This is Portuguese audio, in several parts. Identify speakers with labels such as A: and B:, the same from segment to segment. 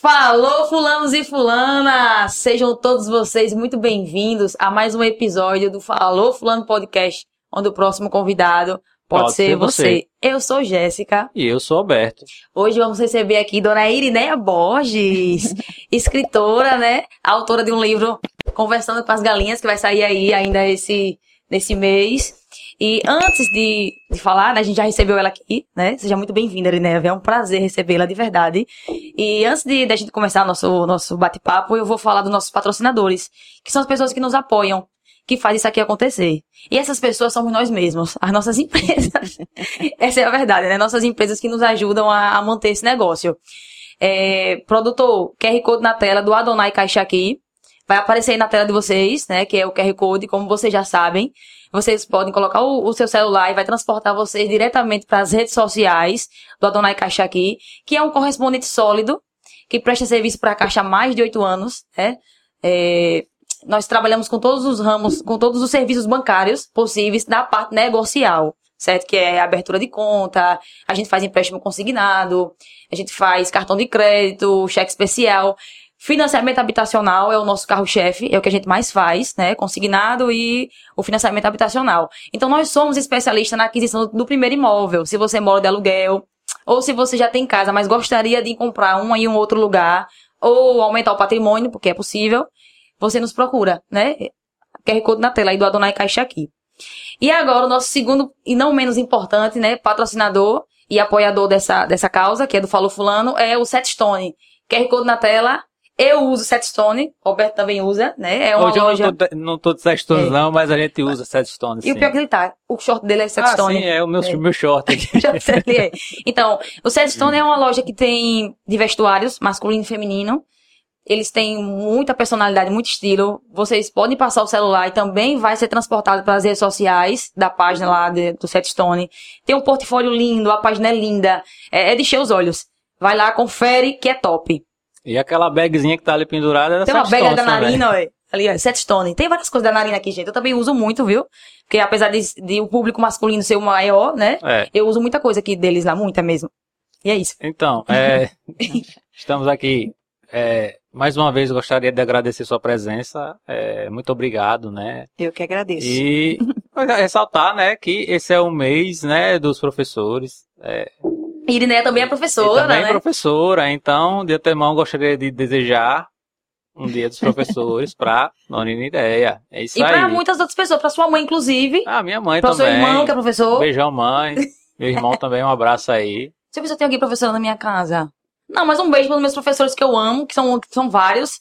A: Falou, fulanos e fulanas! Sejam todos vocês muito bem-vindos a mais um episódio do Falou Fulano Podcast, onde o próximo convidado pode,
B: Pode
A: ser,
B: ser
A: você.
B: você.
A: Eu sou Jéssica.
B: E eu sou Alberto.
A: Hoje vamos receber aqui Dona Irineia Borges, escritora, né? Autora de um livro Conversando com as Galinhas, que vai sair aí ainda esse, nesse mês. E antes de, de falar, né, a gente já recebeu ela aqui, né? Seja muito bem-vinda, Irineia. É um prazer recebê-la de verdade. E antes de, de a gente começar nosso, nosso bate-papo, eu vou falar dos nossos patrocinadores, que são as pessoas que nos apoiam, que fazem isso aqui acontecer. E essas pessoas somos nós mesmos, as nossas empresas. Essa é a verdade, né? Nossas empresas que nos ajudam a, a manter esse negócio. É, produtor, QR Code na tela do Adonai Caixa aqui. Vai aparecer aí na tela de vocês, né? Que é o QR Code, como vocês já sabem. Vocês podem colocar o, o seu celular e vai transportar vocês diretamente para as redes sociais do Adonai Caixa aqui, que é um correspondente sólido, que presta serviço para a Caixa há mais de oito anos, né? É, nós trabalhamos com todos os ramos, com todos os serviços bancários possíveis da parte negocial, certo? Que é abertura de conta, a gente faz empréstimo consignado, a gente faz cartão de crédito, cheque especial. Financiamento habitacional é o nosso carro-chefe, é o que a gente mais faz, né? Consignado e o financiamento habitacional. Então, nós somos especialistas na aquisição do primeiro imóvel. Se você mora de aluguel, ou se você já tem casa, mas gostaria de comprar um em um outro lugar, ou aumentar o patrimônio, porque é possível, você nos procura, né? QR Code na tela aí do Adonai Caixa aqui. E agora, o nosso segundo, e não menos importante, né? Patrocinador e apoiador dessa, dessa causa, que é do Falou Fulano, é o Setstone. QR Code na tela. Eu uso Setstone, o Roberto também usa, né? É uma
B: Hoje eu
A: loja.
B: não tô, de- não tô de sete stones
A: É.
B: não, mas a gente usa sete stones
A: E o pior que ele tá. O short dele é
B: Ah,
A: Setstone.
B: sim, é o meu,
A: É.
B: meu short aqui.
A: É. Então, o Setstone é uma loja que tem de vestuários, masculino e feminino. Eles têm muita personalidade, muito estilo. Vocês podem passar o celular e também vai ser transportado para as redes sociais da página lá de- do Setstone. Tem um portfólio lindo, a página é linda. É, é de encher os olhos. Vai lá, confere que é top.
B: E aquela bagzinha que tá ali pendurada era
A: Tem uma bag da narina, ó. Ali, ó, Setstone. Tem várias coisas da narina aqui, gente. Eu também uso muito, viu? Porque apesar de, de o público masculino ser o maior, né?
B: É.
A: Eu uso muita coisa aqui deles lá, muita mesmo. E é isso.
B: Então, é, estamos aqui. é, mais uma vez, gostaria de agradecer sua presença. é, muito obrigado, né?
C: Eu que agradeço.
B: E ressaltar, né, que esse é o mês, né, dos professores. É,
A: Irineia também é
B: e
A: professora,
B: também
A: né?
B: professora, então, de antemão, gostaria de desejar um dia dos professores para Dona Ideia. É isso
A: E
B: aí.
A: pra muitas outras pessoas, pra sua mãe, inclusive.
B: Ah, minha mãe
A: Pra seu
B: também.
A: irmão, que é professor.
B: Beijão, mãe. Meu irmão também, um abraço aí.
A: Deixa eu ver se eu tenho alguém professora na minha casa. Não, mas um beijo pros meus professores que eu amo, que são, que são vários.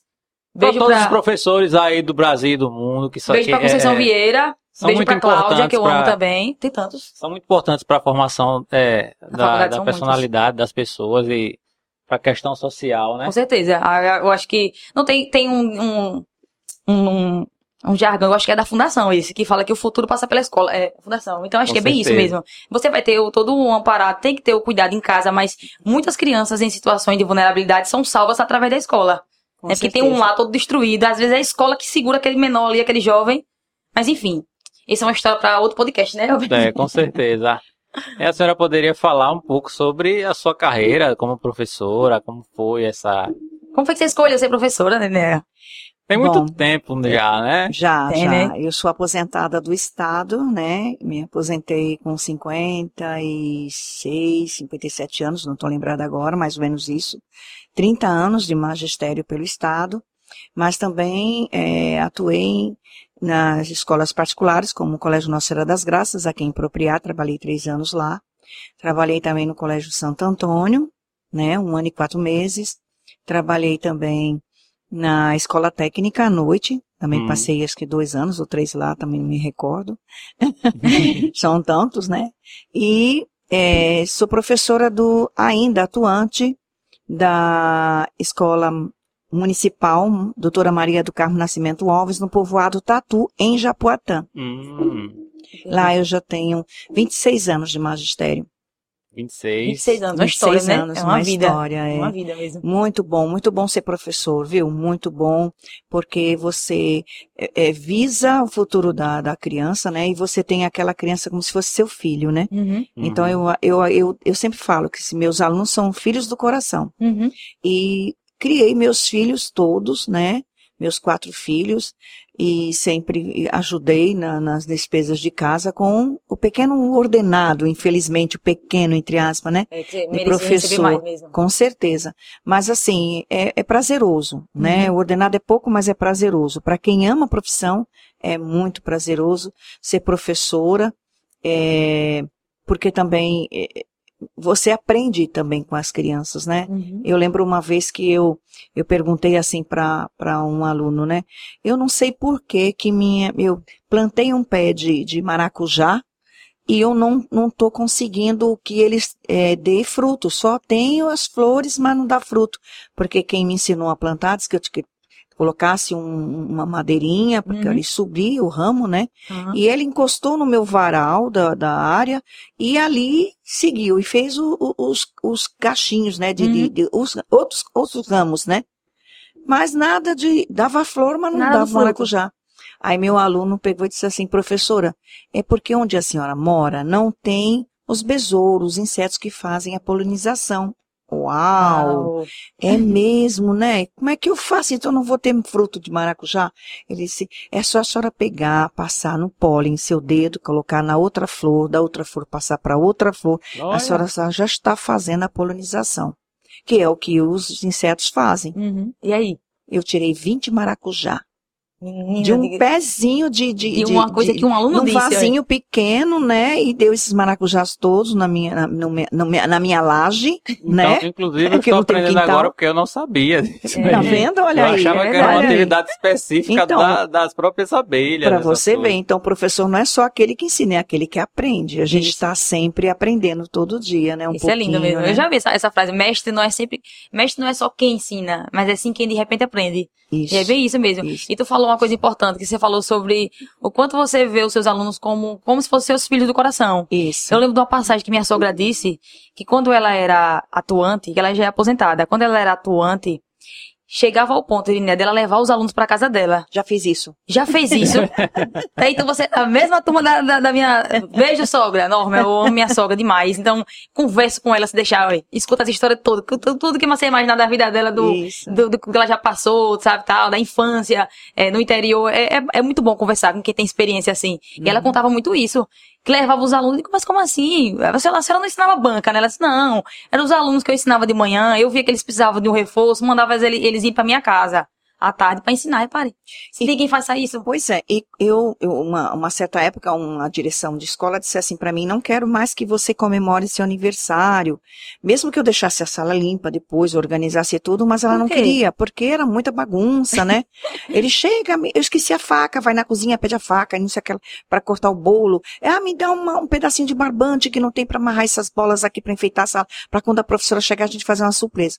B: Para
A: Beijo
B: todos
A: pra,
B: os professores aí do Brasil e do mundo que só
A: beijo pra Conceição
B: é-
A: Vieira.
B: são
A: Beijo pra Cláudia, que eu amo
B: pra-
A: também. Tem tantos.
B: são muito importantes para a formação é, da, da
A: são
B: personalidade das pessoas e para a questão social, né?
A: Com certeza. Ah, Eu acho que. Não tem, tem um, um, um, um jargão, eu acho que é da fundação esse, que fala que o futuro passa pela escola. É, fundação. Então acho
B: Com
A: que é bem isso mesmo. Você vai ter o, todo um amparado, tem que ter o cuidado em casa, mas muitas crianças em situações de vulnerabilidade são salvas através da escola.
C: Com
A: é porque tem um lá todo destruído. Às vezes é a escola que segura aquele menor ali, aquele jovem. Mas enfim, essa é uma história para outro podcast, né?
B: É, com certeza. E a senhora poderia falar um pouco sobre a sua carreira como professora, como foi essa.
A: Como foi que você escolheu ser professora, né?
B: Tem muito
C: Bom,
B: tempo já, né?
C: Já,
A: Tem,
C: já.
A: né?
C: Eu sou aposentada do Estado, né? Me aposentei com 56, 57 anos, não estou lembrada agora, mais ou menos isso. 30 anos de magistério pelo Estado, mas também eh, atuei nas escolas particulares, como o Colégio Nossa Senhora das Graças, aqui em Propriá, trabalhei três anos lá. Trabalhei também no Colégio Santo Antônio, né? Um ano e quatro meses. Trabalhei também na escola técnica à noite. Também
B: Hum.
C: passei acho que dois anos ou três lá, também não me recordo. São tantos, né? E eh, sou professora do ainda atuante da escola municipal Doutora Maria do Carmo Nascimento Alves, no povoado Tatu, em Japoatã.
B: Hum,
C: Lá eu já tenho 26 anos de magistério.
B: 26.
A: 26 anos, uma
C: 26
A: história, né?
C: anos,
A: é uma,
C: uma
A: vida.
C: história, é.
A: Uma vida mesmo.
C: Muito bom, muito bom ser professor, viu? Muito bom, porque você é, é, visa o futuro da, da criança, né? E você tem aquela criança como se fosse seu filho, né?
A: Uhum,
C: Então
B: Uhum.
C: eu, eu, eu, eu sempre falo que meus alunos são filhos do coração.
A: uhum.
C: E criei meus filhos todos, né? Meus quatro filhos, e sempre ajudei na- nas despesas de casa com o pequeno ordenado, infelizmente, o pequeno, entre aspas, né?
A: É,
C: De professor. Com certeza. Mas assim, é, é prazeroso, né? O ordenado é pouco, mas é prazeroso. Para quem ama a profissão, é muito prazeroso ser professora, é, porque também é, você aprende também com as crianças, né?
A: Uhum.
C: Eu lembro uma vez que eu, eu perguntei assim para um aluno, né? Eu não sei por que que minha, eu plantei um pé de, de maracujá e eu não, não tô conseguindo que eles é, dê fruto. Só tenho as flores, mas não dá fruto. Porque quem me ensinou a plantar disse que eu colocasse um- uma madeirinha, porque
A: Uhum.
C: ele subia o ramo, né?
A: Uhum.
C: E ele encostou no meu varal da, da área e ali seguiu e fez o- o- os, os cachinhos, né? De, de-
A: Uhum.
C: de- os, outros, outros ramos, né? Mas nada de. dava flor, mas não
A: Nada
C: dava maracujá. Aí meu aluno pegou e disse assim, professora, é porque onde a senhora mora não tem os besouros, os insetos que fazem a polinização. Uau!
A: Uau.
C: É mesmo, né? Como é que eu faço? Então eu não vou ter fruto de maracujá? Ele disse, é só a senhora pegar, passar no pólen, seu dedo, colocar na outra flor, da outra flor passar para outra flor.
B: Olha,
C: A senhora já- já está fazendo a polinização, que é o que os insetos fazem.
A: Uhum. E aí?
C: Eu tirei 20 maracujá
A: Menina,
C: de um
A: diga-
C: pezinho de, de,
A: de
C: de-
A: uma coisa
C: de-
A: que um aluno
C: num
A: disse. olha.
C: vasinho pequeno, né? E deu esses maracujás todos na minha, na, no me- na minha laje, né?
B: Então, inclusive, eu estou aprendendo
C: quintal.
B: agora porque eu não sabia disso.
A: É.
C: Tá
B: aí.
C: vendo? Olha
B: eu
C: aí.
B: achava
A: é
B: que era uma
C: aí.
B: atividade específica
C: Então,
B: da- das próprias abelhas.
C: Para você ver, então o professor não é só aquele que ensina, é aquele que aprende. A gente está sempre aprendendo todo dia, né? Um
A: Isso é lindo mesmo.
C: né?
A: Eu já vi essa, essa frase. Mestre não é sempre. Mestre não é só quem ensina, mas é sim quem de repente aprende.
C: Isso.
A: E é bem isso mesmo.
C: Isso.
A: E tu falou uma coisa importante, que você falou sobre o quanto você vê os seus alunos como, como se fossem seus filhos do coração.
C: Isso.
A: Eu lembro de uma passagem que minha sogra disse que quando ela era atuante, que ela já é aposentada, quando ela era atuante, chegava ao ponto Iriné, dela levar os alunos para casa dela.
C: Já fiz isso.
A: Já fez isso? Então você, a mesma turma da, da, da minha. Beijo, sogra, Norma, eu amo minha sogra demais. Então, converso com ela se deixar, olha, escuta essa história toda, tudo, tudo que você imaginar da vida dela, do, do, do que ela já passou, sabe, tal, da infância, é, no interior. É, é, é muito bom conversar com quem tem experiência assim. E
C: Uhum.
A: ela contava muito isso. Que levava os alunos, eu digo, mas como assim? A senhora, a senhora não ensinava banca, né? Ela disse, não, eram os alunos que eu ensinava de manhã, eu via que eles precisavam de um reforço, mandava eles, eles pra minha casa à tarde pra ensinar, repare. Se ninguém faça isso.
C: Pois é, e eu, eu uma, uma certa época, uma direção de escola disse assim para mim, não quero mais que você comemore seu aniversário, mesmo que eu deixasse a sala limpa depois, organizasse tudo, mas ela
A: Por
C: não queria, porque era muita bagunça, né? Ele chega, eu esqueci a faca, vai na cozinha, pede a faca, e não sei aquela, para cortar o bolo, ah, me dá uma- um pedacinho de barbante que não tem para amarrar essas bolas aqui para enfeitar a sala, para quando a professora chegar a gente fazer uma surpresa.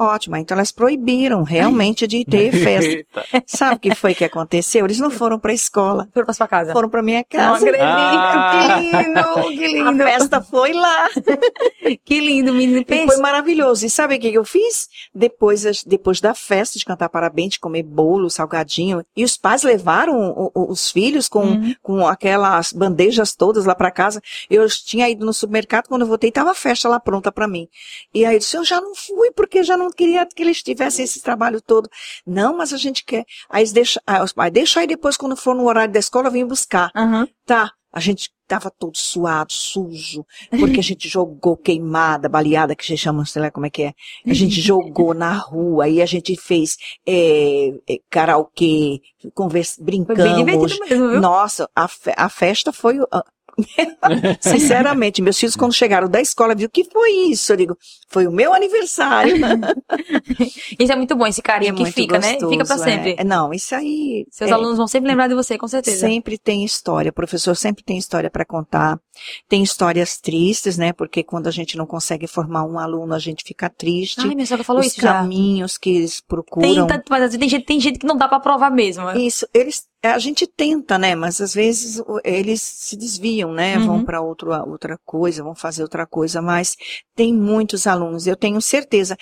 C: Ótimo, então elas proibiram realmente de ter festa.
B: Eita.
C: Sabe o que foi que aconteceu? Eles não foram para a escola,
A: Foram pra sua casa.
C: foram para minha casa.
A: acredito.
B: Ah.
A: Que lindo, que lindo.
C: A festa foi lá.
A: Que lindo, menino.
C: E foi maravilhoso. E sabe o que eu fiz? Depois, depois da festa, de cantar parabéns, de comer bolo, salgadinho, e os pais levaram os filhos com,
A: Uhum.
C: com aquelas bandejas todas lá para casa. Eu tinha ido no supermercado, quando eu voltei, tava a festa lá pronta para mim. E aí eu disse, eu já não fui, porque já não queria que eles tivessem esse trabalho todo. Não, mas a gente quer. Aí eles deixam, aí os pais, deixa aí depois, quando for no horário da escola, vim buscar.
A: Aham.
C: Tá, a gente tava todo suado, sujo, porque a gente jogou queimada, baleada, que a gente chama, sei lá como é que é. A gente jogou na rua, aí a gente fez é, é, karaokê, conversa,
A: Foi bem
C: brincamos.
A: mesmo, viu?
C: Nossa, a, fe- a festa foi. Sinceramente, meus filhos, quando chegaram da escola, viram o que foi isso? Eu digo, foi o meu aniversário.
A: Isso é muito bom, esse carinho
C: É
A: que fica, né? Fica pra
C: gostoso,
A: sempre.
C: é. Não, isso aí.
A: Seus
C: é,
A: alunos vão sempre lembrar de você, com certeza.
C: Sempre tem história, o professor sempre tem história para contar. Tem histórias tristes, né? Porque quando a gente não consegue formar um aluno, a gente fica triste.
A: Ai, minha sogra falou
C: Os
A: isso já.
C: caminhos que eles
A: Tem,
C: procuram.
A: tanto- mas tem, gente, tem gente que não dá pra provar mesmo.
C: Isso, eles É, a gente tenta, né? Mas às vezes eles se desviam, né? Vão
A: Uhum.
C: para outra coisa, vão fazer outra coisa, mas tem muitos alunos, eu tenho certeza.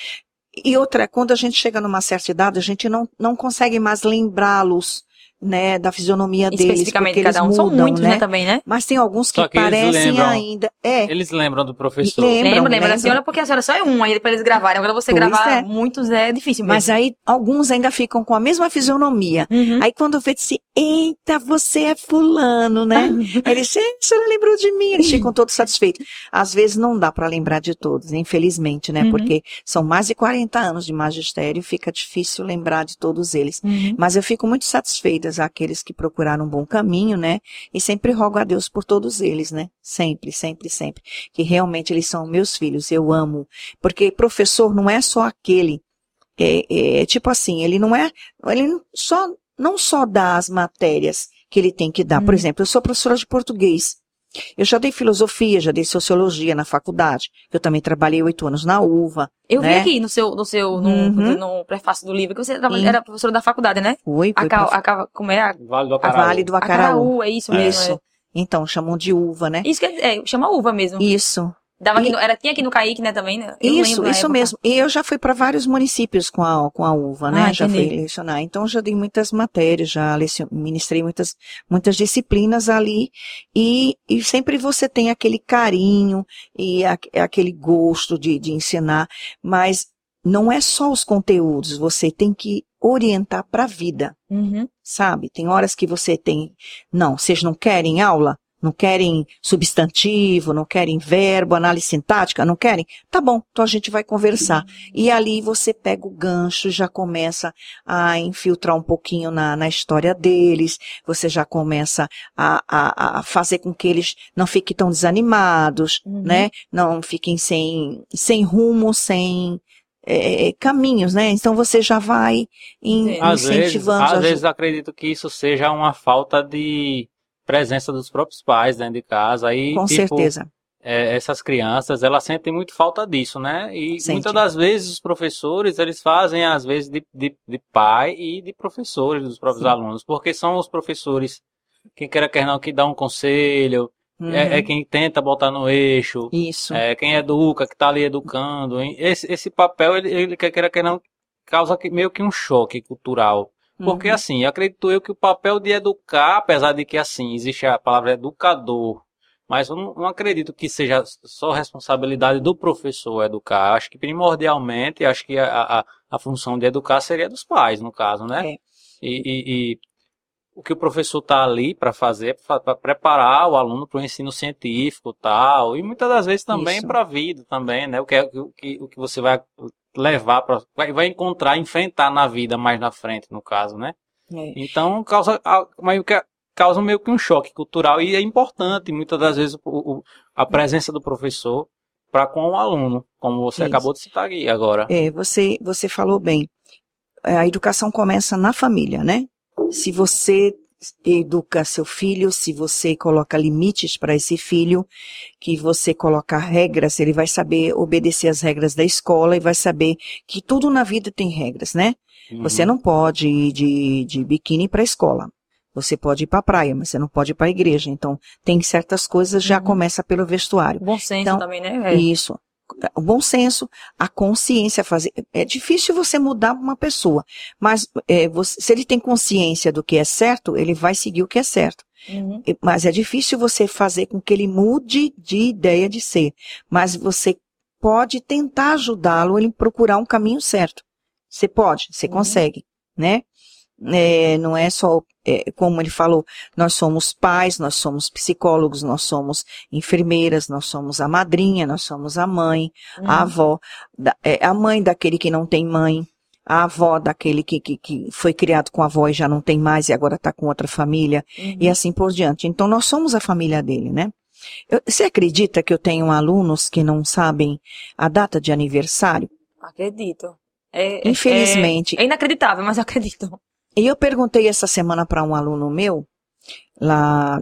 C: E outra, quando a gente chega numa certa idade, a gente não, não consegue mais lembrá-los, né, da fisionomia deles,
A: Especificamente cada um.
C: eles
A: São
C: mudam,
A: muitos, né,
C: né?
A: também, né?
C: Mas tem alguns que
B: que
C: parecem
B: lembram.
C: ainda. É,
B: Eles lembram do professor.
C: Lembram,
A: Lembra, lembra.
C: lembram.
A: Assim, olha, porque a senhora só é um aí pra eles gravarem. Agora você
C: Pois
A: gravar
C: é.
A: muitos é difícil mesmo.
C: mas aí alguns ainda ficam com a mesma fisionomia.
A: Uhum.
C: Aí quando vê, disse, eita, você é fulano, né? Eles, "Eh, a senhora lembrou de mim, eles ficam todos satisfeitos. Às vezes não dá para lembrar de todos, infelizmente, né?
A: Uhum.
C: Porque são mais de 40 anos de magistério, fica difícil lembrar de todos eles.
A: Uhum.
C: Mas eu fico muito satisfeita àqueles que procuraram um bom caminho, né? E sempre rogo a Deus por todos eles, né? Sempre, sempre, sempre. Que realmente eles são meus filhos, eu amo. Porque professor não é só aquele, é, é, tipo assim, ele não é, ele só, não só dá as matérias que ele tem que dar. Por
A: Uhum.
C: exemplo, eu sou professora de português. Eu já dei filosofia, já dei sociologia na faculdade. Eu também trabalhei oito anos na UVA.
A: Eu vi
C: né?
A: aqui no seu, no seu, no,
C: Uhum.
A: no prefácio do livro que você trabalha- era professora da faculdade, né? A, Ca-
C: prof-
A: a, Ca- como é? A,
B: Vale do
C: a
B: Acaraú.
C: Vale do
A: a
C: Acaraú.
A: Caraú, é isso mesmo.
C: Isso. Então, chamam de uva, né?
A: É. Isso que é, é, chama uva mesmo.
C: Isso.
A: Dava aqui no- era, tinha aqui no Caíque, né, também, né? Eu
C: Isso, isso mesmo. E eu já fui para vários municípios com a, com a uva, né?
A: Ah,
C: já fui
A: entendi.
C: lecionar. Então já dei muitas matérias, já lecion- ministrei muitas, muitas disciplinas ali. E, e sempre você tem aquele carinho e a- aquele gosto de, de ensinar. Mas não é só os conteúdos, você tem que orientar para a vida
A: Uhum.
C: sabe? Tem horas que você tem, não, vocês não querem aula? Não querem substantivo, não querem verbo, análise sintática, não querem? Tá bom, então a gente vai conversar. E ali você pega o gancho, já começa a infiltrar um pouquinho na, na história deles, você já começa a, a, a fazer com que eles não fiquem tão desanimados,
A: Uhum.
C: né? Não fiquem sem, sem rumo, sem eh, caminhos, né? Então você já vai in-.
B: Às vezes,
C: incentivando.
B: às
C: a-
B: vezes acredito que isso seja uma falta de presença dos próprios pais dentro de casa. Aí,
C: Com
B: tipo,
C: certeza.
B: é, essas crianças, elas sentem muito falta disso, né? E
C: Sente.
B: muitas das vezes os professores, eles fazem às vezes de, de, de pai e de professores dos próprios
C: Sim.
B: alunos, porque são os professores, quem quer quer não, que dá um conselho, é, é
C: Uhum.
B: quem tenta botar no eixo,
C: Isso.
B: é quem educa, que está ali educando. Esse, esse papel, ele, ele quer queira que não, causa meio que um choque cultural. Porque
C: Uhum.
B: assim, acredito eu que o papel de educar, apesar de que assim, existe a palavra educador, mas eu não, não acredito que seja só responsabilidade do professor educar. Acho que primordialmente, acho que a, a, a função de educar seria dos pais, no caso, né?
C: É.
B: E, e- e o que o professor está ali para fazer, para preparar o aluno para o ensino científico tal, e muitas das vezes também para a vida também, né? O que, é, o, que, o que você vai levar para vai, vai encontrar, enfrentar na vida mais na frente, no caso, né?
C: É.
B: Então causa, a- mas o que causa meio que um choque cultural e é importante muitas das vezes o, o- a presença do professor para com o aluno, como você
C: Isso.
B: acabou de citar aqui agora.
C: É, você, você falou bem. É, A educação começa na família, né? Se você educa seu filho, se você coloca limites para esse filho, que você coloca regras, ele vai saber obedecer as regras da escola e vai saber que tudo na vida tem regras, né? Você
B: Uhum.
C: não pode ir de, de biquíni para a escola. Você pode ir para a praia, mas você não pode ir para a igreja. Então, tem certas coisas, já
A: Uhum.
C: começa pelo vestuário.
A: Bom senso
C: Então,
A: também, né? É.
C: Isso. O bom senso, a consciência fazer. É difícil você mudar uma pessoa, mas é, você- se ele tem consciência do que é certo, ele vai seguir o que é certo.
A: Uhum.
C: Mas é difícil você fazer com que ele mude de ideia de ser. Mas você pode tentar ajudá-lo a ele procurar um caminho certo. Você pode, você
A: Uhum.
C: consegue, né? É, não é só, é, como ele falou, nós somos pais, nós somos psicólogos, nós somos enfermeiras, nós somos a madrinha, nós somos a mãe,
A: Uhum.
C: a avó, da- é, a mãe daquele que não tem mãe, a avó daquele que, que, que foi criado com a avó e já não tem mais e agora está com outra família,
A: Uhum.
C: e assim por diante. Então, nós somos a família dele, né? Eu- você acredita que eu tenho alunos que não sabem a data de aniversário?
A: Acredito. É,
C: Infelizmente.
A: É, é inacreditável, mas eu acredito.
C: E eu perguntei essa semana para um aluno meu, lá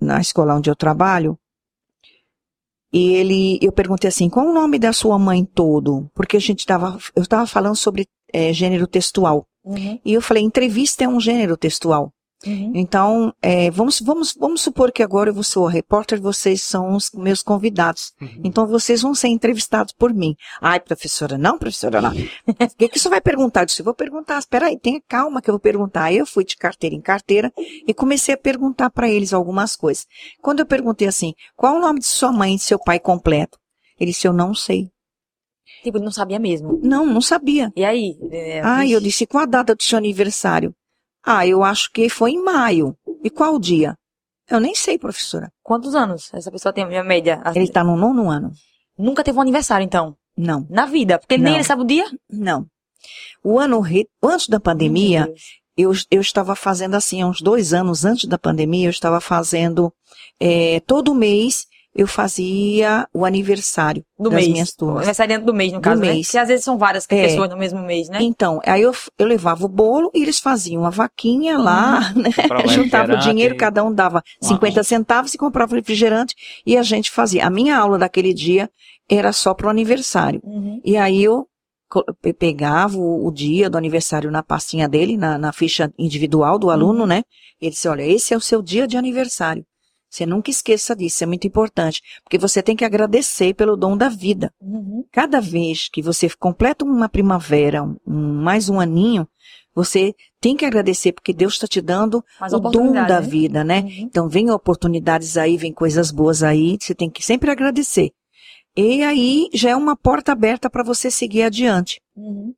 C: na escola onde eu trabalho, e ele, eu perguntei assim, qual o nome da sua mãe todo? Porque a gente estava, eu estava falando sobre eh, gênero textual,
A: Uhum,
C: E eu falei, entrevista é um gênero textual.
A: Uhum.
C: Então, é, vamos, vamos, vamos supor que agora eu sou a repórter, vocês são os meus convidados. Então, vocês vão ser entrevistados por mim. Ai, professora, não, professora, não. O que, que você vai perguntar? Eu disse, eu vou perguntar, espera aí, tenha calma que eu vou perguntar. Aí eu fui de carteira em carteira e comecei a perguntar para eles algumas coisas. Quando eu perguntei assim, qual o nome de sua mãe e de seu pai completo? Ele disse, eu não sei.
A: Tipo, ele não sabia mesmo.
C: Não, não sabia.
A: E aí? É,
C: Ah, eu disse, qual a data do seu aniversário? Ah, eu acho que foi em maio. E qual o dia? Eu nem sei, professora.
A: Quantos anos essa pessoa tem a média? Assim,
C: Ele está no nono ano.
A: Nunca teve um aniversário, então.
C: Não,
A: Na vida. Porque nem
C: Não.
A: ele sabe o dia.
C: não. O ano, re- antes da pandemia, eu, eu estava fazendo assim, há uns dois anos antes da pandemia, eu estava fazendo, eh, todo mês, eu fazia o aniversário
A: Do
C: das
A: mês.
C: minhas turmas.
A: Aniversariante do mês, no
C: Do
A: caso, né?
C: mês.
A: Porque às vezes são várias
C: É.
A: pessoas no mesmo mês, né?
C: Então, aí eu, eu levava o bolo e eles faziam a vaquinha lá, né?
B: Comprava
C: Juntava o dinheiro, cada um dava 50 centavos e comprava refrigerante e a gente fazia. A minha aula daquele dia era só pro aniversário.
A: Uhum.
C: E aí eu pegava o, o dia do aniversário na pastinha dele, na, na ficha individual do aluno, né? Ele disse, olha, esse é o seu dia de aniversário. Você nunca esqueça disso, é muito importante, porque você tem que agradecer pelo dom da vida.
A: Uhum.
C: Cada vez que você completa uma primavera, um, mais um aninho, você tem que agradecer, porque Deus está te dando
A: Mas
C: o dom da
A: né?
C: vida, né?
A: Uhum.
C: Então, vem oportunidades aí, vem coisas boas aí, você tem que sempre agradecer. E aí já é uma porta aberta para você seguir adiante.
A: Uhum.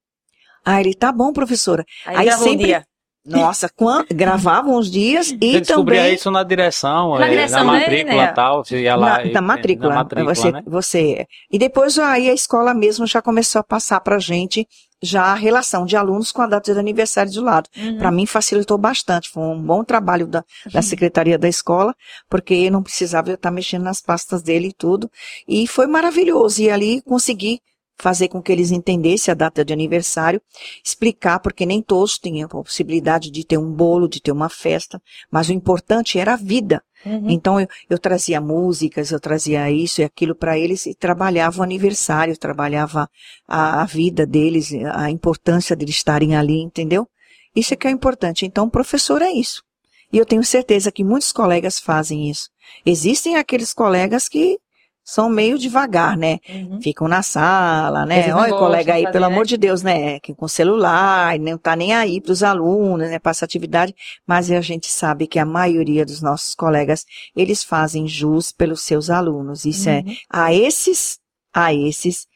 C: Ah, ele tá bom, professora.
A: Aí,
C: Aí
A: o
C: sempre-. Nossa, quan- gravavam os dias e
B: Você descobria
C: também
B: isso na direção,
A: Na
B: é,
A: direção,
B: na
A: né,
B: matrícula
A: né?
B: e tal. Você ia lá.
C: na,
B: e-
C: na matrícula.
B: Na matrícula,
C: você,
B: né?
C: você e depois aí a escola mesmo já começou a passar para gente já a relação de alunos com a data de aniversário do lado.
A: Uhum.
C: Para mim facilitou bastante, foi um bom trabalho da, da secretaria da escola, porque eu não precisava eu estar mexendo nas pastas dele e tudo, e foi maravilhoso, e ali consegui fazer com que eles entendessem a data de aniversário, explicar, porque nem todos tinham a possibilidade de ter um bolo, de ter uma festa, mas o importante era a vida.
A: Uhum.
C: Então eu, eu trazia músicas, eu trazia isso e aquilo para eles e trabalhava o aniversário, trabalhava a, a vida deles, a importância deles estarem ali, entendeu? Isso é que é importante. Então, professor é isso. E eu tenho certeza que muitos colegas fazem isso. Existem aqueles colegas que são meio devagar, né?
A: Uhum.
C: Ficam na sala, né? Olha, colega aí,
A: fazer,
C: pelo
A: né?
C: amor de Deus, né? Com celular, não tá nem aí para os alunos, né? Passa atividade, mas a gente sabe que a maioria dos nossos colegas, eles fazem jus pelos seus alunos. Isso é,
A: Uhum.
C: a esses, a esses,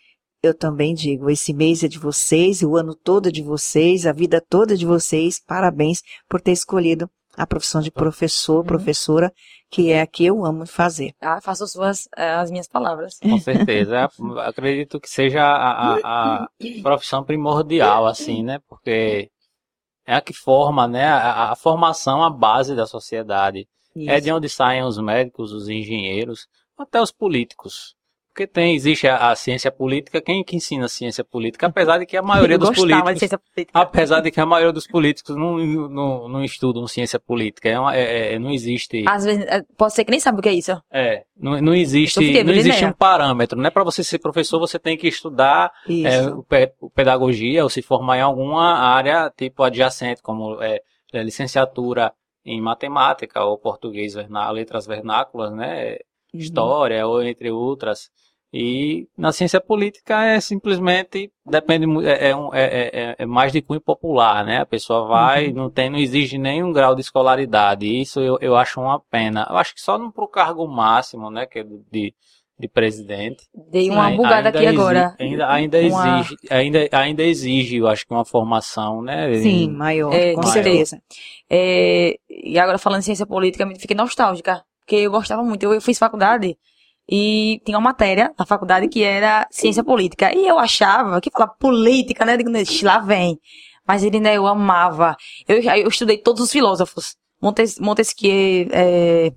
C: eu também digo, esse mês é de vocês, o ano todo é de vocês, a vida toda é de vocês. Parabéns por ter escolhido a profissão de professor,
A: Uhum.
C: professora, que é a que eu amo fazer.
A: Ah, faço as suas, eh, as minhas palavras.
B: Com certeza. É, acredito que seja a, a- a profissão primordial, assim, né? Porque é a que forma, né? A, a formação, a base da sociedade. É de onde saem os médicos, os engenheiros, até os políticos. Porque tem, existe a, a ciência política, quem que ensina a ciência política? Apesar de que a maioria
A: eu
B: dos
A: de
B: políticos.
A: política.
B: Apesar de que a maioria dos políticos não, não, não estudam ciência política. É uma- é- é- não existe.
A: Às vezes, eh, pode ser que nem sabe o que é isso.
B: É, não, não existe, não existe um parâmetro, né? Para você ser professor, você tem que estudar é, pedagogia ou se formar em alguma área tipo adjacente, como é, é, licenciatura em matemática ou português, letras vernáculas, né?
C: Uhum.
B: História ou entre outras. E na ciência política é simplesmente depende é, é, um- é- é- é mais de cunho popular, né? A pessoa vai,
C: Uhum.
B: não tem, não exige nenhum grau de escolaridade. Isso eu, eu acho uma pena. Eu acho que só para o cargo máximo, né? Que é de, de presidente.
A: Dei uma bugada aqui
B: exi-
A: agora.
B: Ainda, ainda
A: Uma-
B: exige, ainda, ainda exige, eu acho que uma formação, né?
C: Sim, maior,
A: É,
C: com
B: maior.
C: certeza.
A: É, e agora falando em ciência política, me fiquei nostálgica. Porque eu gostava muito. Eu, eu fiz faculdade e tinha uma matéria na faculdade que era ciência política. E eu achava que falar política, né? Digo, "Ixi, lá vem. Mas ele ainda eu amava. Eu, eu estudei todos os filósofos. Montes, Montesquieu, é,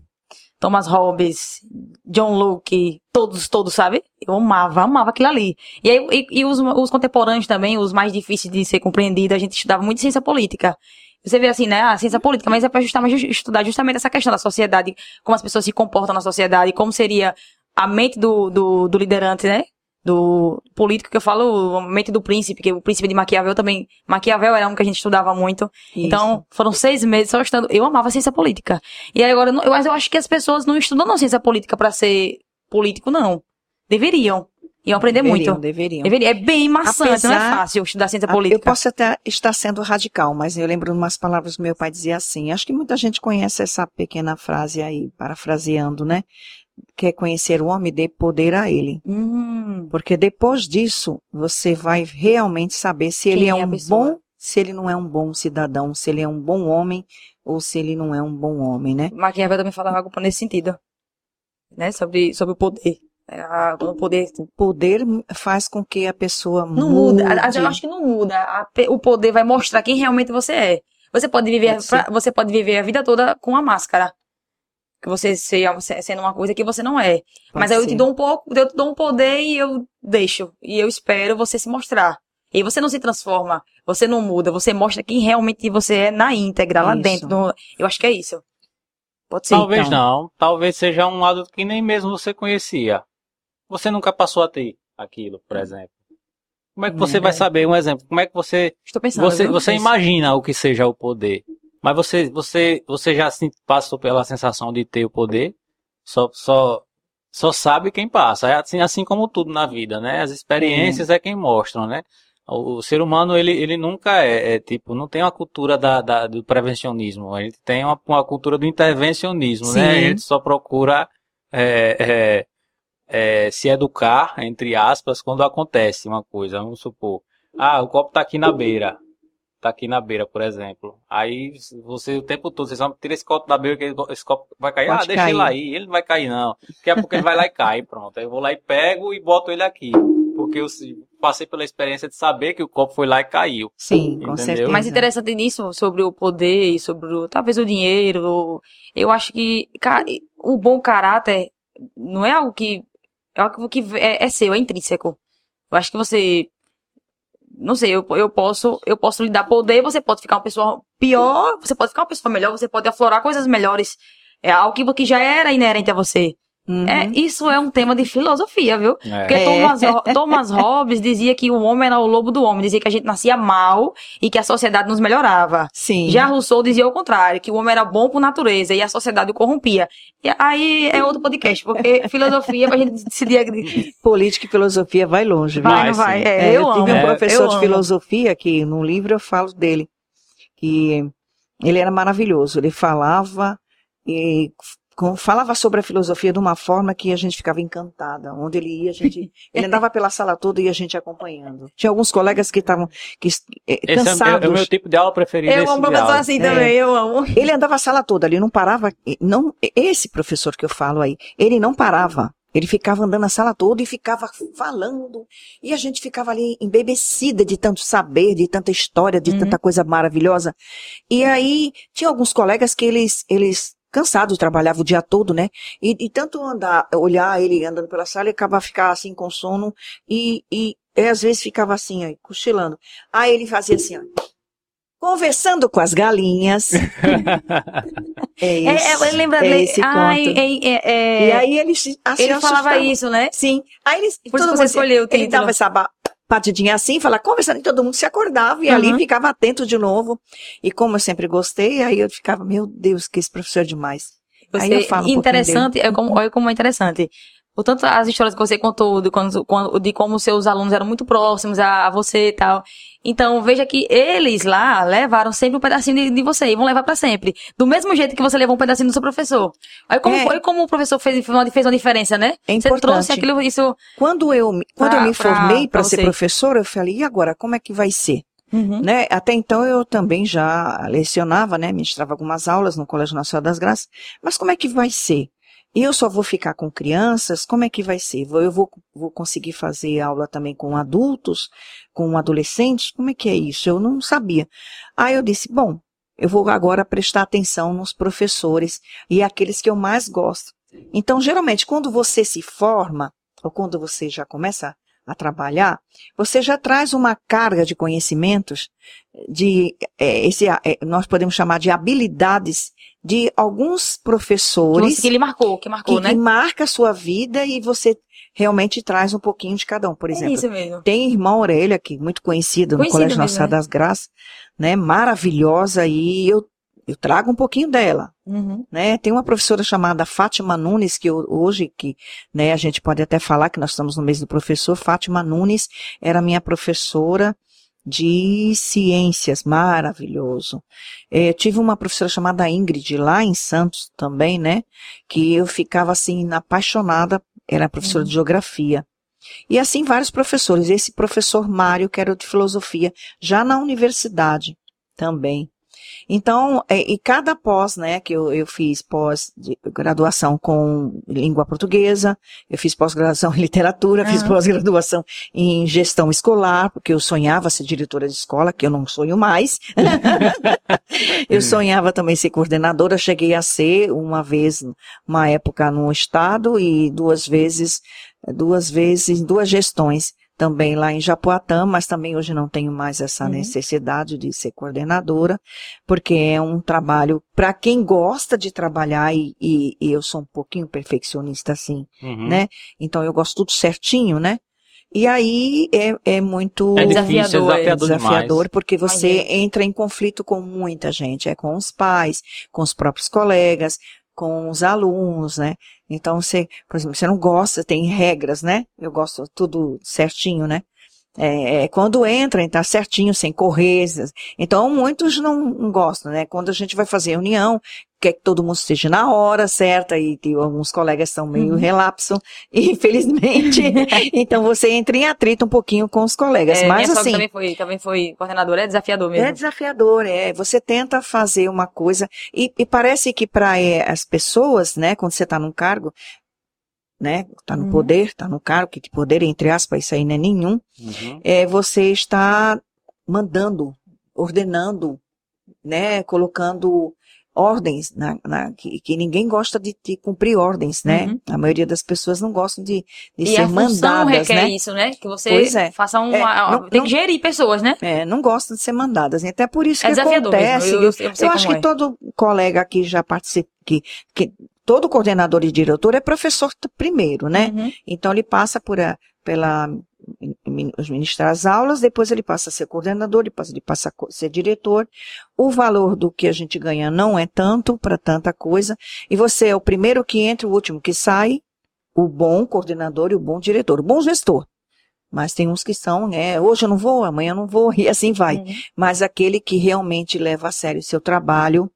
A: Thomas Hobbes, John Locke, todos, todos, sabe? Eu amava, amava aquilo ali. E, aí, e, e os, os contemporâneos também, os mais difíceis de ser compreendidos, a gente estudava muito ciência política. Você vê assim, né? A ciência política, mas é para justamente estudar justamente essa questão da sociedade, como as pessoas se comportam na sociedade, como seria a mente do, do, do liderante, né? do político que eu falo, a mente do príncipe, que o príncipe de Maquiavel também. Maquiavel era um que a gente estudava muito.
C: Isso.
A: Então, foram seis meses só estudando. Eu amava ciência política. E aí agora, eu eu, acho que as pessoas não estudam não ciência política pra ser político, não. Deveriam. Iam aprender
C: deveriam,
A: muito.
C: deveriam.
A: Deveria. É bem maçante, não é
C: Apesar-
A: fácil estudar ciência política.
C: Eu posso até estar sendo radical, mas eu lembro de umas palavras que meu pai dizia assim. Acho que muita gente conhece essa pequena frase aí, parafraseando, né? Quer conhecer o homem, dê poder a ele.
A: Hum,
C: Porque depois disso, você vai realmente saber se ele
A: Quem
C: é
A: é a
C: um bom, se ele não é um bom cidadão, se ele é um bom homem ou se ele não é um bom homem, né?
A: Maquiavel também falava algo nesse sentido. Né? Sobre, sobre o poder. É, a- O poder
C: O poder faz com que a pessoa
A: Não
C: mude.
A: muda. Eu acho que não muda. A o poder vai mostrar quem realmente você é. Você pode viver,
C: Pode
A: pra- você pode viver a vida toda com a máscara. Que você seja você- sendo uma coisa que você não é. Mas aí eu te dou um pouco, eu te dou um poder e eu deixo. E eu espero você se mostrar. E você não se transforma, você não muda, você mostra quem realmente você é na íntegra, lá
C: Isso.
A: dentro. no- eu acho que é isso. Pode ser.
B: Talvez
C: então.
B: não. Talvez seja um lado que nem mesmo você conhecia. Você nunca passou a ter aquilo, por exemplo. Como é que você
C: É.
B: vai saber um exemplo? Como é que você
A: Estou pensando.
B: você, você imagina o que seja o poder? Mas você você você já passou pela sensação de ter o poder? Só só só sabe quem passa. É assim assim como tudo na vida, né? As experiências é quem mostram, né? O, o ser humano ele, ele nunca é, é, tipo não tem uma cultura da, da- do prevencionismo. A gente tem uma, uma cultura do intervencionismo, né? A
C: Sim.
B: gente só procura é, é, é, se educar, entre aspas, quando acontece uma coisa. Vamos supor, ah, o copo tá aqui na beira. Tá aqui na beira, por exemplo. Aí você o tempo todo, você só tira esse copo da beira, que esse copo vai cair.
C: Pode
B: ah, deixa
C: cair.
B: ele aí, ele não vai cair, não. Daqui a pouco ele vai lá e cai, pronto. Aí eu vou lá e pego e boto ele aqui. Porque eu se- passei pela experiência de saber que o copo foi lá e caiu.
C: Sim, com
B: Entendeu?
C: certeza.
A: Mas interessante nisso, sobre o poder e sobre o, talvez o dinheiro. Eu acho que o bom caráter não é algo que. É algo que é, é seu, é intrínseco. Eu acho que você. Não sei, eu, eu posso eu posso lhe dar poder, você pode ficar uma pessoa pior, você pode ficar uma pessoa melhor, você pode aflorar coisas melhores. É algo que, já era inerente a você.
C: Uhum.
A: É, isso é um tema de filosofia, viu? Porque
C: É.
A: Thomas, Ho- Thomas Hobbes dizia que o homem era o lobo do homem, dizia que a gente nascia mal e que a sociedade nos melhorava.
C: Sim.
A: Já Rousseau dizia o contrário, que o homem era bom por natureza e a sociedade o corrompia. E aí é outro podcast, porque filosofia pra gente decidir.
C: Política e filosofia vai longe, viu?
A: Vai,
B: Vai,
A: não vai? É,
C: É,
A: eu,
C: eu
A: amo.
C: tive um
B: É,
C: professor de filosofia que no livro eu falo dele, que ele era maravilhoso. Ele falava e falava sobre a filosofia de uma forma que a gente ficava encantada. Onde ele ia, a gente, ele andava pela sala toda e a gente acompanhando. Tinha alguns colegas que estavam que, eh,
B: Esse é, é-
C: cansados.
B: é o meu tipo de aula preferido.
A: Eu amo
B: aula.
A: assim
C: É.
A: também, eu amo.
C: Ele andava a sala toda, ele não parava. Não, esse professor que eu falo aí, ele não parava. Ele ficava andando a sala toda e ficava falando. E a gente ficava ali embebecida de tanto saber, de tanta história, de
A: Uhum.
C: tanta coisa maravilhosa. E aí, tinha alguns colegas que eles, eles cansados, trabalhavam o dia todo, né? E, e tanto andar, olhar ele andando pela sala, ele acabava ficar assim com sono e, e, e às vezes ficava assim, ó, cochilando. Aí ele fazia assim, ó. Conversando com as galinhas. é
A: É,
C: isso.
A: é, ele lembra
C: é esse
A: Ai,
C: conto.
A: é, é, é,
C: E aí ele se assim,
A: ele falava
C: assustava.
A: isso, né?
C: Sim. Aí ele,
A: Por
C: todo
A: você
C: mundo-
A: escolheu o
C: Ele
A: título.
C: dava essa batidinha assim, falava, conversando, e todo mundo se acordava, e ali
A: Uhum.
C: ficava atento de novo. E como eu sempre gostei, aí eu ficava, meu Deus, que esse professor é demais. Aí
A: Você,
C: eu falo um
A: interessante, é como, olha como é interessante. O tanto as histórias que você contou de, quando, de como seus alunos eram muito próximos a, a você e tal. Então, veja que eles lá levaram sempre um pedacinho de, de você e vão levar pra sempre. Do mesmo jeito que você levou um pedacinho do seu professor. Olha como
C: É.
A: foi como o professor fez, fez uma, diferença, né?
C: É
A: você
C: importante.
A: trouxe aquilo, isso.
C: Quando eu, me- quando
A: Pra-
C: eu me formei
A: pra
C: para ser
A: você.
C: professora, eu falei, e agora, como é que vai ser?
A: Uhum.
C: né? Até então eu também já lecionava, né? Ministrava algumas aulas no Colégio Nacional das Graças. Mas como é que vai ser? E eu só vou ficar com crianças? Como é que vai ser? Eu vou, vou conseguir fazer aula também com adultos, com adolescentes? Como é que é isso? Eu não sabia. Aí eu disse, bom, eu vou agora prestar atenção nos professores e aqueles que eu mais gosto. Então, geralmente, quando você se forma, ou quando você já começa a trabalhar, você já traz uma carga de conhecimentos de é, esse é, nós podemos chamar de habilidades de alguns professores
A: que ele marcou, que marcou,
C: que,
A: né?
C: que marca a sua vida e você realmente traz um pouquinho de cada um. Por
A: É
C: exemplo,
A: isso mesmo.
C: tem Irmã Aurélia, que é muito conhecida no Colégio
A: mesmo,
C: Nossa
A: né?
C: das Graças, né? Maravilhosa, e eu, eu trago um pouquinho dela.
A: Uhum.
C: Né? Tem uma professora chamada Fátima Nunes, que eu- hoje, que né, a gente pode até falar que nós estamos no mês do professor, Fátima Nunes era minha professora de ciências, maravilhoso. Eh, tive uma professora chamada Ingrid, lá em Santos também, né? Que eu ficava assim, apaixonada, era professora de geografia. E assim vários professores. Esse professor Mário, que era de filosofia, já na universidade também. Então, é, e cada pós, né, que eu, eu fiz pós-graduação com língua portuguesa, eu fiz pós-graduação em literatura, fiz
A: Aham.
C: pós-graduação em gestão escolar, porque eu sonhava ser diretora de escola, que eu não sonho mais. eu sonhava também ser coordenadora, cheguei a ser uma vez, uma época no estado e duas vezes, duas vezes, duas gestões também lá em Japoatã, mas também hoje não tenho mais essa
A: Uhum.
C: necessidade de ser coordenadora, porque é um trabalho para quem gosta de trabalhar e, e- e eu sou um pouquinho perfeccionista assim,
B: Uhum.
C: né? Então eu gosto tudo certinho, né? E aí é, é muito
B: É
A: Desafiador,
B: é desafiador,
C: desafiador,
B: demais.
C: porque você entra em conflito com muita gente, é com os pais, com os próprios colegas, com os alunos, né? Então você, por exemplo, você não gosta, tem regras, né? Eu gosto tudo certinho, né? É, é, quando entra, entra certinho, sem correr. Então, muitos não, não gostam, né? Quando a gente vai fazer reunião, quer que todo mundo esteja na hora certa, e tem alguns colegas são meio
A: Uhum.
C: relapso, infelizmente. então, você entra em atrito um pouquinho com os colegas.
A: É,
C: Mas, assim,
A: também foi, também foi coordenadora, é desafiador mesmo.
C: é desafiador, é. Você tenta fazer uma coisa e, e parece que para as pessoas, né, quando você está num cargo, né, está no
A: Uhum.
C: poder, está no cargo, que de poder entre aspas, isso aí não é nenhum,
B: Uhum.
C: é você está mandando, ordenando, né, colocando ordens na, na- que, que ninguém gosta de, de cumprir ordens, né?
A: Uhum.
C: A maioria das pessoas não gostam de, de
A: E
C: ser
A: a
C: mandadas,
A: requer
C: né?
A: isso, né? Que você
C: Pois é.
A: faça um.
C: É,
A: a-
C: não-
A: tem
C: não-
A: que gerir pessoas, né?
C: É, não gostam de ser mandadas. Até por isso
A: É
C: que acontece.
A: mesmo. Eu, eu, eu
C: Eu acho que
A: é.
C: todo colega aqui já participa, que, que todo coordenador e diretor é professor primeiro, né?
A: Uhum.
C: Então ele passa por a, pela os ministrar as aulas, depois ele passa a ser coordenador, depois ele passa a ser diretor. O valor do que a gente ganha não é tanto para tanta coisa, e você é o primeiro que entra, o último que sai, o bom coordenador e o bom diretor, o bom gestor. Mas tem uns que são, né, hoje eu não vou, amanhã eu não vou, e assim vai
A: Uhum.
C: mas aquele que realmente leva a sério o seu trabalho,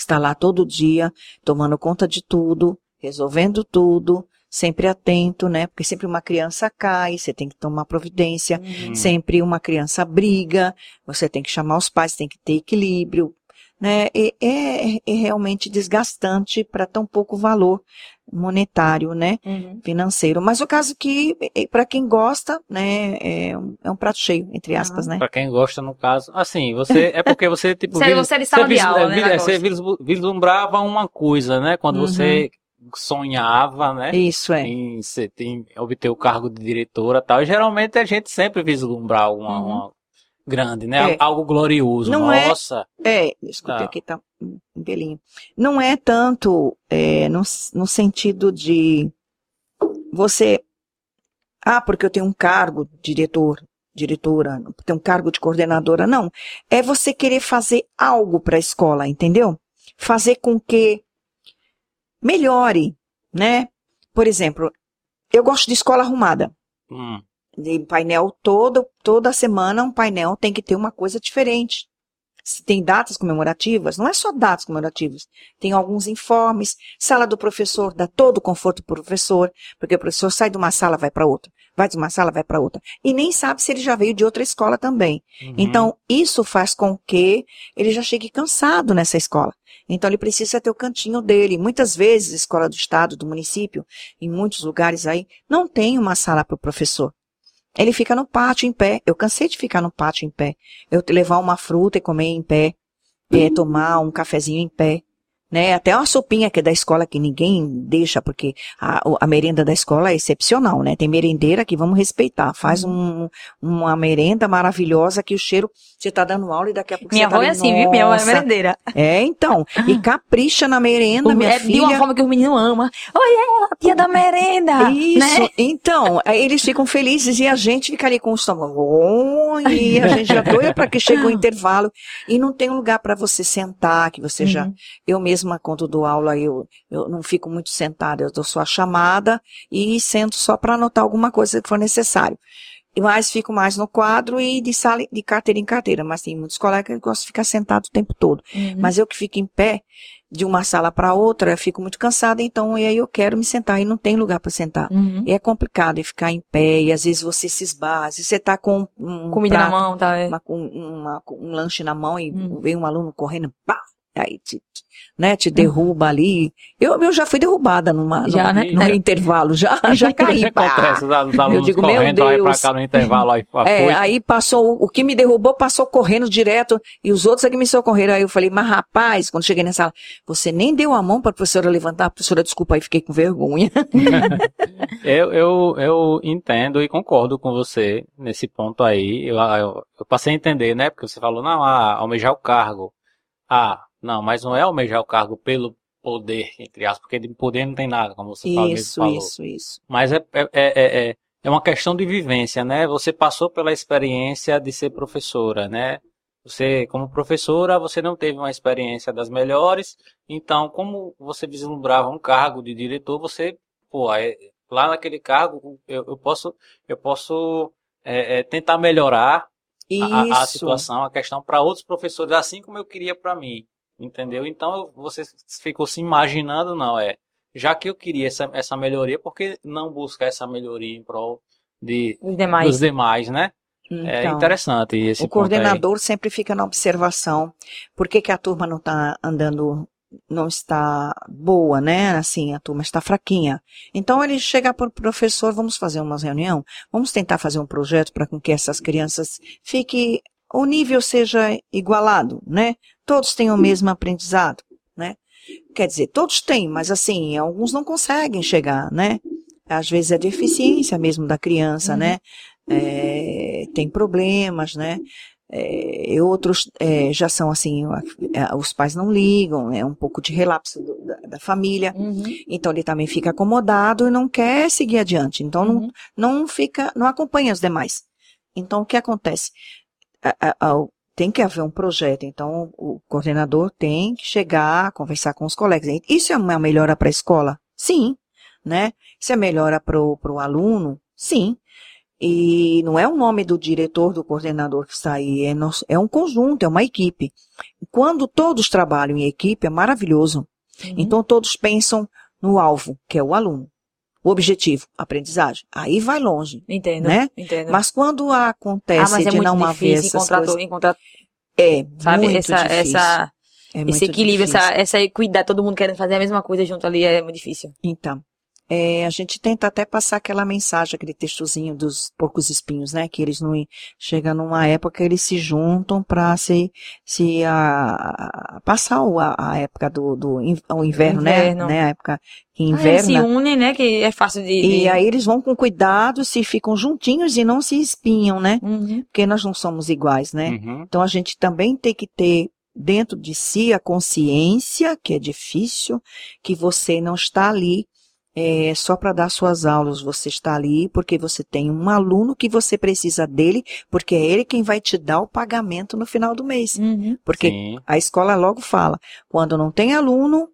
C: está lá todo dia, tomando conta de tudo, resolvendo tudo, sempre atento, né? Porque sempre uma criança cai, você tem que tomar providência,
A: Uhum.
B: Hum.
C: sempre uma criança briga, você tem que chamar os pais, tem que ter equilíbrio, né? É, é realmente desgastante para tão pouco valor monetário, né?
A: Uhum.
C: Financeiro. Mas o caso que, para quem gosta, né, é um, é um prato cheio, entre aspas, né?
B: Pra quem gosta, no caso. Assim, você. É porque você, tipo.
A: Você-
B: vis-
A: você é
B: vis-
A: aula,
B: é,
A: né?
B: Você vis- vislumbrava uma coisa, né? Quando
C: Uhum.
B: você sonhava, né?
C: Isso é.
B: Em, em obter o cargo de diretora e tal. E geralmente a gente sempre vislumbra uma,
A: Uhum.
B: uma grande, né?
C: É.
B: Algo glorioso.
C: Não é-
B: Nossa.
C: É, desculpe,
B: Tá.
C: aqui tá um pelinho. Não é tanto é, no, no sentido de você. Ah, porque eu tenho um cargo de diretor, diretora, tenho um cargo de coordenadora. Não. É você querer fazer algo para a escola, entendeu? Fazer com que melhore, né? Por exemplo, eu gosto de escola arrumada.
B: Hum.
C: De painel todo, toda semana um painel tem que ter uma coisa diferente. Se tem datas comemorativas, não é só datas comemorativas, tem alguns informes, sala do professor dá todo o conforto para o professor, porque o professor sai de uma sala vai para outra, vai de uma sala vai para outra, e nem sabe se ele já veio de outra escola também.
B: Uhum.
C: Então, isso faz com que ele já chegue cansado nessa escola. Então, ele precisa ter o cantinho dele. Muitas vezes, escola do estado, do município, em muitos lugares aí, não tem uma sala para o professor. Ele fica no pátio em pé. Eu cansei de ficar no pátio em pé. Eu levar uma fruta e comer em pé. eh, tomar um cafezinho em pé. Né? Até uma sopinha que é da escola que ninguém deixa, porque a, o- a merenda da escola é excepcional, né? Tem merendeira que vamos respeitar. Faz um, uma merenda maravilhosa que o cheiro, você tá dando aula e daqui a pouco
A: Minha
C: você tá
A: avó é assim, viu? Minha avó é merendeira.
C: É, então. E capricha na merenda,
A: O-
C: minha
A: é de uma
C: filha.
A: forma que os meninos amam. Olha, a tia da merenda.
C: Isso,
A: Né?
C: então, eles ficam felizes e a gente fica ali com o estômago, e a gente já doida para que chegue o intervalo e não tem um lugar para você sentar, que você já
A: Uhum.
C: Eu mesma, quando dou aula, eu, eu não fico muito sentada, eu dou só a chamada e sento só para anotar alguma coisa que for necessário. Mais fico mais no quadro e de sala, de carteira em carteira, mas tem muitos colegas que gostam de ficar sentado o tempo todo.
A: Uhum.
C: Mas eu que fico em pé de uma sala para outra, eu fico muito cansada, então e aí eu quero me sentar e não tem lugar para sentar.
A: Uhum.
C: E é complicado e ficar em pé e às vezes você se esbarra, se você tá com um
A: Comida na
C: prato,
A: mão, tá? é.
C: uma- um, uma- um lanche na mão e
A: Hum.
C: vem um aluno correndo, pá, aí te, te- né, te derruba ali. Eu, eu já fui derrubada numa,
A: Já,
C: num,
A: né?
C: num intervalo, já, já caí.
B: Acontece, os alunos alunos
C: digo, meu
B: correndo lá e pra
C: Deus.
B: cá no intervalo. Aí,
C: É, aí passou, o que me derrubou passou correndo direto e os outros é que me socorreram. Aí eu falei, mas rapaz, quando cheguei nessa sala, você nem deu a mão para a professora levantar, professora, desculpa, aí fiquei com vergonha.
B: Eu, eu, eu entendo e concordo com você nesse ponto aí. Eu, eu, eu passei a entender, né? Porque você falou, não, ah, almejar o cargo. Ah, não, mas não é almejar o cargo pelo poder, entre aspas, porque de poder não tem nada, como você mesmo
C: Isso,
B: falou.
C: isso, isso.
B: Mas é, é, é, é, é uma questão de vivência, né? Você passou pela experiência de ser professora, né? Você, como professora, você não teve uma experiência das melhores, então, como você vislumbrava um cargo de diretor, você, pô, é- lá naquele cargo, eu, eu posso, eu posso é, é, tentar melhorar a- a situação, a questão para outros professores, assim como eu queria para mim, entendeu? Então você ficou se imaginando, não é? Já que eu queria essa, essa melhoria, por que não buscar essa melhoria em prol de,
A: demais.
B: dos demais, né? É
C: Então,
B: interessante esse
C: O
B: ponto aí.
C: coordenador sempre fica na observação. Por que, que a turma não está andando, não está boa, né? Assim, a turma está fraquinha. Então ele chega para o professor, vamos fazer uma reunião, vamos tentar fazer um projeto para com que essas crianças fiquem, o nível seja igualado, né? Todos tenham o mesmo aprendizado, né? Quer dizer, todos têm, mas assim, alguns não conseguem chegar, né? Às vezes é deficiência mesmo da criança,
A: Uhum.
C: né? É, tem problemas, né? É, e outros é, já são assim, é, os pais não ligam, é um pouco de relapso do- da, da família,
A: Uhum.
C: então ele também fica acomodado e não quer seguir adiante, então não,
A: Uhum.
C: não fica, não acompanha os demais. Então o que acontece? A- a- a- tem que haver um projeto, então o coordenador tem que chegar, conversar com os colegas. Isso é uma melhora para a escola? Sim, né? Isso é melhora para o aluno? Sim. E não é o nome do diretor, do coordenador que está aí, é, nosso- é um conjunto, é uma equipe. Quando todos trabalham em equipe, é maravilhoso.
A: Uhum.
C: Então todos pensam no alvo, que é o aluno. O objetivo, aprendizagem. Aí vai longe,
A: Entendo.
C: né?
A: Entendo.
C: Mas quando
A: ah,
C: acontece
A: mas é
C: de não haver essas
A: encontrar,
C: coisas,
A: encontrar
C: é
A: sabe,
C: muito
A: essa,
C: difícil.
A: essa,
C: é
A: esse equilíbrio,
C: difícil.
A: essa, essa equidade, todo mundo querendo fazer a mesma coisa junto ali é muito difícil.
C: Então, é, a gente tenta até passar aquela mensagem, aquele textozinho dos porcos espinhos, né? Que eles não chega numa época que eles se juntam para se se a, a- passar o- a, a época do, do o inverno,
A: Inverno.
C: né? né? A época que
A: Ah, eles se
C: inverna.
A: unem, né? Que é fácil de.
C: e
A: de-
C: aí eles vão com cuidado, se ficam juntinhos e não se espinham, né?
A: Uhum.
C: Porque nós não somos iguais, né?
B: Uhum.
C: Então a gente também tem que ter dentro de si a consciência, que é difícil, que você não está ali é, só para dar suas aulas, você está ali porque você tem um aluno que você precisa dele, porque é ele quem vai te dar o pagamento no final do mês.
A: Uhum.
C: Porque
B: Sim.
C: a escola logo fala, quando não tem aluno,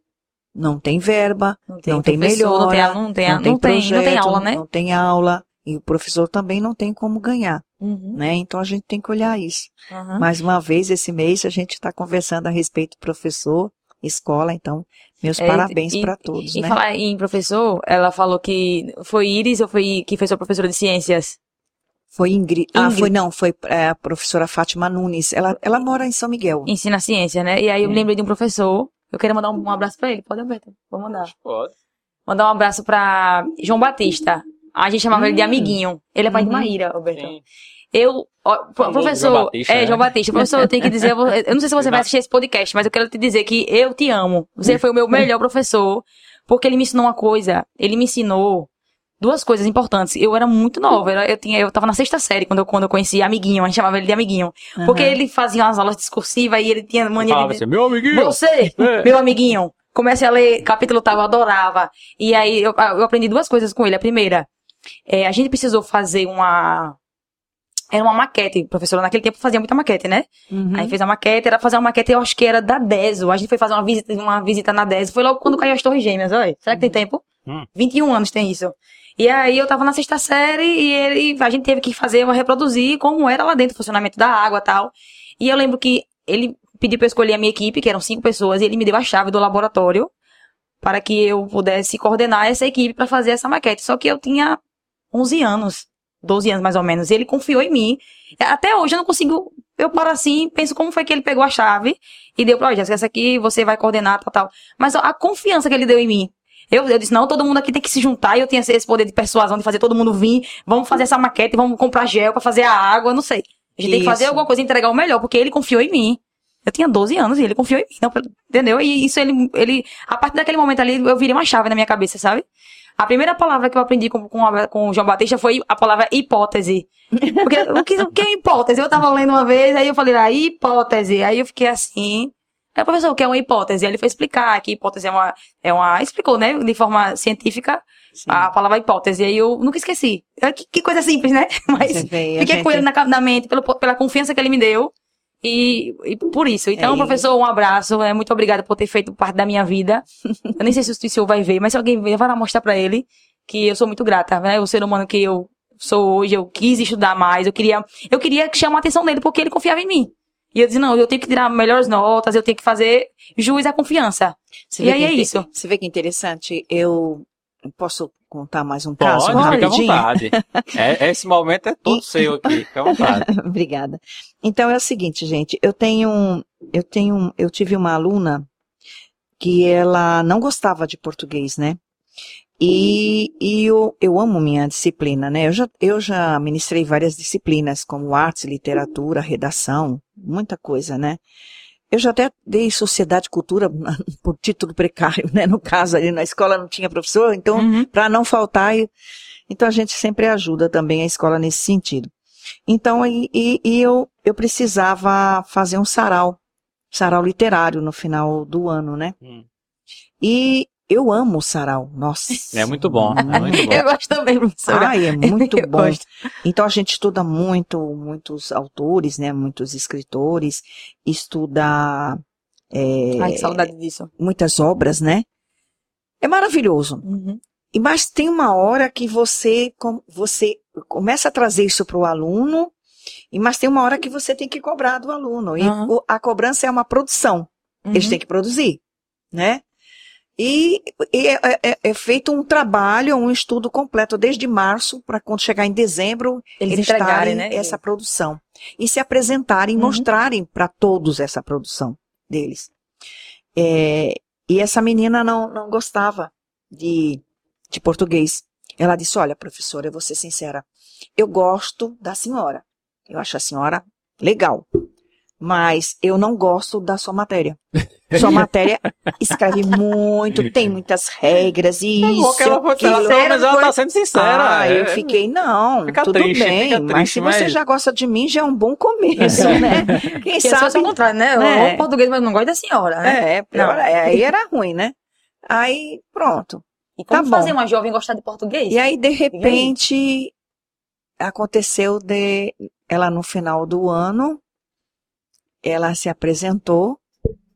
C: não tem verba,
A: Não tem,
C: Não tem
A: professor, Não tem, aluno, não tem,
C: não,
A: não
C: tem
A: tem, não tem
C: projeto,
A: aula, né?
C: não tem aula, e o professor também não tem como ganhar,
A: Uhum.
C: né? Então a gente tem que olhar isso.
A: Aham.
C: Mais uma vez, esse mês, a gente está conversando a respeito do professor, escola, então, meus
A: É,
C: parabéns para todos,
A: E
C: né?
A: falar em professor, ela falou que foi Iris ou foi que foi sua professora de ciências?
C: Foi Ingrid. Ah,
A: Ingrid.
C: foi não, foi é, a professora Fátima Nunes. Ela, ela mora em São Miguel.
A: Ensina ciência, né? E aí eu me
C: É.
A: lembrei de um professor. Eu queria mandar um, um abraço pra ele. Pode, Alberto? Vou mandar.
B: Pode.
A: Mandar um abraço pra João Batista. A gente chamava ele de
C: Hum.
A: amiguinho. Ele é pai de
C: Uhum.
A: Maíra, Alberto.
B: Sim.
A: Eu, ó, professor,
B: João Batista,
A: é,
B: né?
A: João Batista, professor, eu tenho que dizer, eu não sei se você vai assistir esse podcast, mas eu quero te dizer que eu te amo. Você foi o meu melhor professor, porque ele me ensinou uma coisa, ele me ensinou duas coisas importantes. Eu era muito nova, eu, eu tinha, eu tava na sexta série quando eu, quando eu conheci amiguinho, a gente chamava ele de amiguinho, porque
C: Aham.
A: ele fazia umas aulas discursivas e ele tinha mania de
B: assim, meu amiguinho.
A: você,
B: É.
A: meu amiguinho, comece a ler capítulo tal, eu adorava. E aí eu, eu aprendi duas coisas com ele. A primeira, é, a gente precisou fazer uma. Era uma maquete, professora. Naquele tempo fazia muita maquete, né?
C: Uhum.
A: Aí fez a maquete, era fazer uma maquete, eu acho que era da DESO. A gente foi fazer uma visita, uma visita na DESO. Foi logo quando caiu as Torres Gêmeas, olha. Será que tem tempo?
B: Hum.
A: 21 anos tem isso. E aí eu tava na sexta série e ele, a gente teve que fazer, reproduzir como era lá dentro, o funcionamento da água e tal. E eu lembro que ele pediu pra eu escolher a minha equipe, que eram cinco pessoas, e ele me deu a chave do laboratório para que eu pudesse coordenar essa equipe para fazer essa maquete. Só que eu tinha 11 anos, 12 anos mais ou menos, e ele confiou em mim. Até hoje eu não consigo, eu paro assim, penso como foi que ele pegou a chave e deu pra, ó, Jéssica, essa aqui você vai coordenar, tal, tal. Mas a confiança que ele deu em mim. Eu, eu disse, não, todo mundo aqui tem que se juntar, e eu tinha esse poder de persuasão de fazer todo mundo vir, vamos fazer essa maquete, vamos comprar gel pra fazer a água, não sei. A gente tem que fazer
C: Isso.
A: alguma coisa, entregar o melhor, porque ele confiou em mim. Eu tinha 12 anos e ele confiou em mim, não, entendeu? E isso ele, ele, a partir daquele momento ali, eu virei uma chave na minha cabeça, sabe? A primeira palavra que eu aprendi com, com, a- com o João Batista foi a palavra hipótese. Porque o que, o que é hipótese? Eu tava lendo uma vez, aí eu falei lá, hipótese. Aí eu fiquei assim. Aí, professor, o que é uma hipótese? Aí ele foi explicar que hipótese é uma, é uma. Explicou, né? De forma científica,
C: Sim.
A: a palavra hipótese. Aí eu nunca esqueci. Que, que coisa simples, né? Mas
C: vê,
A: fiquei com
C: gente-
A: ele na, na mente, pelo, pela confiança que ele me deu. E, e por isso. Então,
C: É,
A: professor, um abraço. É, muito obrigada por ter feito parte da minha vida. Eu nem sei se o senhor vai ver, mas se alguém ver, vai lá mostrar pra ele que eu sou muito grata, né? O ser humano que eu sou hoje, eu quis estudar mais, eu queria, eu queria chamar a atenção dele porque ele confiava em mim. E eu disse, não, eu tenho que tirar melhores notas, eu tenho que fazer jus à confiança.
C: Você
A: E aí é isso.
C: Você vê que interessante. Eu posso contar mais um caso
B: Pode, fica à vontade. É, esse momento é todo seu aqui, fica à vontade.
C: Obrigada. Então é o seguinte, gente, eu tenho, eu tenho, eu tive uma aluna que ela não gostava de português, né? E, e eu, eu amo minha disciplina, né? Eu já, eu já ministrei várias disciplinas, como artes, literatura, redação, muita coisa, né? Eu já até dei sociedade e cultura por título precário, né? No caso, ali na escola não tinha professor, então
A: Uhum.
C: para não faltar. e- Então a gente sempre ajuda também a escola nesse sentido. Então, e, e- e eu, eu precisava fazer um sarau, sarau literário no final do ano, né?
B: Hum.
C: E eu amo o sarau, nossa.
B: É muito bom, é muito bom.
A: Eu gosto também, professora.
C: Ai, é muito
A: Eu
C: bom.
A: gosto.
C: Então a gente estuda muito, muitos autores, né? Muitos escritores, estuda é,
A: Ai, que saudade disso.
C: muitas obras, né? É maravilhoso.
A: Uhum.
C: E mas tem uma hora que você com- você começa a trazer isso para o aluno, e mas tem uma hora que você tem que cobrar do aluno. E o- a cobrança é uma produção. Eles
A: Uhum.
C: têm que produzir, né? E, e é, é- é feito um trabalho, um estudo completo desde março para quando chegar em dezembro
A: Eles,
C: eles
A: entregarem,
C: estarem
A: né?
C: essa produção e se apresentarem,
A: Uhum.
C: mostrarem para todos essa produção deles. É, e essa menina não, não gostava de, de português. Ela disse: Olha, professora, eu vou ser sincera, eu gosto da senhora, eu acho a senhora legal, mas eu não gosto da sua matéria. Sua matéria escreve muito, tem muitas regras e
B: É bom
C: isso.
B: que ela foi,
C: aquilo.
B: ela, menos ela tá sendo sincera.
C: Ah,
B: é.
C: eu fiquei, não,
B: Fica
C: tudo
B: triste,
C: bem,
B: fica
C: mas
B: triste,
C: se você
B: mas-
C: já gosta de mim, já é um bom começo, né? Quem
A: Que
C: sabe...
A: ao contrário, né?
C: né?
A: O português, mas não gosta da senhora, né?
C: É, pior,
A: Não.
C: é, aí era ruim, né? Aí, pronto.
A: E como
C: tá bom.
A: fazer uma jovem gostar de português?
C: E aí, de repente, aconteceu de ela no final do ano, ela se apresentou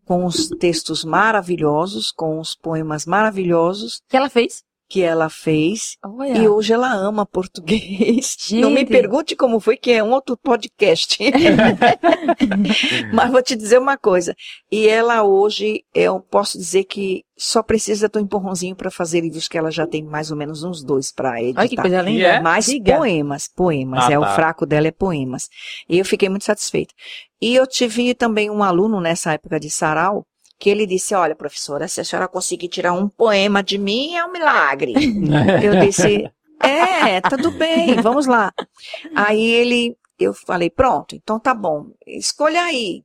C: com os textos maravilhosos, com os poemas maravilhosos
A: que ela fez?
C: Que ela fez
A: Olha.
C: E hoje ela ama português.
A: Gente.
C: Não me pergunte como foi, que é um outro podcast. Mas vou te dizer uma coisa. E ela hoje, eu posso dizer que só precisa do empurrãozinho para fazer livros, que ela já tem mais ou menos uns dois para editar.
A: Olha que coisa linda.
B: É?
C: Mais
A: Diga.
C: poemas, poemas.
B: Ah,
C: é
B: tá.
C: o fraco dela é poemas. E eu fiquei muito satisfeita. E eu tive também um aluno nessa época de sarau que ele disse: "Olha, professora, se a senhora conseguir tirar um poema de mim é um milagre". Eu disse: "É, tudo bem, vamos lá". Aí ele eu falei, pronto, então tá bom, escolha aí.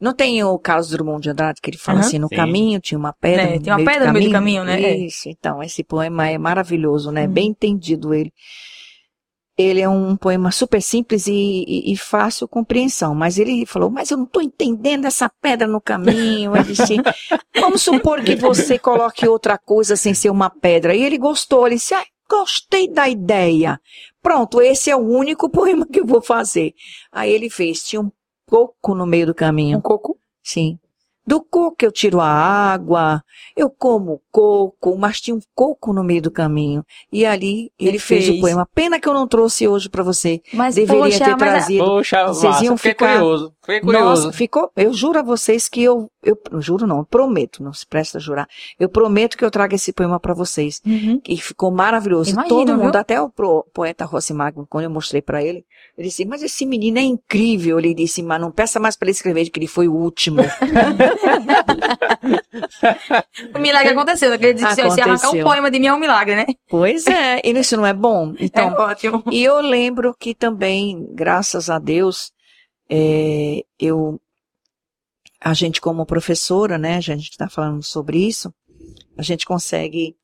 C: Não tem o Carlos Drummond de Andrade, que ele fala
A: Aham.
C: assim, no
B: Sim.
C: caminho tinha uma pedra
A: É, tem uma pedra no meio do caminho, né? É.
C: Isso, então, esse poema é maravilhoso, né?
A: Uhum.
C: Bem entendido ele. Ele é um poema super simples e, e- e fácil compreensão, mas ele falou, mas eu não estou entendendo essa pedra no caminho. Eu disse, vamos supor que você coloque outra coisa sem ser uma pedra. E ele gostou, ele disse, ah, gostei da ideia. Pronto, esse é o único poema que eu vou fazer. Aí ele fez, tinha um coco no meio do caminho.
A: Um coco.
C: Sim. Do coco eu tiro a água, eu como coco, mas tinha um coco no meio do caminho. E ali ele,
A: Ele
C: fez.
A: fez.
C: o poema. Pena que eu não trouxe hoje para você.
A: Mas,
C: Deveria
A: poxa,
C: ter
A: mas
C: trazido.
B: Poxa,
C: Vocês
B: massa,
C: iam ficar-
B: curioso. Fiquei curioso.
C: Nossa, ficou. Eu juro a vocês que eu, eu, eu juro não, eu prometo, não se presta a jurar. Eu prometo que eu trago esse poema para vocês.
A: Uhum.
C: E ficou maravilhoso.
A: Imagino,
C: Todo mundo,
A: viu?
C: até o pro- poeta Rossi Magno, quando eu mostrei para ele, ele disse, mas esse menino é incrível. Ele disse, mas não peça mais para ele escrever, que ele foi o último.
A: O milagre aconteceu. Aquele disse, se arrancar um
C: Aconteceu.
A: poema de mim é um milagre, né?
C: pois é, e isso não é bom? Então,
A: é ótimo.
C: E eu lembro que também, graças a Deus, é, eu, a gente como professora, né, a gente está falando sobre isso, a gente consegue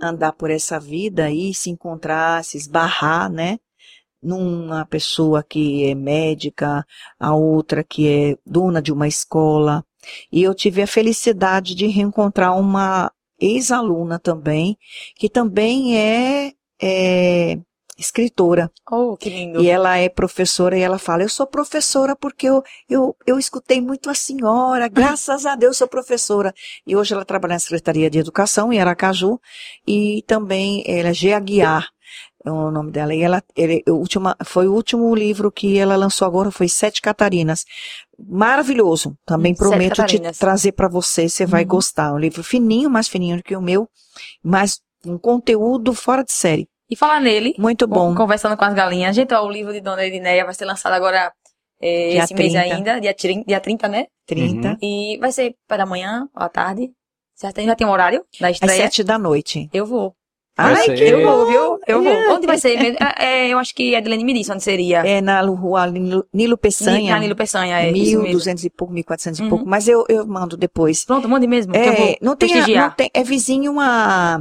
C: andar por essa vida e se encontrar, se esbarrar, né, numa pessoa que é médica, a outra que é dona de uma escola. E eu tive a felicidade de reencontrar uma ex-aluna também, que também é, é escritora.
A: Oh, que lindo.
C: E ela é professora e ela fala: Eu sou professora porque eu, eu, eu escutei muito a senhora, graças a Deus sou professora. E hoje ela trabalha na Secretaria de Educação em Aracaju e também ela é G. Aguiar. É o nome dela. E ela, ele, o última, foi o último livro que ela lançou agora, foi Sete Catarinas. Maravilhoso. Também
A: Sete
C: prometo te
A: Catarinas.
C: trazer para você, você vai
A: Uhum.
C: gostar. Um livro fininho, mais fininho do que o meu, mas um conteúdo fora de série.
A: E falar nele,
C: Muito bom.
A: conversando com as galinhas. Gente, ó, o livro de Dona Edineia vai ser lançado agora é,
C: Dia
A: esse mês
C: 30.
A: ainda, dia, dia 30, né?
C: 30.
B: Uhum.
A: E vai ser para amanhã ou à tarde. Já tem, já tem um horário da
C: Às
A: estreia?
C: sete da noite.
A: Eu vou.
B: Vai
C: Ai,
B: ser.
C: que
A: Eu vou, viu? Eu vou. Onde vai ser? É, é, eu acho que a Edilene me disse onde seria.
C: É na rua Nilo, Nilo
A: Ni-
C: Peçanha.
A: Na Nilo Peçanha, é isso mesmo.
C: 1.200 e pouco, 1.400
A: Uhum.
C: e pouco. Mas eu, eu mando depois.
A: Pronto, mande mesmo, que eu
C: É,
A: vou
C: não tem, a- não tem, é vizinho a,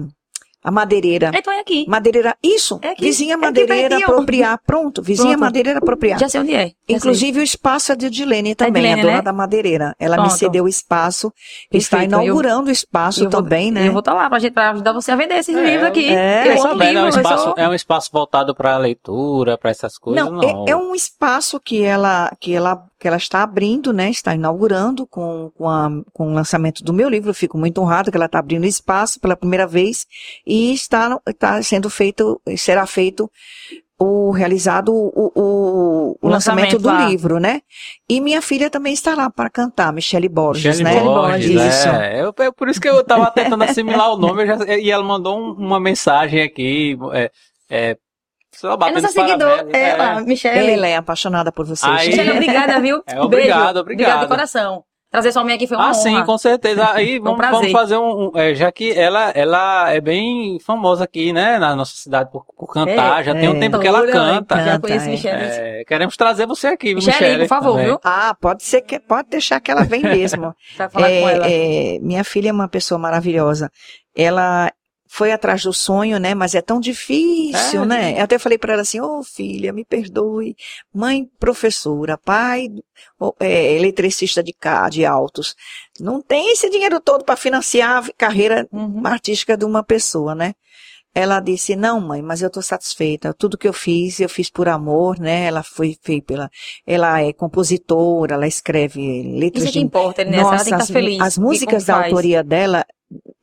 C: a madeireira.
A: Então é aqui.
C: Madeireira, isso,
A: É aqui,
C: vizinha
A: é aqui
C: madeireira
A: pertinho.
C: apropriar. Pronto, vizinha
A: Pronto.
C: madeireira apropriar.
A: Já sei onde é. Já sei.
C: Inclusive o espaço é de Edilene também,
A: Edilene,
C: a dona
A: né?
C: da madeireira. Ela me
A: Pronto.
C: cedeu o espaço, está
A: Perfeito,
C: inaugurando o espaço
A: eu vou-
C: também, né?
A: Eu vou estar lá pra, gente, pra ajudar você a vender esses
B: É,
A: livros aqui.
C: é,
A: eu
C: é
A: amo
B: Sabendo, é, um
A: livro,
B: espaço,
A: sou-
B: é um espaço voltado para leitura, para essas coisas,
C: Não,
B: não.
C: É, é um espaço que ela, que ela, que ela está abrindo, né? Está inaugurando com, com, a- com o lançamento do meu livro. Eu fico muito honrada que ela está abrindo espaço pela primeira vez e está, está sendo feito, será feito o realizado o, o, o lançamento,
A: lançamento
C: do
A: lá.
C: livro, né? E minha filha também está lá para cantar, Michele Borges,
B: Michele
C: né?
B: Borges,
C: Isso.
B: é. Eu, eu- por isso que eu estava tentando assimilar o nome já- e ela mandou um- uma mensagem aqui, é, é, só
A: É
B: batendo
A: nossa
B: os
A: seguidora, é,
B: é.
A: Michelle.
C: Ela é apaixonada por você.
B: Aí-
A: Michelle, obrigada, viu?
B: É, obrigado,
A: Beijo.
B: obrigado.
A: de coração. Trazer sua mãe aqui foi uma
B: Ah,
A: honra.
B: sim, com certeza. Aí
A: um
B: vamos,
A: prazer.
B: vamos fazer um. um- é, já que ela, ela é bem famosa aqui, né, na nossa cidade por, por cantar.
A: É,
B: já tem um
C: é.
B: tempo que ela canta.
A: Já
C: Canta,
A: conheço
C: é.
A: Michelle.
B: É, queremos trazer você aqui, viu,
A: Michele,
B: Michele.
A: por favor,
B: também.
A: viu?
C: Ah, pode ser que pode deixar que ela vem mesmo.
A: Pra falar com ela.
C: É, é, minha filha é uma pessoa maravilhosa. Ela foi atrás do sonho, né? Mas é tão difícil,
B: É,
C: né? Eu até falei para ela assim: Ô filha, me perdoe. Mãe, professora. Pai, é, eletricista de, ca- de autos. Não tem esse dinheiro todo para financiar a carreira
A: Uhum.
C: artística de uma pessoa, né? Ela disse, não, mãe, mas eu estou satisfeita. Tudo que eu fiz, eu fiz por amor, né? Ela foi feita pela. Ela é compositora, ela escreve letras
A: Isso é que
C: de
A: importa, né? Ela tem que estar
C: as,
A: feliz.
C: as músicas da autoria dela,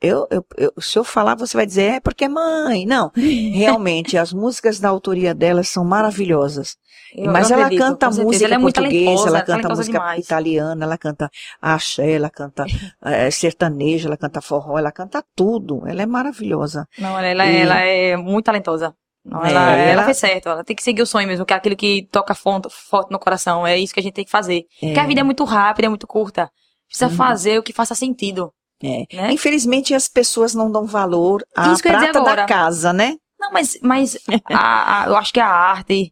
C: eu, eu, eu- se eu falar, você vai dizer, é porque é mãe. Não, realmente, as músicas da autoria dela são maravilhosas.
A: Eu-
C: Mas ela
A: acredito,
C: canta música
A: ela é muito
C: portuguesa,
A: talentosa,
C: ela canta música
A: demais.
C: italiana, ela canta axé, ela canta eh, sertanejo, ela canta forró, ela canta tudo. Ela é maravilhosa.
A: Não, ela,
C: E-
A: ela é muito talentosa. Não,
C: É,
A: ela, ela... fez certo, ela tem que seguir o sonho mesmo, que é aquilo que toca forte no coração. É isso que a gente tem que fazer. Porque a vida é muito rápida, é muito curta. Precisa
C: Uhum.
A: fazer o que faça sentido.
C: É.
A: Né?
C: Infelizmente, as pessoas não dão valor à
A: Isso
C: prata da casa, né?
A: Não, mas, mas a- a- eu acho que a arte,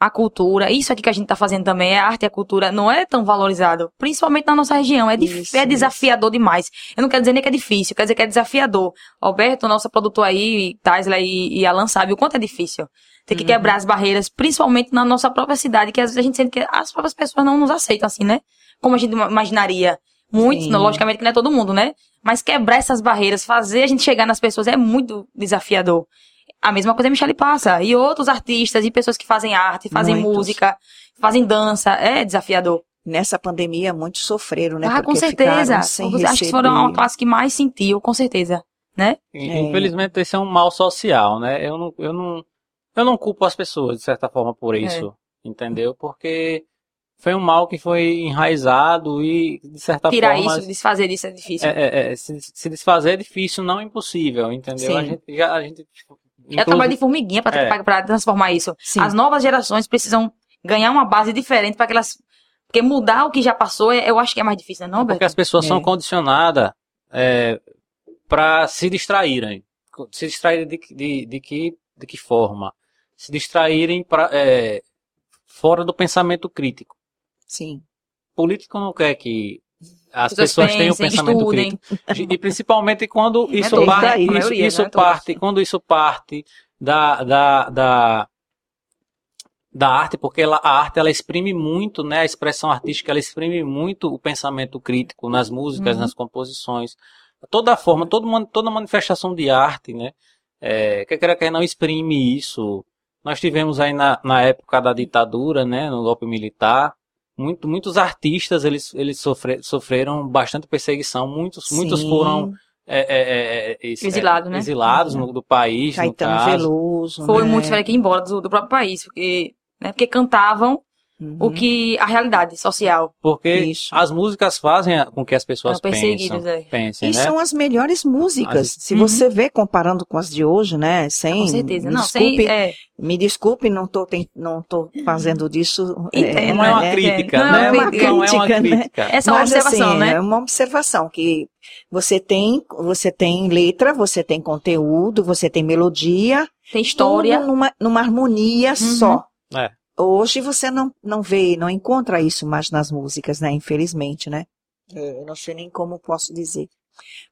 A: a cultura, isso aqui que a gente tá fazendo também, a arte e a cultura, não é tão valorizado. Principalmente na nossa região. É, dif-
C: Isso,
A: é
C: isso.
A: desafiador demais. Eu não quero dizer nem que é difícil, quer dizer que é desafiador. Alberto, nosso produtor aí, Taisla e, e Alan sabe o quanto é difícil. Ter que
C: Uhum.
A: quebrar as barreiras, principalmente na nossa própria cidade, que às vezes a gente sente que as próprias pessoas não nos aceitam assim, né? Como a gente ima- imaginaria. Muitos, não, logicamente que não é todo mundo, né? Mas quebrar essas barreiras, fazer a gente chegar nas pessoas é muito desafiador. A mesma coisa a Michelle passa. E outros artistas e pessoas que fazem arte, fazem
C: Muitos.
A: música, fazem dança. É desafiador.
C: Nessa pandemia, muitos sofreram, né?
A: ah, com
C: porque
A: certeza.
C: ficaram sem
A: Acho que
C: receber.
A: foram uma classe que mais sentiu, com certeza. Né?
C: É.
B: Infelizmente, esse é um mal social, né? Eu não, eu não, eu não culpo as pessoas, de certa forma, por
A: É.
B: isso. Entendeu? Porque foi um mal que foi enraizado e, de certa
A: Tirar
B: forma.
A: isso, desfazer isso é difícil.
B: é, é, é, se, se desfazer é difícil, não impossível, entendeu?
C: Sim.
B: A gente já. A gente,
A: É trabalho de formiguinha pra,
B: É.
A: transformar isso.
C: Sim.
A: As novas gerações precisam ganhar uma base diferente para que elas. Porque mudar o que já passou, é- eu acho que é mais difícil, né, não,
B: Porque
A: Beto?
B: as pessoas
C: É.
B: são condicionadas é, para se distraírem. Se distraírem de, de, de, que, de que forma? Se distraírem pra, é, fora do pensamento crítico.
C: Sim.
B: Político não quer que as
A: Pessoas
B: pessoas tenham
A: pensem,
B: pensamento
A: estudem.
B: crítico. E principalmente quando
A: é
B: isso
A: todos,
B: parte,
A: né? A
B: isso,
A: maioria,
B: isso
A: é
B: parte, quando isso parte da, da, da, da arte, porque ela, a arte ela exprime muito, né? A expressão artística ela exprime muito o pensamento crítico nas músicas,
A: Uhum.
B: nas composições. Toda forma, todo, toda manifestação de arte, né? É, quer queira quer não exprime isso. Nós tivemos aí na, na época da ditadura, né? No golpe militar, muito, muitos artistas eles, eles sofre, sofreram bastante perseguição. Muitos, muitos
C: Sim.
B: foram é, é, é, é,
A: Exilados,
B: é,
A: né?
B: exilados no- do país,
C: Caetano
B: no caso.
C: Veloso.
A: Foi
C: né?
A: muitos tiveram que ir embora do, do próprio país, porque, né, porque cantavam
C: Uhum.
A: o que a realidade social.
B: Porque
C: Isso.
B: as músicas fazem com que as pessoas pensam,
A: é.
B: pensem,
C: E
B: né?
C: são as melhores músicas.
B: As-
C: Se
A: Uhum.
C: você vê comparando com as de hoje, né? Sem,
A: Com certeza.
C: Me
A: Não,
C: desculpe,
A: sem. É,
C: me desculpe, não tem- não tô fazendo disso.
A: Entendo,
B: Não é uma
C: né?
B: crítica,
A: Não é
B: né?
A: uma
B: Não é uma
C: crítica, né?
B: crítica.
A: é só uma
C: Mas,
A: observação,
C: assim,
A: né?
C: É uma observação que você tem, você tem letra, você tem conteúdo, você tem melodia,
A: Tem história.
C: tudo numa, numa harmonia
A: Uhum.
C: só.
B: É.
C: Hoje você não, não vê, não encontra isso mais nas músicas, né? Infelizmente, né? É, Eu não sei nem como posso dizer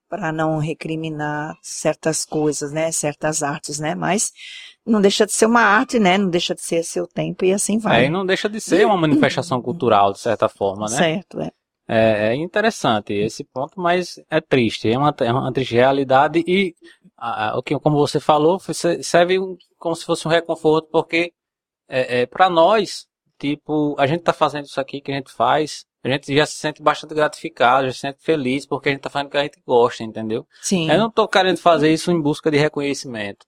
C: para não recriminar certas coisas, né? Certas artes, né? Mas não deixa de ser uma arte, né? Não deixa de ser seu tempo e assim
B: É,
C: vai.
B: e não deixa de ser uma manifestação cultural, de certa forma, né?
C: Certo, é.
B: É, é interessante esse ponto, mas é triste. É uma, é uma triste realidade e a- a- o que, como você falou, serve como se fosse um reconforto, porque é, é, para nós, tipo, a gente tá fazendo isso aqui que a gente faz, a gente já se sente bastante gratificado, já se sente feliz, porque a gente tá fazendo o que a gente gosta, entendeu?
C: Sim.
B: Eu não tô querendo fazer isso em busca de reconhecimento,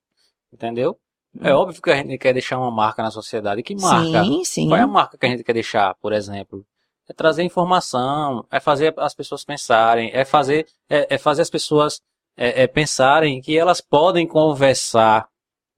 B: entendeu? É
C: Hum.
B: óbvio que a gente quer deixar uma marca na sociedade. Que marca?
C: Sim, sim.
B: Qual é a marca que a gente quer deixar, por exemplo? É trazer informação, é fazer as pessoas pensarem, é fazer, é, é fazer as pessoas é, é, pensarem que elas podem conversar,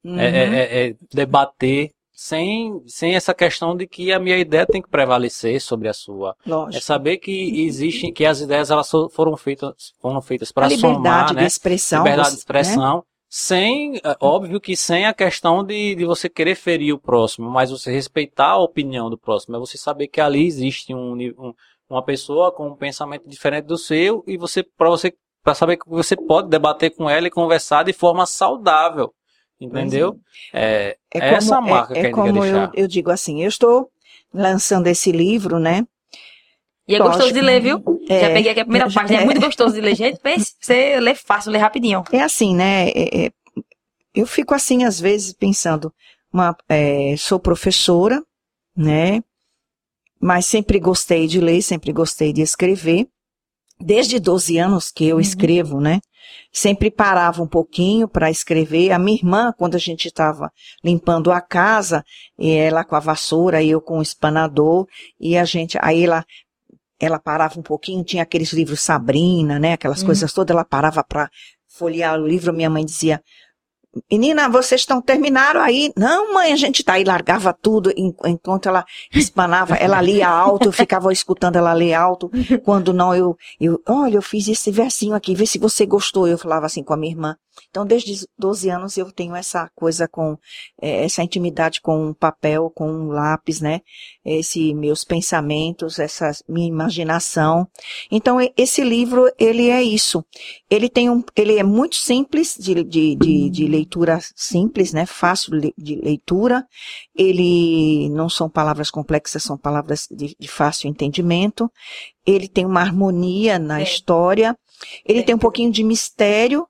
C: Uhum.
B: é, é, é, é, debater, sem, sem essa questão de que a minha ideia tem que prevalecer sobre a sua. É
C: Lógico.
B: saber que existem, que as ideias elas foram feitas, foram feitas
C: a
B: para
C: liberdade
B: somar, né?
C: de expressão.
B: liberdade de expressão, sem, é, óbvio que sem a questão de, de você querer ferir o próximo, mas você respeitar a opinião do próximo, é você saber que ali existe um, um- uma pessoa com um pensamento diferente do seu e você, para você, para saber que você pode debater com ela e conversar de forma saudável, entendeu? É,
C: É
B: é essa
C: como,
B: marca
C: é,
B: que a
C: é
B: gente quer
C: como eu,
B: deixar.
C: eu digo assim, eu estou lançando esse livro, né?
A: E é gostoso de ler, viu? Já
C: É,
A: peguei aqui a primeira página. É muito gostoso de ler. Gente, pense, você lê fácil, lê rapidinho.
C: É assim, né? é- é- eu fico assim, às vezes, pensando, uma, é, sou professora, né? Mas sempre gostei de ler, sempre gostei de escrever. Desde 12 anos que eu
A: Uhum.
C: escrevo, né? Sempre parava um pouquinho para escrever. A minha irmã, quando a gente estava limpando a casa, e ela com a vassoura e eu com o espanador, e a gente, aí ela, ela parava um pouquinho, tinha aqueles livros Sabrina, né? Aquelas
A: Uhum.
C: coisas todas, ela parava para folhear o livro. Minha mãe dizia, menina, vocês estão terminaram aí? Não, mãe, a gente tá aí, largava tudo en- enquanto ela espanava, ela lia alto, eu ficava escutando ela ler alto. Quando não, eu, eu, olha, eu fiz esse versinho aqui, vê se você gostou. Eu falava assim com a minha irmã. Então, desde os 12 anos eu tenho essa coisa com, eh, essa intimidade com um papel, com um lápis, né? Esse meus pensamentos, essa minha imaginação. Então, esse livro, ele é isso. Ele tem um, ele é muito simples, de, de, de, de leitura simples, né? Fácil de leitura. Ele não são palavras complexas, são palavras de, de fácil entendimento. Ele tem uma harmonia na
A: É.
C: história. Ele
A: É.
C: tem um pouquinho de mistério.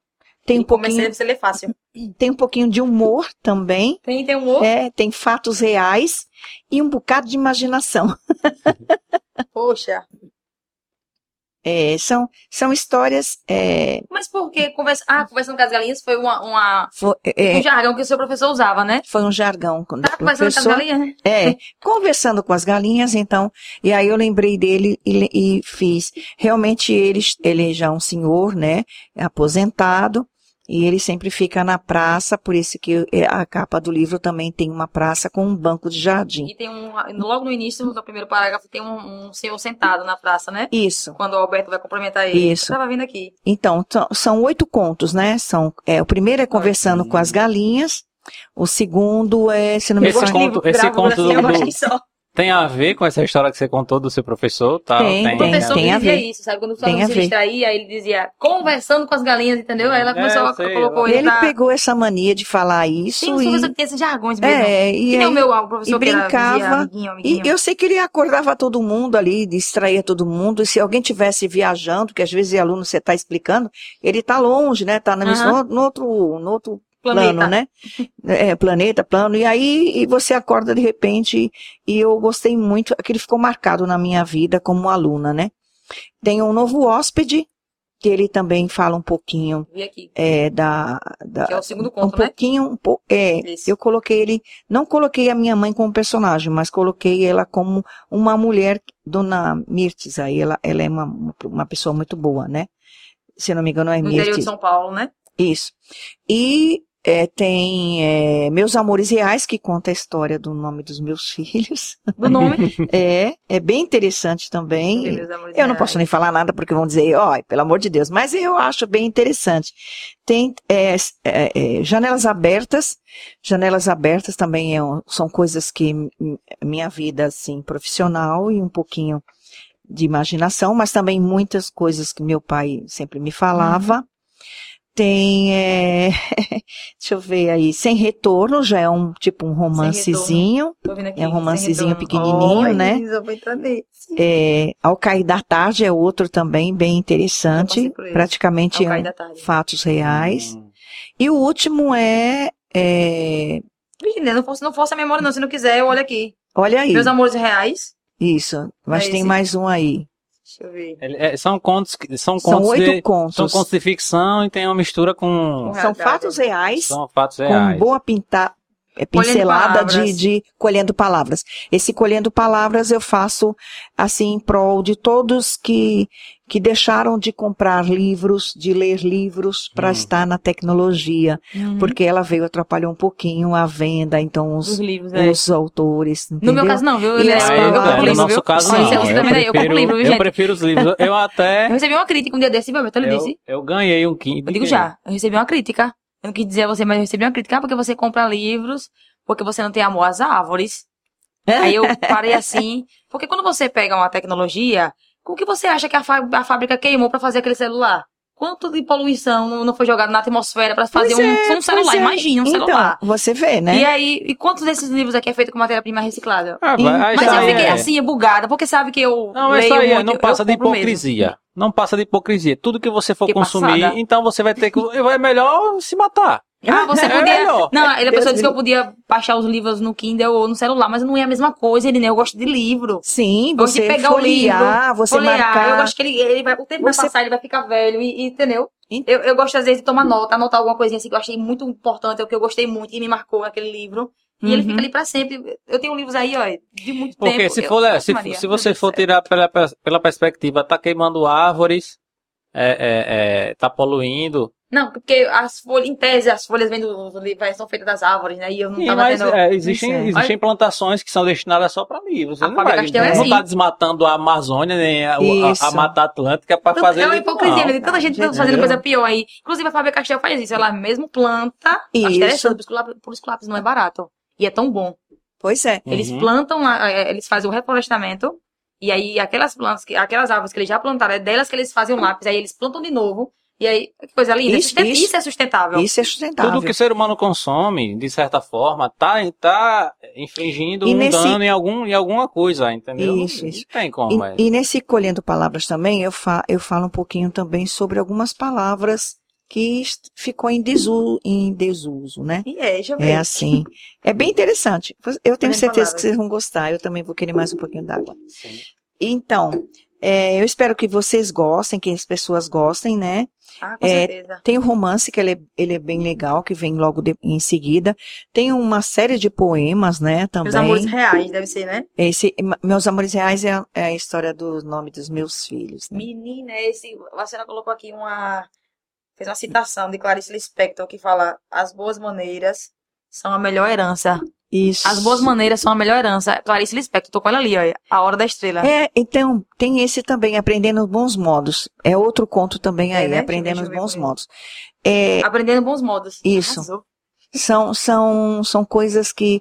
C: Tem um pouquinho,
A: você ler fácil.
C: tem um pouquinho de humor também.
A: Tem, tem um outro.
C: É, tem fatos reais e um bocado de imaginação.
A: Poxa.
C: É, são, são histórias. É,
A: Mas por que conversa... Ah, conversando com as galinhas foi uma, uma...
C: foi, é,
A: um jargão que o seu professor usava, né?
C: foi um jargão. Quando o
A: conversando com as galinhas, né?
C: É, conversando com as galinhas, então, e aí eu lembrei dele e, e fiz. Realmente ele, ele já é um senhor, né, é aposentado, e ele sempre fica na praça, por isso que é, a capa do livro também tem uma praça com um banco de jardim.
A: E tem um... Logo no início do primeiro parágrafo tem um, um senhor sentado na praça, né?
C: Isso.
A: Quando o Alberto vai cumprimentar ele.
C: Isso.
A: Eu tava vindo aqui.
C: Então, são- oito contos, né? São, é, o primeiro é conversando com as galinhas, o segundo é, se não me
B: Esse
C: engano,
B: conto- esse conto
A: assim, eu
B: do-
A: só.
B: Tem a ver com essa história que você contou do seu professor? Tá?
C: Tem,
A: O professor
C: tem
A: dizia
C: ver.
A: isso, sabe? Quando o
C: Tem a
A: se distraía, ele dizia, conversando com as galinhas, entendeu? Aí ela
B: É,
A: começou,
B: eu
A: a
B: sei,
A: colocou ele
C: ele pegou essa mania de falar isso
A: Tem
C: e,
A: que tem esses jargões mesmo.
C: é, e
A: que nem
C: aí-
A: o meu o professor
C: e brincava,
A: dizia, amiguinho, amiguinho.
C: E eu sei que ele acordava todo mundo ali, distraía todo mundo. E se alguém tivesse viajando, que às vezes o aluno você está explicando, ele está longe, né? Está no, no outro, no outro
A: Planeta.
C: plano, né? É, planeta, plano. E aí e você acorda de repente. E eu gostei muito, aquele ficou marcado na minha vida como aluna, né? Tem um novo hóspede, que ele também fala um pouquinho é, da, da,
A: que é o segundo
C: um
A: conto, né?
C: pouquinho, um pou- é,
A: Isso.
C: eu coloquei ele, não coloquei a minha mãe como personagem, mas coloquei ela como uma mulher, Dona Mirtes, aí ela, ela é uma, uma pessoa muito boa, né? Se não me engano é
A: No interior de São Paulo, né?
C: isso. E é, tem é, Meus Amores Reais, que conta a história do nome dos meus filhos,
A: Do nome.
C: é, é bem interessante também, eu não
A: reais.
C: posso nem falar nada porque vão dizer, ó, pelo amor de Deus, mas eu acho bem interessante. Tem é, é, é, janelas abertas, janelas abertas também é são coisas que minha vida assim profissional e um pouquinho de imaginação, mas também muitas coisas que meu pai sempre me falava. Tem, é, deixa eu ver aí, Sem Retorno, já é um tipo um romancezinho.
A: Tô vendo aqui,
C: É um romancezinho pequenininho,
A: Ai,
C: né?
A: Elisa, eu vou entrar nesse.
C: É, Ao Cair da Tarde é outro também bem interessante, praticamente é um fatos reais.
B: Hum.
C: E o último é, é,
A: Menina, não fosse, não fosse a memória, não. Se não quiser, eu olho aqui.
C: olha aí,
A: Meus amores reais.
C: isso, mas
A: É
C: tem
A: esse.
C: mais um aí.
A: Deixa eu ver.
B: É, são contos, que- são
C: São
B: contos
C: oito
B: de,
C: contos.
B: são contos de ficção e tem uma mistura com
A: Com
C: São fatos reais,
B: são fatos
C: com
B: reais.
C: boa pinta, é,
A: Colhendo
C: pincelada de, de colhendo palavras. Esse colhendo palavras eu faço assim em prol de todos que que deixaram de comprar livros, de ler livros para
B: Hum.
C: estar na tecnologia,
A: Uhum.
C: porque ela veio atrapalhar um pouquinho a venda, então
A: Os
C: os,
A: livros, é.
C: os autores,
A: No
C: entendeu?
A: meu caso, não, viu?
C: E
A: Eu,
C: as
A: eu, eu,
B: no
A: livro,
B: nosso
A: viu?
B: caso, não.
A: você
B: Eu
A: também, eu compro
B: prefiro,
A: livro, viu,
B: eu
A: gente?
B: prefiro os livros. Eu
A: Eu
B: até.
A: recebi uma crítica um dia desse, meu, eu
B: Eu,
A: disse.
B: eu ganhei um Kindle.
A: Eu digo já, eu recebi uma crítica. Eu não quis dizer a você, mas eu recebi uma crítica ah, porque você compra livros, porque você não tem amor às árvores. Aí eu parei assim, porque quando você pega uma tecnologia, com que você acha que a, fá- a fábrica queimou pra fazer aquele celular? Quanto de poluição não- foi jogado na atmosfera pra fazer um,
C: é,
A: um celular?
C: é.
A: Imagina um
C: então,
A: celular.
C: você vê, né?
A: E aí, e quantos desses livros aqui é feito com matéria-prima reciclável?
B: Ah,
C: E-
A: Mas eu fiquei
B: é-
A: assim, bugada, porque sabe que eu
B: Não, mas
A: leio
B: isso aí é,
A: muito,
B: não passa de
A: compro mesmo.
B: hipocrisia. Não passa de hipocrisia. Tudo que você for
A: Que
B: consumir,
A: passada.
B: então você vai ter que. É melhor se matar.
A: Ah, você
B: É
A: podia.
B: melhor.
A: Não, ele, a pessoa disse que eu podia baixar os livros no Kindle ou no celular, mas não é a mesma coisa, ele, né? Eu gosto de livro.
C: Sim,
A: gosto de
C: você
A: pegar o
C: folhear, você
A: Folhear,
C: marcar.
A: eu acho que ele, ele vai, o tempo
C: Você-
A: vai passar, ele vai ficar velho, e, e- entendeu?
C: Ent-
A: Eu, eu gosto, às vezes, de tomar nota, anotar alguma coisinha assim que eu achei muito importante, ou que eu gostei muito e me marcou naquele livro. E ele
C: Uhum.
A: fica ali pra sempre. Eu tenho livros aí, ó, de muito
B: Porque
A: tempo.
B: se,
A: eu-
B: for, se,
A: Maria,
B: se você for tirar pela, pela perspectiva, tá queimando árvores, é, é, é, tá poluindo,
A: Não, porque as folhas, em tese, as folhas vêm do, do livro, são feitas das árvores, né? E eu não
B: Sim,
A: tava
B: mas
A: tendo.
B: é, existem,
C: Isso é.
B: existem plantações que são destinadas só para livros. Você
A: A
B: não
A: Fábio
B: vai,
A: é
B: não
A: assim.
B: tá desmatando a Amazônia nem a, a- a Mata Atlântica para fazer
A: é uma hipocrisia,
B: não.
A: mas tanta gente tá
C: Entendeu?
A: fazendo coisa pior aí. Inclusive a Fábia Castel faz isso, ela mesmo planta. Acho
C: Isso.
A: interessante, por isso que o lápis- não é barato. E é tão bom.
C: Pois é.
A: Eles
B: Uhum.
A: plantam lá, é, eles fazem o reflorestamento. E aí, aquelas plantas, que- aquelas árvores que eles já plantaram, é delas que eles fazem o lápis. Aí eles plantam de novo. E aí, que coisa linda.
C: Isso, isso.
A: isso é sustentável.
C: Isso é sustentável.
B: Tudo que o ser humano consome, de certa forma, tá, tá infringindo
C: E
B: um
C: nesse-
B: dano em, algum, em alguma coisa, entendeu?
C: Isso,
B: Não
C: isso.
B: tem como.
C: E, e nesse Colhendo Palavras também, eu, fa eu falo um pouquinho também sobre algumas palavras que ficou em, desu em desuso, né?
A: E é, eu ver.
C: É assim. É bem interessante. Eu tenho
A: Colhendo
C: certeza
A: Palavras.
C: que vocês vão gostar. Eu também vou querer mais um pouquinho d'água.
B: Sim.
C: Então, é, eu espero que vocês gostem, que as pessoas gostem, né?
A: Ah, com
C: é,
A: certeza.
C: Tem o romance, que ele é, ele é bem legal, que vem logo de- em seguida. Tem uma série de poemas, né, também.
A: Os amores reais, deve ser, né?
C: Esse, Meus Amores Reais é, a- é a história do nome dos meus filhos. Né?
A: Menina, esse. A senhora colocou aqui uma. Fez uma citação de Clarice Lispector que fala: as boas maneiras são a melhor herança.
C: Isso.
A: As boas maneiras são a melhor herança. Clarice Lispector, tô com ela ali, ó. A Hora da Estrela.
C: É, então, tem esse também, Aprendendo Bons Modos. É outro conto também
A: É,
C: aí,
A: né?
C: Aprendendo os Bons. Modos. É,
A: Aprendendo bons modos.
C: Isso.
A: Arrasou.
C: são, são, são coisas que,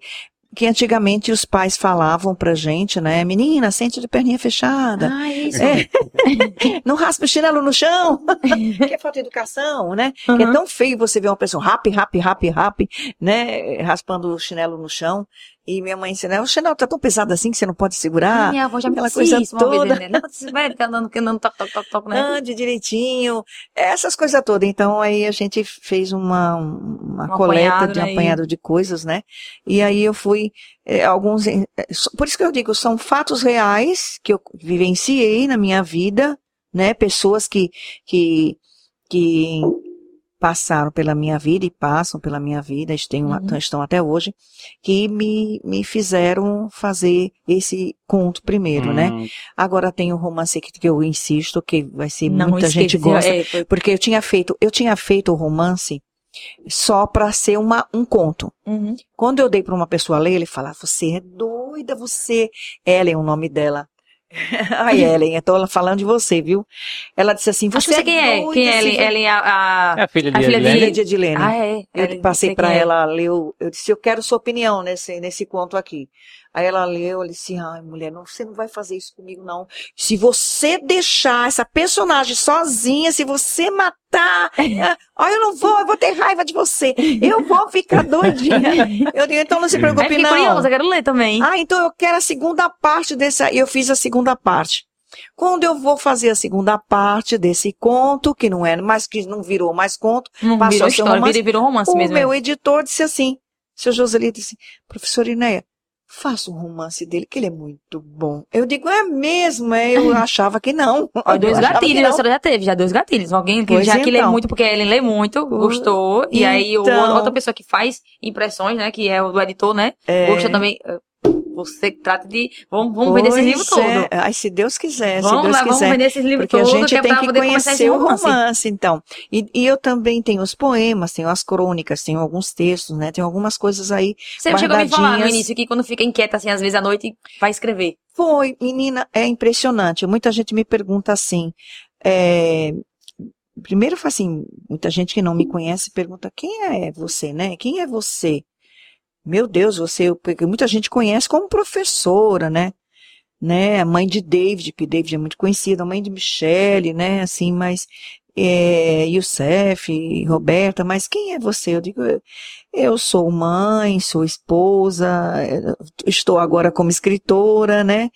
C: que antigamente os pais falavam pra gente, né? Menina, sente de perninha fechada.
A: Ah, isso.
C: É. Não raspa o chinelo no chão. que é falta de educação, né? Que é
A: Uhum.
C: tão feio você ver uma pessoa rap, rap, rap, rap, né? Raspando o chinelo no chão. E minha mãe ensina, o chinelo tá tão pesado assim que você não pode segurar.
A: Minha avó já me
C: aquela coisa
A: isso uma
C: toda.
A: vez, né? Não, você vai ficar andando, andando, toque, toque, toque, toque, né?
C: Ande direitinho, essas coisas todas. Então aí a gente fez uma, uma
A: Um
C: coleta
A: apanhado,
C: de
A: né,
C: apanhado de coisas, né? E aí eu fui, eh, alguns, eh, por isso que eu digo, são fatos reais que eu vivenciei na minha vida, né? Pessoas que, que, que passaram pela minha vida e passam pela minha vida, estão,
A: Uhum.
C: estão até hoje, que me, me fizeram fazer esse conto primeiro, né?
B: Hum,
C: Agora tem o romance que, que eu insisto que vai ser
A: Não
C: muita gente gosta,
A: é, foi-
C: porque eu tinha feito, eu tinha feito o romance só para ser uma, um conto.
A: Uhum.
C: Quando eu dei para uma pessoa ler, ele falava: "Você é doida, você". Ellen, o nome dela. Ai, Ellen, eu tô falando de você, viu? Ela disse assim: "Você
A: sei quem é. Quem é Ellen?
C: vai-"
A: Ellen, a, a...
B: É a filha
A: A
B: de
A: filha.
C: Filha de Edilene.
A: Ah, é.
C: Eu
A: Ellen,
C: passei
A: sei
C: para
A: é.
C: ela ler, o- eu disse, eu quero sua opinião nesse, nesse conto aqui. Aí ela leu, ela disse, ai mulher, não, você não vai fazer isso comigo não. Se você deixar essa personagem sozinha, se você matar, ah, ó, eu não vou, eu vou ter raiva de você. Eu vou ficar doidinha. Eu digo, então não se
A: É,
C: preocupe
A: fiquei
C: não.
A: curiosa, quero ler também.
C: Ah, então eu quero a segunda parte dessa. E eu fiz a segunda parte. Quando eu vou fazer a segunda parte desse conto, que não é, mas que não virou mais conto,
A: Não
C: passou
A: virou
C: a ser
A: história,
C: romance.
A: virou, romance
C: o
A: mesmo.
C: meu editor disse assim, seu Joselito disse, professor Inéia, faça um romance dele, que ele é muito bom. Eu digo, é mesmo, é, eu achava que não.
A: Ó, dois gatilhos, a senhora já teve, já dois gatilhos. Alguém que
C: Pois
A: já que lê
C: então.
A: muito, porque ele lê muito, gostou. E aí
C: Então.
A: outra pessoa que faz impressões, né? Que é o do editor, né?
C: É.
A: Gosta também. Você trata de. Vamos, vamos vender esse livro
C: Pois
A: todo.
C: é. Ai, se Deus quiser,
A: Vamos
C: se Deus
A: lá, vamos
C: quiser.
A: vender esse livro
C: Porque a
A: todo,
C: gente
A: que é
C: tem que conhecer o
A: romance.
C: romance, então. E, e eu também tenho os poemas, tenho as crônicas, tenho alguns textos, né? Tem algumas coisas aí.
A: Você chegou a me falar no início que quando fica inquieta, assim, às vezes à noite, vai escrever.
C: Foi, menina, é impressionante. Muita gente me pergunta assim. é, Primeiro, assim, muita gente que não me conhece pergunta quem é você, né? Quem é você? Meu Deus, você, muita gente conhece como professora, né? Né? A mãe de David, que David é muito conhecida, a mãe de Michelle, né? Assim, mas é, Youssef, Roberta, mas quem é você? Eu digo, eu- sou mãe, sou esposa, eh, estou agora como escritora, né?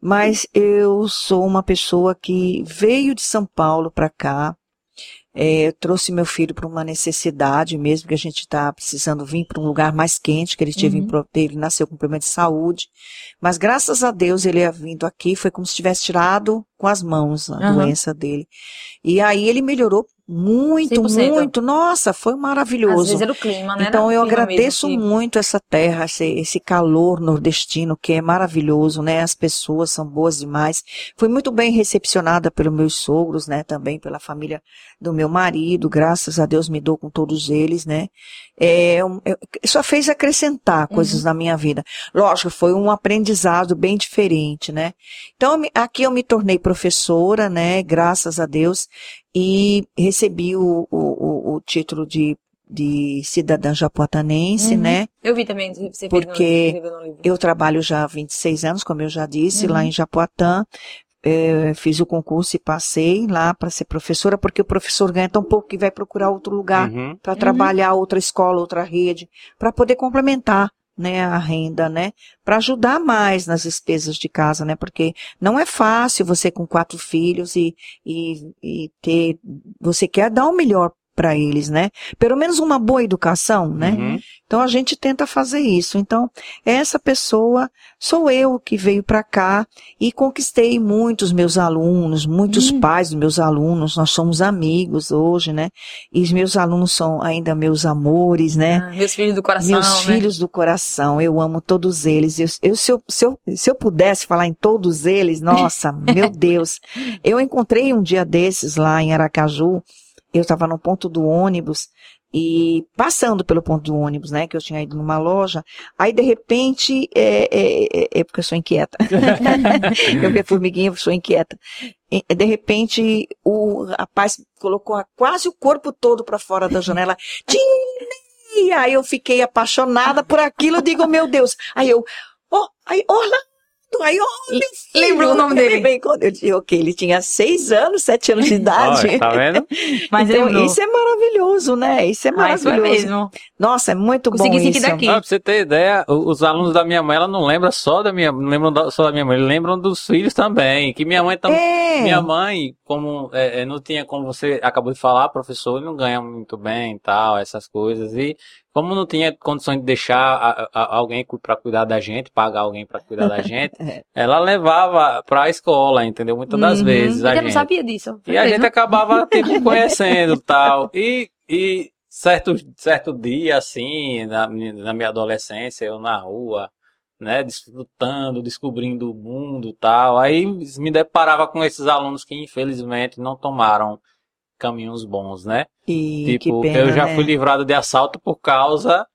C: Mas eu sou uma pessoa que veio de São Paulo para cá. Eu trouxe meu filho para uma necessidade mesmo, que a gente está precisando vir para um lugar mais quente, que ele teve,
A: Uhum.
C: ele nasceu com problema de saúde. Mas graças a Deus ele é vindo aqui, foi como se tivesse tirado com as mãos a
A: Aham.
C: doença dele. E aí ele melhorou Muito,
A: 100%.
C: muito. Nossa, foi
A: Às
C: maravilhoso.
A: vezes era o clima, né?
C: Então eu agradeço
A: mesmo
C: muito essa terra, esse, esse calor nordestino que é maravilhoso, né? As pessoas são boas demais. Fui muito bem recepcionada pelos meus sogros, né? Também pela família do meu marido, graças a Deus me dou com todos eles, né? É, um- eu- só fez acrescentar coisas na minha vida. Lógico, foi um aprendizado bem diferente, né? Então eu aqui eu me tornei professora, né? Graças a Deus e recebi o, o, o, o título de, de cidadã japoatanense,
A: Uhum.
C: né?
A: Eu vi também, você
C: Porque
A: no, no livro.
C: Eu trabalho já há 26 anos, como eu já disse,
A: Uhum.
C: lá em Japoatã. Eh, fiz o concurso e passei lá para ser professora, porque o professor ganha tão pouco que vai procurar outro lugar
B: Uhum.
C: para trabalhar outra escola, outra rede, para poder complementar, né, a renda, né, para ajudar mais nas despesas de casa, né, porque não é fácil você com quatro filhos e, e, e ter, você quer dar o melhor para eles, né, pelo menos uma boa educação, né,
B: Uhum.
C: então a gente tenta fazer isso. Então, essa pessoa sou eu que veio para cá e conquistei muitos meus alunos, muitos
A: Hum.
C: pais dos meus alunos, nós somos amigos hoje, né? E os meus alunos são ainda meus amores, né?
A: Ah, meus filhos do coração,
C: Meus
A: né?
C: filhos do coração, eu amo todos eles. Eu, eu- se, eu, se, eu, se eu pudesse falar em todos eles, nossa, meu Deus. Eu encontrei um dia desses lá em Aracaju, eu estava no ponto do ônibus e passando pelo ponto do ônibus, né, que eu tinha ido numa loja, aí de repente, é, é, é- é porque eu sou inquieta. eu vi a formiguinha, eu sou inquieta. E, De repente, o rapaz colocou quase o corpo todo para fora da janela. Tinei! Aí eu fiquei apaixonada por aquilo, eu digo, meu Deus. Aí eu, ó, aí Orlando, aí, meu filho.
A: Lembrou o nome dele?
C: Lembrei quando eu disse, ok, ele tinha seis anos, sete anos de idade.
B: Olha, tá vendo?
A: Mas
C: então,
A: lembrou.
C: isso é maravilhoso, né? Isso é
A: Ah, isso é
C: maravilhoso.
A: mesmo.
C: Nossa, é muito
A: Consegui
C: bom isso.
A: daqui.
B: Ah, pra você ter ideia, os alunos da minha mãe, ela não lembra só da minha, não lembram da- só da minha mãe, eles lembram dos filhos também. Que minha mãe também.
C: É.
B: Minha mãe, como é, é, não tinha, como você acabou de falar, professor, ele não ganha muito bem e tal, essas coisas. E como não tinha condições de deixar a- a- alguém para cuidar da gente, pagar alguém para cuidar da gente,
C: É.
B: ela levava pra escola, entendeu? Muitas das
C: Uhum.
B: vezes a
A: Eu não
B: gente.
A: sabia disso.
B: E a gente acabava, tipo, conhecendo tal. E, e certo, certo dia, assim, na, na minha adolescência, eu na rua, né, desfrutando, descobrindo o mundo tal. Aí me deparava com esses alunos que, infelizmente, não tomaram caminhos bons, né?
C: E
B: tipo,
C: que pena,
B: eu já
C: né?
B: fui livrado de assalto por causa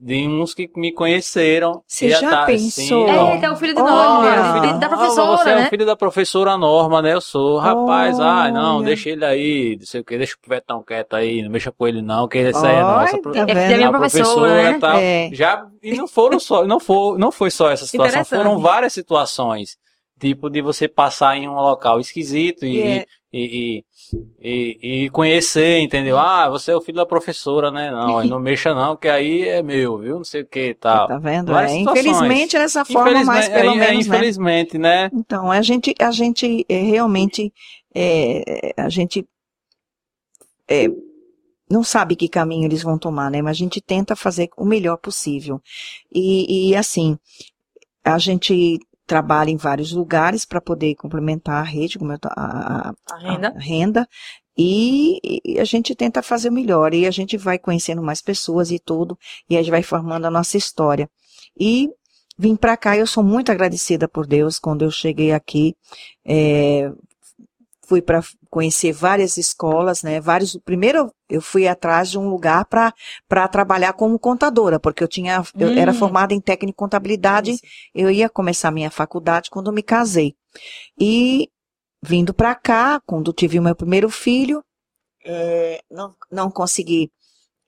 B: de uns que me conheceram.
C: Você já
B: tá-
C: pensou?
B: sim,
A: É, que é o filho de
C: Olha.
A: Norma,
C: Olha.
A: o filho da professora,
B: você é
A: né?
B: o filho da professora Norma, né? Eu sou. Rapaz, ai, não,
C: Olha.
B: deixa ele aí, não sei o que, deixa o Petão quieto aí, não mexa com ele não, que essa aí é
C: Olha,
B: nossa.
C: tá
A: É é minha
B: a
A: professora, né?
B: e tal.
C: É.
B: Já, e não foram só, não foi, não foi só essa situação, foram várias situações. Tipo, de você passar em um local esquisito e,
C: E é-
B: e, e, e, conhecer, entendeu? Ah, você é o filho da professora, né? Não, não mexa não, que aí é meu, viu? Não sei o que e tal.
C: Tá vendo? É, infelizmente, dessa forma, mas pelo
B: é, é,
C: menos, né?
B: infelizmente, né?
C: Então, a gente, a gente é, realmente, é, a gente é, não sabe que caminho eles vão tomar, né? Mas a gente tenta fazer o melhor possível. E, e assim, a gente trabalha em vários lugares para poder complementar a rede, a, a-
A: A renda.
C: a renda. E, e a gente tenta fazer o melhor. E a gente vai conhecendo mais pessoas e tudo. E a gente vai formando a nossa história. E vim para cá, eu sou muito agradecida por Deus quando eu cheguei aqui. é, fui para conhecer várias escolas, né? Vários. Primeiro eu fui atrás de um lugar para trabalhar como contadora, porque eu tinha eu era
A: Hum.
C: formada em técnico e contabilidade. Eu ia começar minha faculdade quando me casei. E vindo para cá, quando tive o meu primeiro filho, é, não, não consegui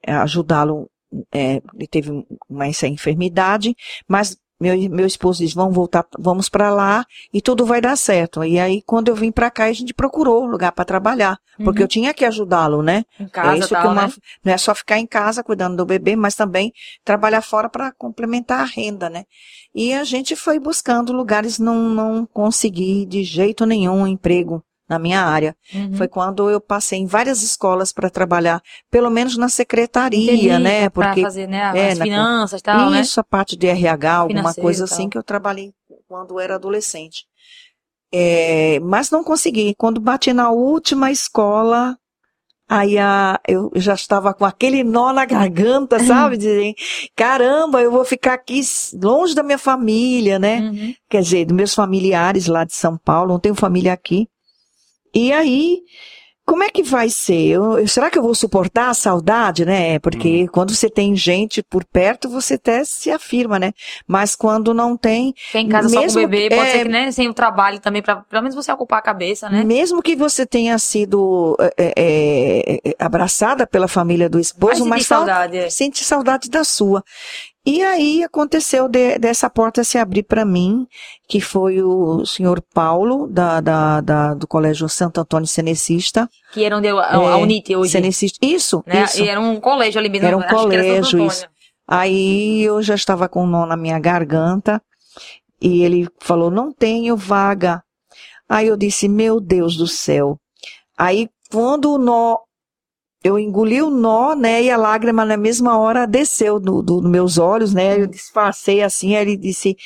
C: é, ajudá-lo. é, ele teve um- uma essa enfermidade, mas meu, meu esposo disse, vamos voltar, vamos para lá e tudo vai dar certo. E aí, quando eu vim para cá, a gente procurou lugar para trabalhar, porque eu tinha que ajudá-lo, né?
A: Em casa,
C: é isso
A: tal,
C: que uma,
A: né?
C: não é só ficar em casa cuidando do bebê, mas também trabalhar fora para complementar a renda, né? E a gente foi buscando lugares, não, não consegui de jeito nenhum um emprego na minha área.
A: Uhum.
C: Foi quando eu passei em várias escolas para trabalhar, pelo menos na secretaria,
A: Entendi,
C: né? Porque
A: fazer, né,
C: é,
A: as
C: na-
A: finanças tal, né?
C: isso, a parte de RH, alguma
A: Financeiro
C: coisa
A: tal.
C: assim que eu trabalhei quando era adolescente. É, mas não consegui. Quando bati na última escola, Aí a, eu já estava com aquele nó na garganta, sabe? De, caramba, eu vou ficar aqui longe da minha família, né?
A: Uhum.
C: Quer dizer, dos meus familiares lá de São Paulo, não tenho família aqui. E aí, como é que vai ser? Eu, será que eu vou suportar a saudade, né? Porque quando você tem gente por perto, você até se afirma, né? Mas quando não tem,
A: Tem em casa só com o
C: Mesmo-
A: bebê, pode
C: é-
A: ser que, né, sem o trabalho também, pra pelo menos você ocupar a cabeça, né?
C: mesmo que você tenha sido é, é, abraçada pela família do esposo, mas
A: saudade. é.
C: sente saudade da sua. E aí aconteceu de- dessa porta se abrir para mim, que foi o senhor Paulo, da, da, da- do Colégio Santo Antônio Cenecista.
A: Que era onde eu, a,
C: É,
A: a Unite hoje.
C: Cenecista. Isso,
A: Né?
C: isso.
A: E era um colégio ali mesmo.
C: Era um
A: acho que Santo
C: colégio,
A: Antônio.
C: isso. Aí eu já estava com um nó na minha garganta e ele falou: não tenho vaga. Aí eu disse: meu Deus do céu. Aí quando o nó, eu engoli o nó, né, e a lágrima na mesma hora desceu do, do, dos meus olhos, né, eu disfarcei assim, aí ele disse.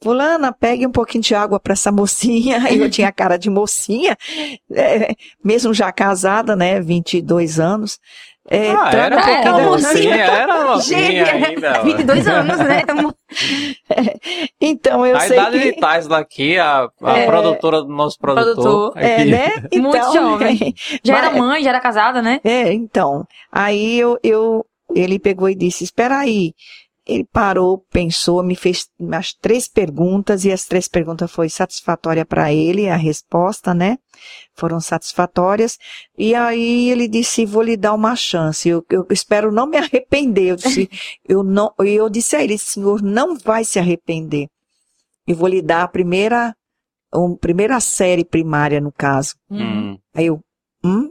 C: Fulana, pegue um pouquinho de água para essa mocinha. Aí eu tinha cara de mocinha, é, mesmo já casada, né, 22 anos. É,
B: Ah, era
C: um pouquinho
A: uma
C: da-
A: mocinha.
B: era
A: Gente,
B: ainda.
A: 22 anos, né?
C: Então eu
B: a
C: sei
B: idade
C: que
B: de Taisla aqui, a, a
C: É.
B: produtora do nosso produtor.
A: Produtor.
C: é, né?
A: Muito
C: Então,
A: jovem. Já
C: Mas-
A: era mãe, já era casada, né?
C: É, então. Aí eu, eu ele pegou e disse: "Espera aí". Ele parou, pensou, me fez as três perguntas e as três perguntas foi satisfatória para ele, a resposta, né? Foram satisfatórias. E aí ele disse: "Vou lhe dar uma chance. Eu, eu espero não me arrepender". Eu disse: "Eu não". E eu disse a ele: "Senhor, não vai se arrepender. Eu vou lhe dar a primeira, a primeira série primária no caso".
B: Hum.
C: Aí eu, hum?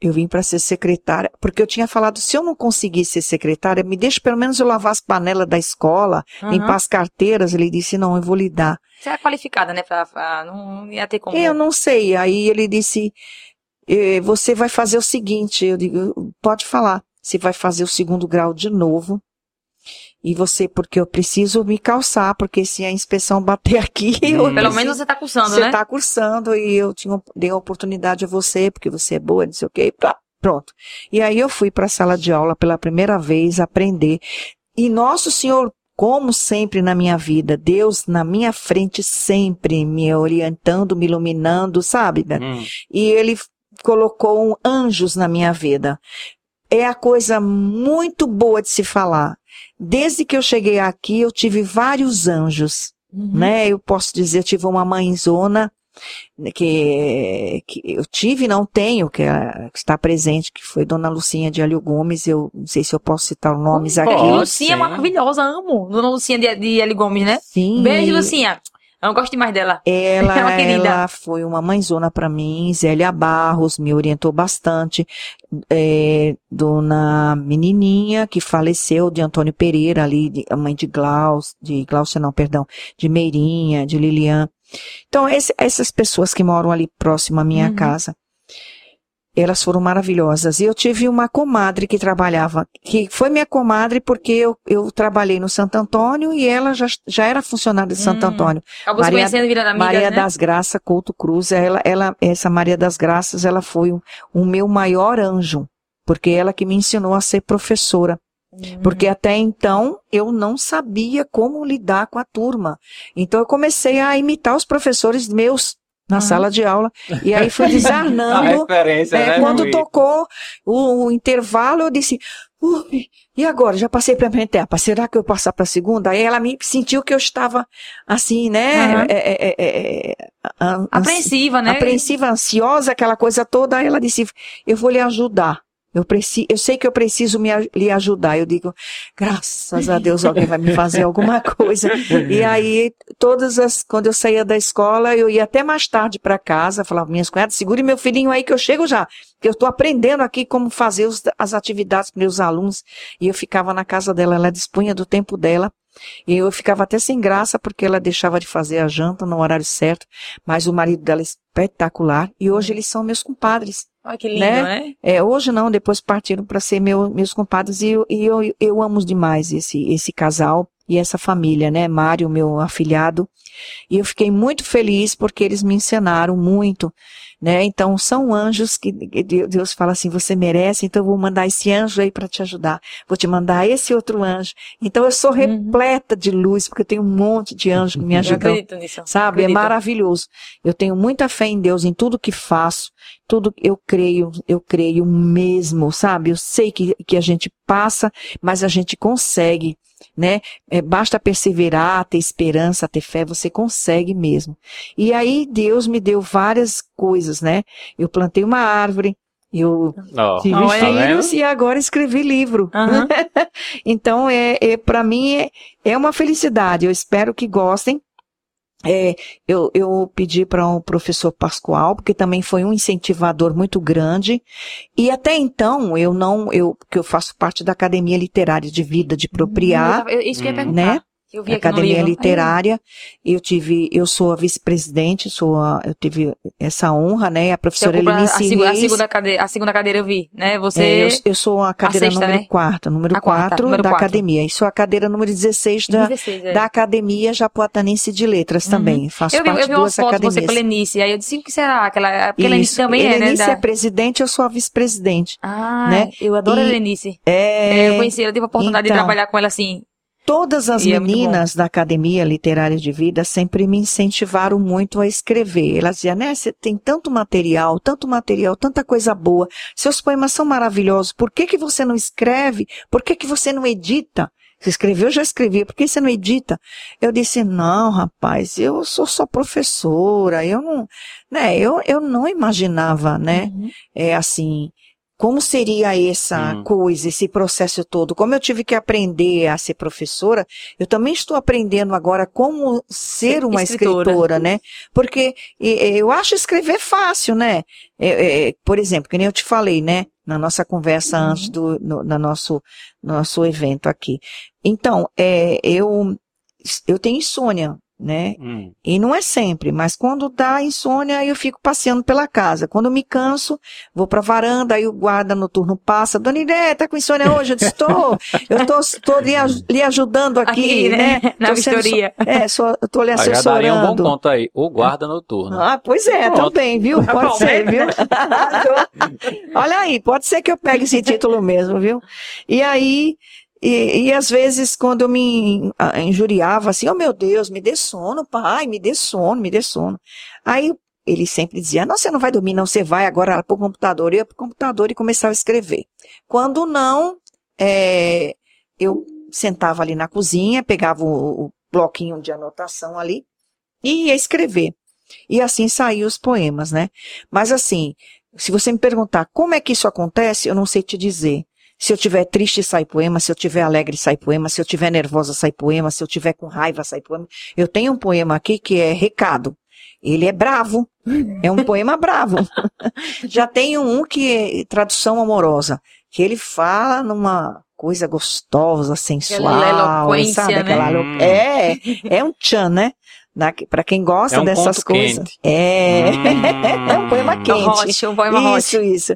C: Eu vim para ser secretária, porque eu tinha falado, se eu não conseguir ser secretária, me deixa pelo menos eu lavar as panelas da escola,
A: Uhum.
C: limpar as carteiras. Ele disse, não, eu vou lhe dar.
A: Você era qualificada, né? Pra, pra- não, não ia ter como.
C: Eu não sei. Aí ele disse, eh, você vai fazer o seguinte, eu digo, pode falar. Você vai fazer o segundo grau de novo. E você, porque eu preciso me calçar, porque se a inspeção bater aqui, eu
B: Hum.
A: Pelo
C: preciso-
A: menos você tá cursando,
C: você
A: né?
C: está cursando e eu tinha, dei a oportunidade a você, porque você é boa, não sei o quê, e pá, pronto. E aí eu fui para a sala de aula pela primeira vez aprender. E Nosso Senhor, como sempre na minha vida, Deus na minha frente sempre me orientando, me iluminando, sabe? Beto?
B: Hum.
C: E Ele colocou um anjos na minha vida. É a coisa muito boa de se falar. Desde que eu cheguei aqui, eu tive vários anjos
A: Uhum.
C: né? Eu posso dizer, eu tive uma mãezona né, que, que eu tive, não tenho, que, é- que está presente, que foi Dona Lucinha de Alho Gomes. Eu não sei se eu posso citar os nomes aqui.
A: Lucinha é maravilhosa, amo. Dona Lucinha de, de Eli Gomes, né?
C: Sim.
A: Beijo, Lucinha. Eu gosto demais dela.
C: Ela,
A: É uma querida.
C: ela foi uma mãezona para mim, Zélia Barros, me orientou bastante. É, dona Menininha, que faleceu, de Antônio Pereira, ali, de- a mãe de Glaucia, de Glaucia não, perdão, de Meirinha, de Lilian. Então, esse- essas pessoas que moram ali próximo à minha
A: Uhum.
C: casa, elas foram maravilhosas. E eu tive uma comadre que trabalhava, que foi minha comadre porque eu, eu trabalhei no Santo Antônio e ela já, já era funcionária de Santo
A: Hum.
C: Antônio.
A: Acabou se
C: Maria-
A: conhecendo, virando amiga,
C: Maria
A: né?
C: das Graças Couto Cruz, ela, ela, essa Maria das Graças, ela foi o, o meu maior anjo, porque ela que me ensinou a ser professora.
A: Uhum.
C: Porque até então eu não sabia como lidar com a turma. Então eu comecei a imitar os professores meus na
A: Uhum.
C: sala de aula. E aí desarnando.
B: referência,
C: É,
B: né?
C: quando
B: Luiz?
C: tocou o, o intervalo, eu disse, "Ui, e agora? Já passei para a primeira etapa, será que eu passar para a segunda? Aí ela me sentiu que eu estava assim, né? É, é, é, é, an-
A: Apreensiva, né?
C: apreensiva, ansiosa, aquela coisa toda. Aí ela disse, eu vou lhe ajudar. Eu, preci, eu sei que eu preciso me, lhe ajudar. Eu digo, graças a Deus alguém vai me fazer alguma coisa. E aí, todas as, quando eu saía da escola, eu ia até mais tarde para casa, falava, minhas cunhadas, segure meu filhinho aí que eu chego já. Que eu estou aprendendo aqui como fazer os- as atividades com meus alunos. E eu ficava na casa dela, ela dispunha do tempo dela. E eu ficava até sem graça porque ela deixava de fazer a janta no horário certo. Mas o marido dela é espetacular. E hoje eles são meus compadres.
A: Olha que lindo,
C: né?
A: né?
C: É, hoje não, depois partiram para ser meu, meus compadres. E, eu, e eu, eu amo demais esse, esse casal. e essa família, né? Mário, meu afilhado. E eu fiquei muito feliz porque eles me ensinaram muito, né? Então são anjos que Deus fala assim, você merece, então eu vou mandar esse anjo aí para te ajudar. Vou te mandar esse outro anjo. Então eu sou uhum. repleta de luz porque eu tenho um monte de anjos que me ajudam. Eu acredito nisso. Sabe? É acredito. É maravilhoso. Eu tenho muita fé em Deus em tudo que faço. Tudo eu creio, eu creio mesmo, sabe? Eu sei que, que a gente passa, mas a gente consegue né? É, basta perseverar, ter esperança, ter fé, você consegue mesmo. E aí Deus me deu várias coisas, né? Eu plantei uma árvore, eu oh, tive oh, filhos é e agora escrevi livro. Uhum. então, é, é para mim é, é uma felicidade. Eu espero que gostem. É, eu, eu pedi para o um professor Pascoal, porque também foi um incentivador muito grande. E até então, eu não, eu, que eu faço parte da Academia Literária de Vida de Propriar. Hum, isso que eu ia perguntar. Né? Eu vi Academia Literária. Eu tive, eu sou a vice-presidente, sou a, eu tive essa honra, né? A professora Elinice
A: a, a, segunda cadeira, a segunda cadeira eu vi, né? Você.
C: É, eu, eu, sou a cadeira a sexta, número 4, né? número 4 da academia. E sou a cadeira número 16 da, 16, é. da Academia Japoatanense de Letras uhum. também. Faço eu parte eu vi duas foto academias. Você
A: com Lenice, aí eu disse o que será? Aquela, porque Lenice também
C: Helenice
A: é, né?
C: Lenice da... é presidente, eu sou a vice-presidente.
A: Ah, né? eu adoro e, a Lenice. É... é... Eu conheci, eu tive a oportunidade então, de trabalhar com ela assim
C: Todas as e é meninas é da Academia Literária de Vida sempre me incentivaram muito a escrever. Elas diziam, né, você tem tanto material, tanto material, tanta coisa boa, seus poemas são maravilhosos, por que que você não escreve? Por que que você não edita? Você escreveu, já escrevi, por que você não edita? Eu disse, não, rapaz, eu sou só professora, eu não, né, eu, eu não imaginava, né, uhum. é assim, como seria essa hum. coisa, esse processo todo? Como eu tive que aprender a ser professora, eu também estou aprendendo agora como ser uma escritora, escritora né? Porque eu acho escrever fácil, né? É, é, por exemplo, que nem eu te falei, né? Na nossa conversa uhum. antes do no, no nosso, nosso evento aqui. Então, é, eu, eu tenho insônia né? Hum. E não é sempre, mas quando dá insônia, eu fico passeando pela casa. Quando eu me canso, vou pra varanda, aí o guarda noturno passa, Dona Iré, tá com insônia hoje? Eu disse, estou, eu tô, tô lhe, lhe ajudando aqui, aqui né?
A: né? Na vistoria.
C: Sendo, é, só, eu tô lhe assessorando. já daria
B: um bom ponto aí, o guarda noturno.
C: Ah, pois é, Pronto. também, viu? Tá pode ser, viu? Olha aí, pode ser que eu pegue esse título mesmo, viu? E aí, e, e às vezes, quando eu me injuriava assim, oh meu Deus, me dê sono, pai, me dê sono, me dê sono. Aí ele sempre dizia, não, você não vai dormir, não, você vai agora para o computador. Eu ia para o computador e começava a escrever. Quando não, é, eu sentava ali na cozinha, pegava o, o bloquinho de anotação ali e ia escrever. E assim saíam os poemas, né? Mas assim, se você me perguntar como é que isso acontece, eu não sei te dizer. Se eu tiver triste, sai poema. Se eu tiver alegre, sai poema. Se eu tiver nervosa, sai poema. Se eu tiver com raiva, sai poema. Eu tenho um poema aqui que é recado. Ele é bravo. É um poema bravo. Já tenho um que é tradução amorosa, que ele fala numa coisa gostosa, sensual, sabe? Né? Aquela hum. É, é um tchan, né? Para quem gosta é um dessas coisas. Quente. É, hum. é um poema quente. Um
A: hot, um poema
C: isso, hot. isso.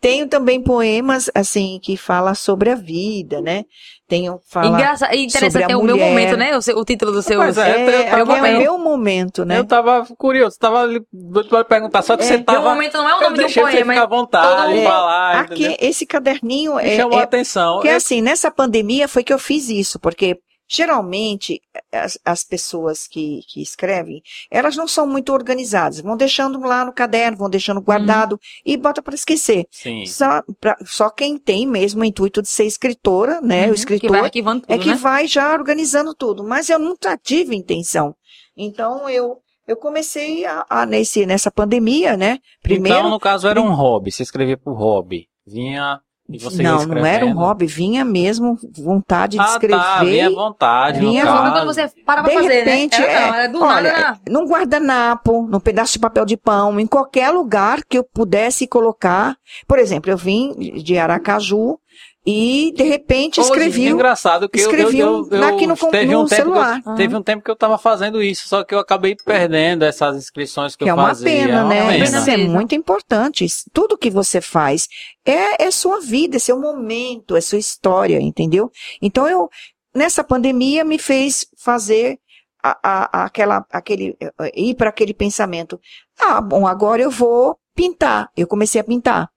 C: Tenho também poemas, assim, que fala sobre a vida, né? Tenho fala
A: Engraçado, interessante, é o meu momento, né? O, o título do seu...
C: Mas é, é, é, é, o meu momento, né?
B: Eu tava curioso, tava ali, vou perguntar, só que é, você tava...
A: Meu momento não é o nome do poema. Você
B: ficar à vontade, todo... falar,
C: Aqui, entendeu? esse caderninho...
B: Me é, chamou a atenção.
C: Porque, assim, nessa pandemia foi que eu fiz isso, porque Geralmente, as, as pessoas que, que, escrevem, elas não são muito organizadas. Vão deixando lá no caderno, vão deixando guardado hum. e bota para esquecer.
B: Sim.
C: Só, pra, só quem tem mesmo o intuito de ser escritora, né? Uhum, o escritor
A: que tudo,
C: é que
A: né?
C: vai já organizando tudo. Mas eu nunca tive intenção. Então, eu eu comecei a, a, nesse, nessa pandemia, né? Primeiro.
B: Então, no caso, era um hobby. Você escrevia por hobby. Vinha
C: não, não era um hobby, vinha mesmo vontade de ah, escrever. Tá,
B: vinha vontade. Vinha vontade
A: quando você para pra
C: de
A: fazer,
C: né? repente,
A: né?
C: Era, não, era do olha, nada. Num guardanapo, num pedaço de papel de pão, em qualquer lugar que eu pudesse colocar. Por exemplo, eu vim de Aracaju, e, de repente, escrevi.
B: É engraçado que
C: escrevi
B: eu, eu, eu,
C: aqui no, teve
B: no
C: um celular.
B: Eu, teve um tempo que eu estava fazendo isso, só que eu acabei perdendo essas inscrições que, que eu fazia.
C: É uma pena, né?
B: Pena.
C: Isso é muito importante. Tudo que você faz é, é sua vida, é seu momento, é sua história, entendeu? Então, eu, nessa pandemia me fez fazer a, a, aquela, aquele, ir para aquele pensamento. Ah, bom, agora eu vou pintar. Eu comecei a pintar.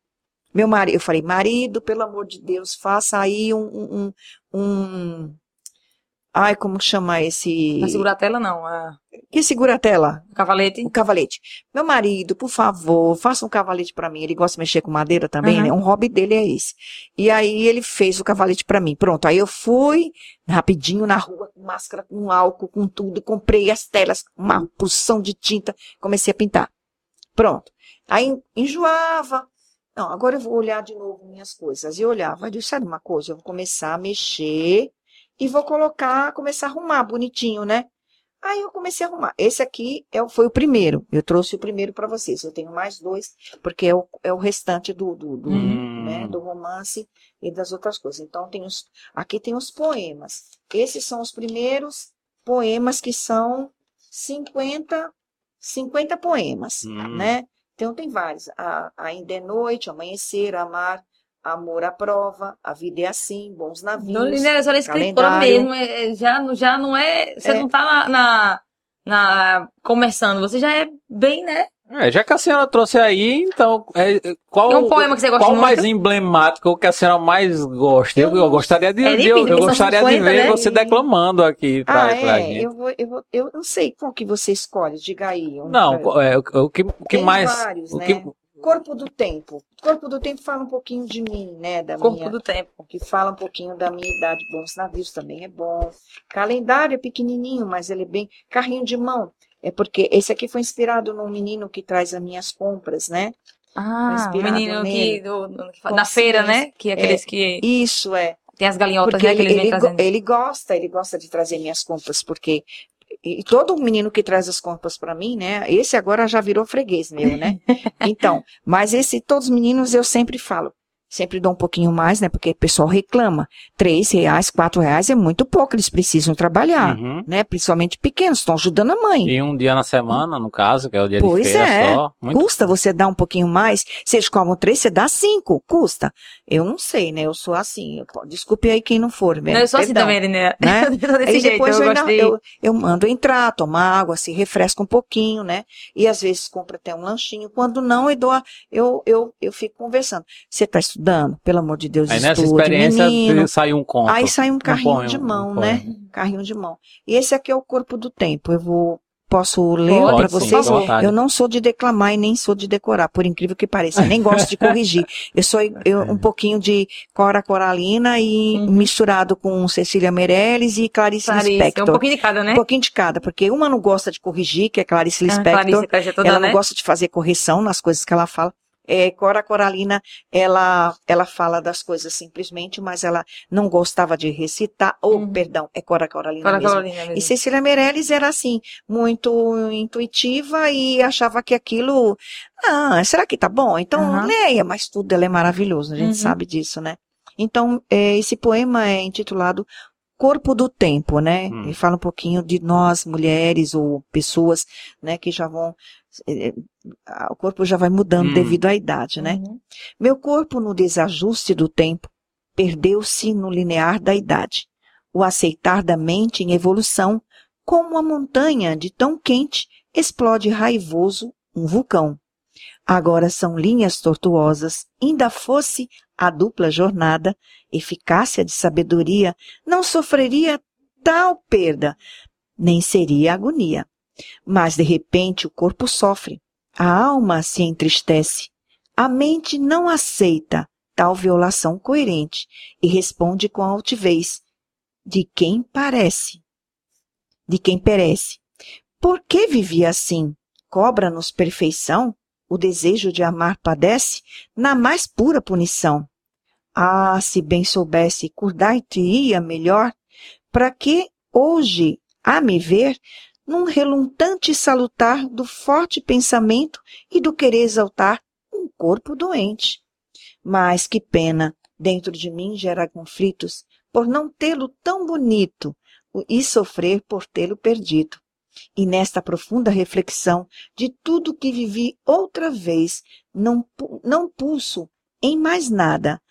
C: Meu marido, eu falei, marido, pelo amor de Deus, faça aí um, um, um ai, como chama esse?
A: Não segura a tela, não. A...
C: Que segura a tela?
A: O cavalete?
C: O cavalete. Meu marido, por favor, faça um cavalete para mim. Ele gosta de mexer com madeira também, uhum. né? Um hobby dele é esse. E aí ele fez o cavalete para mim. Pronto, aí eu fui rapidinho na rua, com máscara, com álcool, com tudo, comprei as telas, uma porção de tinta, comecei a pintar. Pronto. Aí enjoava, não, agora eu vou olhar de novo minhas coisas. E olhava, eu disse, sabe uma coisa? Eu vou começar a mexer e vou colocar, começar a arrumar bonitinho, né? Aí eu comecei a arrumar. Esse aqui é, foi o primeiro. Eu trouxe o primeiro para vocês. Eu tenho mais dois, porque é o, é o restante do, do, do, hum. né, do romance e das outras coisas. Então, tem os, aqui tem os poemas. Esses são os primeiros poemas que são 50, 50 poemas, hum. né? Então, tem vários. A, ainda é noite, amanhecer, amar, amor à prova, a vida é assim, bons navios. Não,
A: Linéia, a senhora é escritora mesmo, é, já, já não é. Você é. não está na, na, na, começando, você já é bem, né?
B: É, já que a senhora trouxe aí, então, é, qual,
A: é um poema que você gosta
B: qual
A: muito?
B: mais emblemático, o que a senhora mais gosta? Eu, eu gostaria de, é de eu, eu gostaria 50, de ver né? você declamando aqui
C: pra, ah, pra é, eu, vou, eu, vou, eu não sei qual que você escolhe, diga aí.
B: Não, é, o, o, que, o que mais...
C: Vários, o né? que, Corpo do Tempo. Corpo do Tempo fala um pouquinho de mim, né? Da
A: Corpo
C: minha,
A: do Tempo.
C: Que fala um pouquinho da minha idade. Bons navios também é bom. Calendário é pequenininho, mas ele é bem. Carrinho de mão. É porque esse aqui foi inspirado num menino que traz as minhas compras, né?
A: Ah, o menino que, do, feira, né? Que é aqueles é, que.
C: Isso é.
A: Tem as galinhotas,
C: porque
A: né? Que
C: ele,
A: ele,
C: ele, ele gosta, ele gosta de trazer minhas compras, porque e todo menino que traz as compras para mim, né? Esse agora já virou freguês meu, né? Então, mas esse, todos os meninos eu sempre falo, Sempre dou um pouquinho mais, né? Porque o pessoal reclama. Três reais, quatro reais é muito pouco, eles precisam trabalhar, uhum. né? Principalmente pequenos, estão ajudando a mãe.
B: E um dia na semana, no caso, que é o dia pois de feira
C: é.
B: só.
C: Muito... Custa você dar um pouquinho mais. Se eles comam três, você dá cinco. Custa. Eu não sei, né? Eu sou assim. Eu... Desculpe aí quem não for,
A: né? eu sou assim também, né?
C: né? Desse jeito, depois eu, eu, ainda, eu, eu, mando entrar, tomar água, se refresca um pouquinho, né? E às vezes compra até um lanchinho. Quando não, eu, dou, eu, eu, eu fico conversando. Você está estudando, pelo amor de Deus,
B: Aí
C: estude,
B: nessa experiência
C: menino.
B: sai um conto.
C: Aí sai um carrinho um de mão, um né? Carrinho de mão. E esse aqui é o corpo do tempo. Eu vou Posso ler para vocês? eu não sou de declamar e nem sou de decorar, por incrível que pareça. nem gosto de corrigir. Eu sou eu, um pouquinho de Cora Coralina e uhum. misturado com Cecília Meirelles e Clarice, Clarice Lispector.
A: Um pouquinho de cada, né?
C: Um pouquinho de cada, porque uma não gosta de corrigir, que é Clarice Lispector. Ah, Clarice, toda, ela não né? gosta de fazer correção nas coisas que ela fala é, Cora Coralina, ela, ela fala das coisas simplesmente, mas ela não gostava de recitar, ou, uhum. perdão, é Cora Coralina, Cora mesmo. Coralina mesmo. E Cecília Meirelles era assim, muito intuitiva e achava que aquilo, ah, será que tá bom? Então uhum. leia, mas tudo ela é maravilhoso, a gente uhum. sabe disso, né? Então, é, esse poema é intitulado corpo do tempo, né? Hum. Ele fala um pouquinho de nós, mulheres ou pessoas, né, que já vão o corpo já vai mudando hum. devido à idade, né? Uhum. Meu corpo, no desajuste do tempo, perdeu-se no linear da idade. O aceitar da mente em evolução, como a montanha de tão quente explode raivoso um vulcão. Agora são linhas tortuosas, ainda fosse a dupla jornada, eficácia de sabedoria, não sofreria tal perda, nem seria agonia. Mas de repente o corpo sofre, a alma se entristece, a mente não aceita tal violação coerente e responde com altivez de quem parece, de quem perece. Por que vivia assim? Cobra-nos perfeição? O desejo de amar padece na mais pura punição. Ah, se bem soubesse, cuidar-te-ia melhor, para que hoje, a me ver, num relutante salutar do forte pensamento e do querer exaltar um corpo doente. Mas que pena, dentro de mim gera conflitos por não tê-lo tão bonito e sofrer por tê-lo perdido. E nesta profunda reflexão de tudo que vivi outra vez, não, não pulso em mais nada,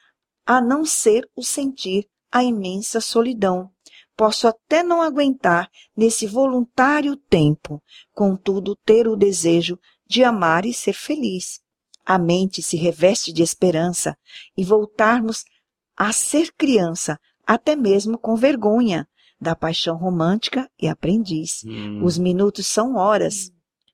C: a não ser o sentir a imensa solidão, Posso até não aguentar nesse voluntário tempo, contudo ter o desejo de amar e ser feliz. A mente se reveste de esperança e voltarmos a ser criança, até mesmo com vergonha da paixão romântica e aprendiz.
B: Hum.
C: Os minutos são horas.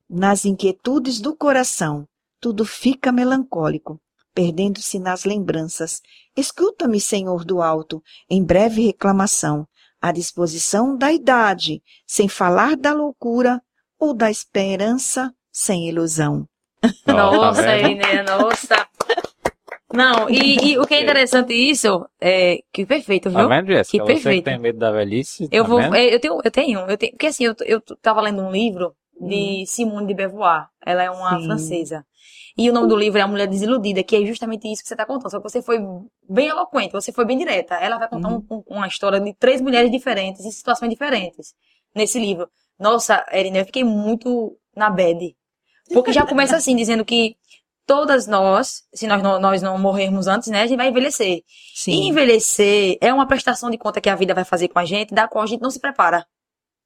C: Nas inquietudes do coração, tudo fica melancólico, perdendo-se nas lembranças. Escuta-me, Senhor do alto, em breve reclamação à disposição da idade, sem falar da loucura ou da esperança sem ilusão.
B: Tá
A: Nossa,
B: vendo?
A: Inês, nossa. Não, e, e o que é interessante isso, é que perfeito,
B: Tá
A: viu?
B: vendo, Jéssica?
A: Que
B: Você que
A: perfeito.
B: tem medo da velhice.
A: Eu
B: tá
A: vou,
B: vendo?
A: é, eu tenho, eu tenho, eu tenho, porque assim, eu, eu tava lendo um livro de Simone de Beauvoir. Ela é uma
C: Sim.
A: francesa. E o nome do livro é A Mulher Desiludida, que é justamente isso que você tá contando. Só que você foi bem eloquente, você foi bem direta. Ela vai contar um- um- uma história de três mulheres diferentes, em situações diferentes, nesse livro. Nossa, Erina, eu fiquei muito na bad. Porque já começa assim, dizendo que todas nós, se nós não, nós não morrermos antes, né, a gente vai envelhecer. E
C: Sim,
A: envelhecer é uma prestação de conta que a vida vai fazer com a gente, da qual a gente não se prepara.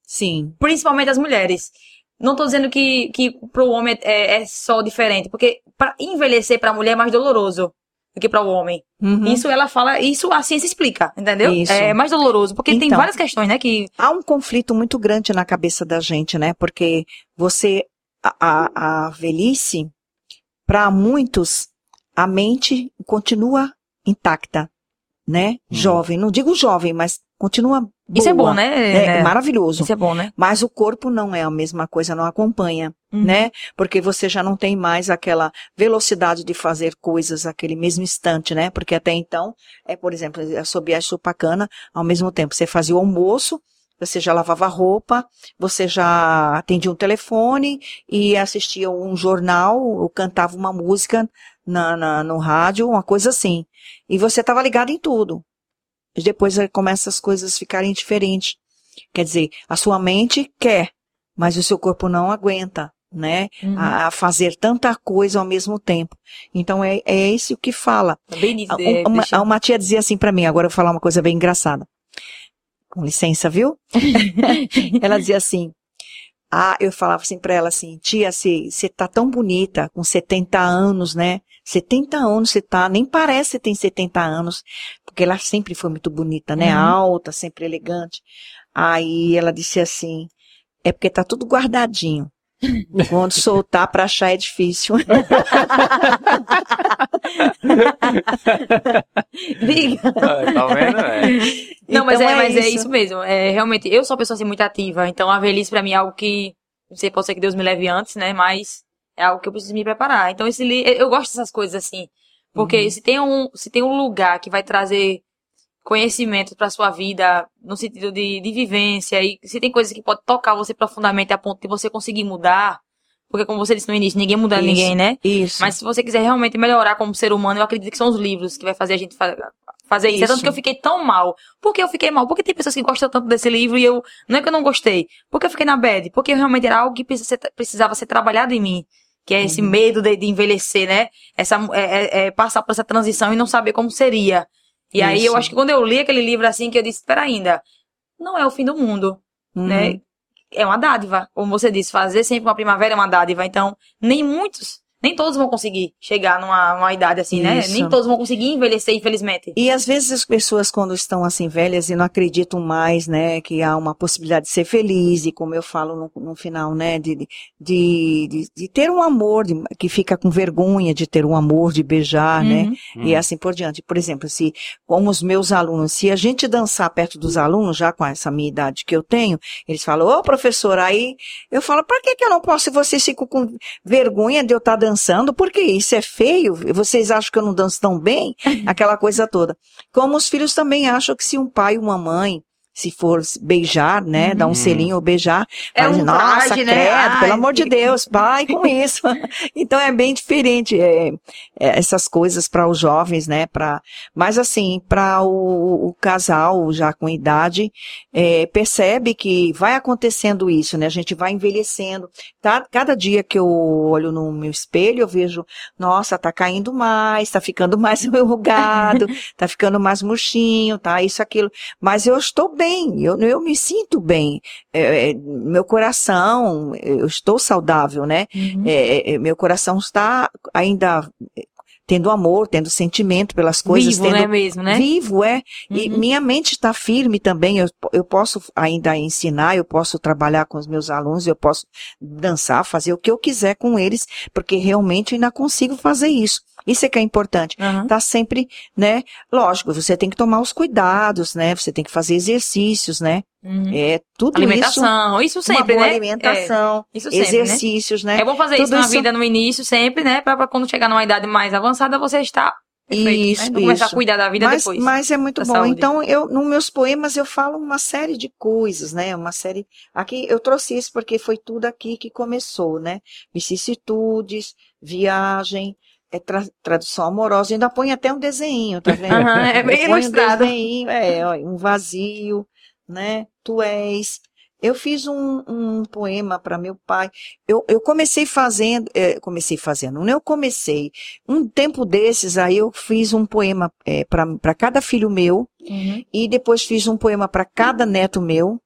C: sim,
A: Principalmente as mulheres. Não tô dizendo que, que pro homem é, é só diferente, porque para envelhecer pra mulher é mais doloroso do que para o homem.
C: Uhum.
A: Isso ela fala, isso a ciência explica, entendeu?
C: Isso.
A: É mais doloroso, porque tem
C: Então.
A: várias questões, né, que
C: há um conflito muito grande na cabeça da gente, né? Porque você, a, a, a velhice, para muitos, a mente continua intacta, né? Jovem, não digo jovem, mas continua boa.
A: isso é bom, né?
C: É,
A: né?
C: maravilhoso.
A: Isso é bom, né?
C: Mas o corpo não é a mesma coisa, não acompanha,
A: Uhum.
C: né? Porque você já não tem mais aquela velocidade de fazer coisas aquele mesmo instante, né? Porque até então, é, por exemplo, a chupacana, ao mesmo tempo, você fazia o almoço, você já lavava roupa, você já atendia um telefone e assistia um jornal, ou cantava uma música na, na- no rádio, uma coisa assim. E você estava ligado em tudo. Depois aí começam as coisas ficarem diferentes. Quer dizer, a sua mente quer, mas o seu corpo não aguenta, né?
A: Uhum.
C: A, a fazer tanta coisa ao mesmo tempo. Então é, é esse o que fala.
A: Bem nisso,
C: A-
A: é,
C: Uma,
A: deixa-
C: uma tia dizia assim pra mim, agora eu vou falar uma coisa bem engraçada. Com licença, viu? ela dizia assim, ah, eu falava assim pra ela assim, tia, você tá tão bonita, com 70 anos, né? 70 anos você tá, nem parece que tem 70 anos, porque ela sempre foi muito bonita, né?
A: Uhum.
C: Alta, sempre elegante. Aí ela disse assim, é porque tá tudo guardadinho. Quando soltar pra achar é difícil.
A: Diga.
B: tá vendo? É.
A: Não, mas,
C: Então
A: é,
C: é
A: mas é
C: isso.
A: isso mesmo. É, realmente, eu sou uma pessoa assim, muito ativa, então a velhice pra mim é algo que, não sei, pode ser que Deus me leve antes, né? Mas é algo que eu preciso me preparar. Então, esse li... eu gosto dessas coisas assim. Porque
C: Uhum.
A: se, tem um, se tem um lugar que vai trazer conhecimento pra sua vida, no sentido de, de vivência, e se tem coisas que pode tocar você profundamente a ponto de você conseguir mudar, porque como você disse no início, ninguém muda
C: Isso.
A: ninguém, né?
C: Isso.
A: Mas se você quiser realmente melhorar como ser humano, eu acredito que são os livros que vai fazer a gente fa- fazer isso. É tanto
C: Isso.
A: que eu fiquei tão mal. Por que eu fiquei mal? Porque tem pessoas que gostam tanto desse livro e eu. Não é que eu não gostei. Porque eu fiquei na bad. Porque realmente era algo que ser- precisava ser trabalhado em mim. Que é esse
C: Uhum.
A: medo de, de envelhecer, né? Essa, é, é- é passar por essa transição e não saber como seria. E aí eu
C: Isso.
A: acho que quando eu li aquele livro assim, que eu disse, espera ainda, não é o fim do mundo
C: Uhum.
A: né? É uma dádiva. Como você disse, fazer sempre uma primavera é uma dádiva. Então, nem muitos, nem todos vão conseguir chegar numa, numa idade assim, né?
C: Isso.
A: Nem todos vão conseguir envelhecer, infelizmente.
C: E às vezes as pessoas, quando estão assim velhas e não acreditam mais, né, que há uma possibilidade de ser feliz, e como eu falo no, no final, né, de, de, de, de ter um amor, de- que fica com vergonha de ter um amor, de beijar, né,
A: Uhum.
C: e assim por diante. Por exemplo, se, como os meus alunos, se a gente dançar perto dos alunos, já com essa minha idade que eu tenho, eles falam, ô professor, aí eu falo, por que que eu não posso, e vocês ficam com vergonha de eu estar dançando? Porque isso é feio? Vocês acham que eu não danço tão bem? Aquela coisa toda. Como os filhos também acham que se um pai e uma mãe se for beijar, né, dar um
B: Uhum.
C: selinho ou beijar,
A: É
C: fala,
A: um
C: nossa,
A: traje, né?
C: credo,
A: Ai,
C: pelo amor de Deus, pai com isso. então é bem diferente é, é, essas coisas para os jovens, né, para, mas assim, para o, o casal já com idade, é, percebe que vai acontecendo isso, né, a gente vai envelhecendo, tá? Cada dia que eu olho no meu espelho, eu vejo, nossa, tá caindo mais, tá ficando mais enrugado, tá ficando mais murchinho, tá, isso, aquilo, mas eu estou bem, bem, eu, eu me sinto bem. É, é, meu coração, eu estou saudável, né?
A: Uhum.
C: É, é, meu coração está ainda tendo amor, tendo sentimento pelas coisas,
A: Vivo,
C: tendo
A: né, mesmo, né?
C: vivo, é. E
A: Uhum.
C: minha mente está firme também. Eu, eu posso ainda ensinar, eu posso trabalhar com os meus alunos, eu posso dançar, fazer o que eu quiser com eles, porque realmente eu ainda consigo fazer isso. Isso é que é importante.
A: Aham.
C: Tá sempre, né? Lógico, você tem que tomar os cuidados, né? Você tem que fazer exercícios, né?
A: Uhum.
C: É tudo isso.
A: Alimentação, isso sempre,
C: uma boa
A: né?
C: alimentação,
A: É, isso sempre, né?
C: exercícios, né?
A: É bom fazer
C: Tudo
A: isso na
C: isso-
A: vida no início, sempre, né? Pra, pra quando chegar numa idade mais avançada, você está perfeito,
C: Isso,
A: né? Não começar a
C: isso.
A: cuidar da vida
C: mas,
A: depois.
C: mas é muito bom.
A: saúde.
C: Então, eu, nos meus poemas eu falo uma série de coisas, né? Uma série. Aqui eu trouxe isso porque foi tudo aqui que começou, né? Vicissitudes, viagem, é tra- tradução amorosa. Eu ainda põe até um desenho, tá vendo?
A: Aham, é bem ilustrado.
C: Um desenho, é, ó, um vazio, né? Tu és. Eu fiz um, um poema para meu pai. Eu, eu comecei fazendo, é, comecei fazendo, não eu comecei. Um tempo desses aí eu fiz um poema é, para cada filho meu
A: Uhum.
C: e depois fiz um poema para cada neto meu.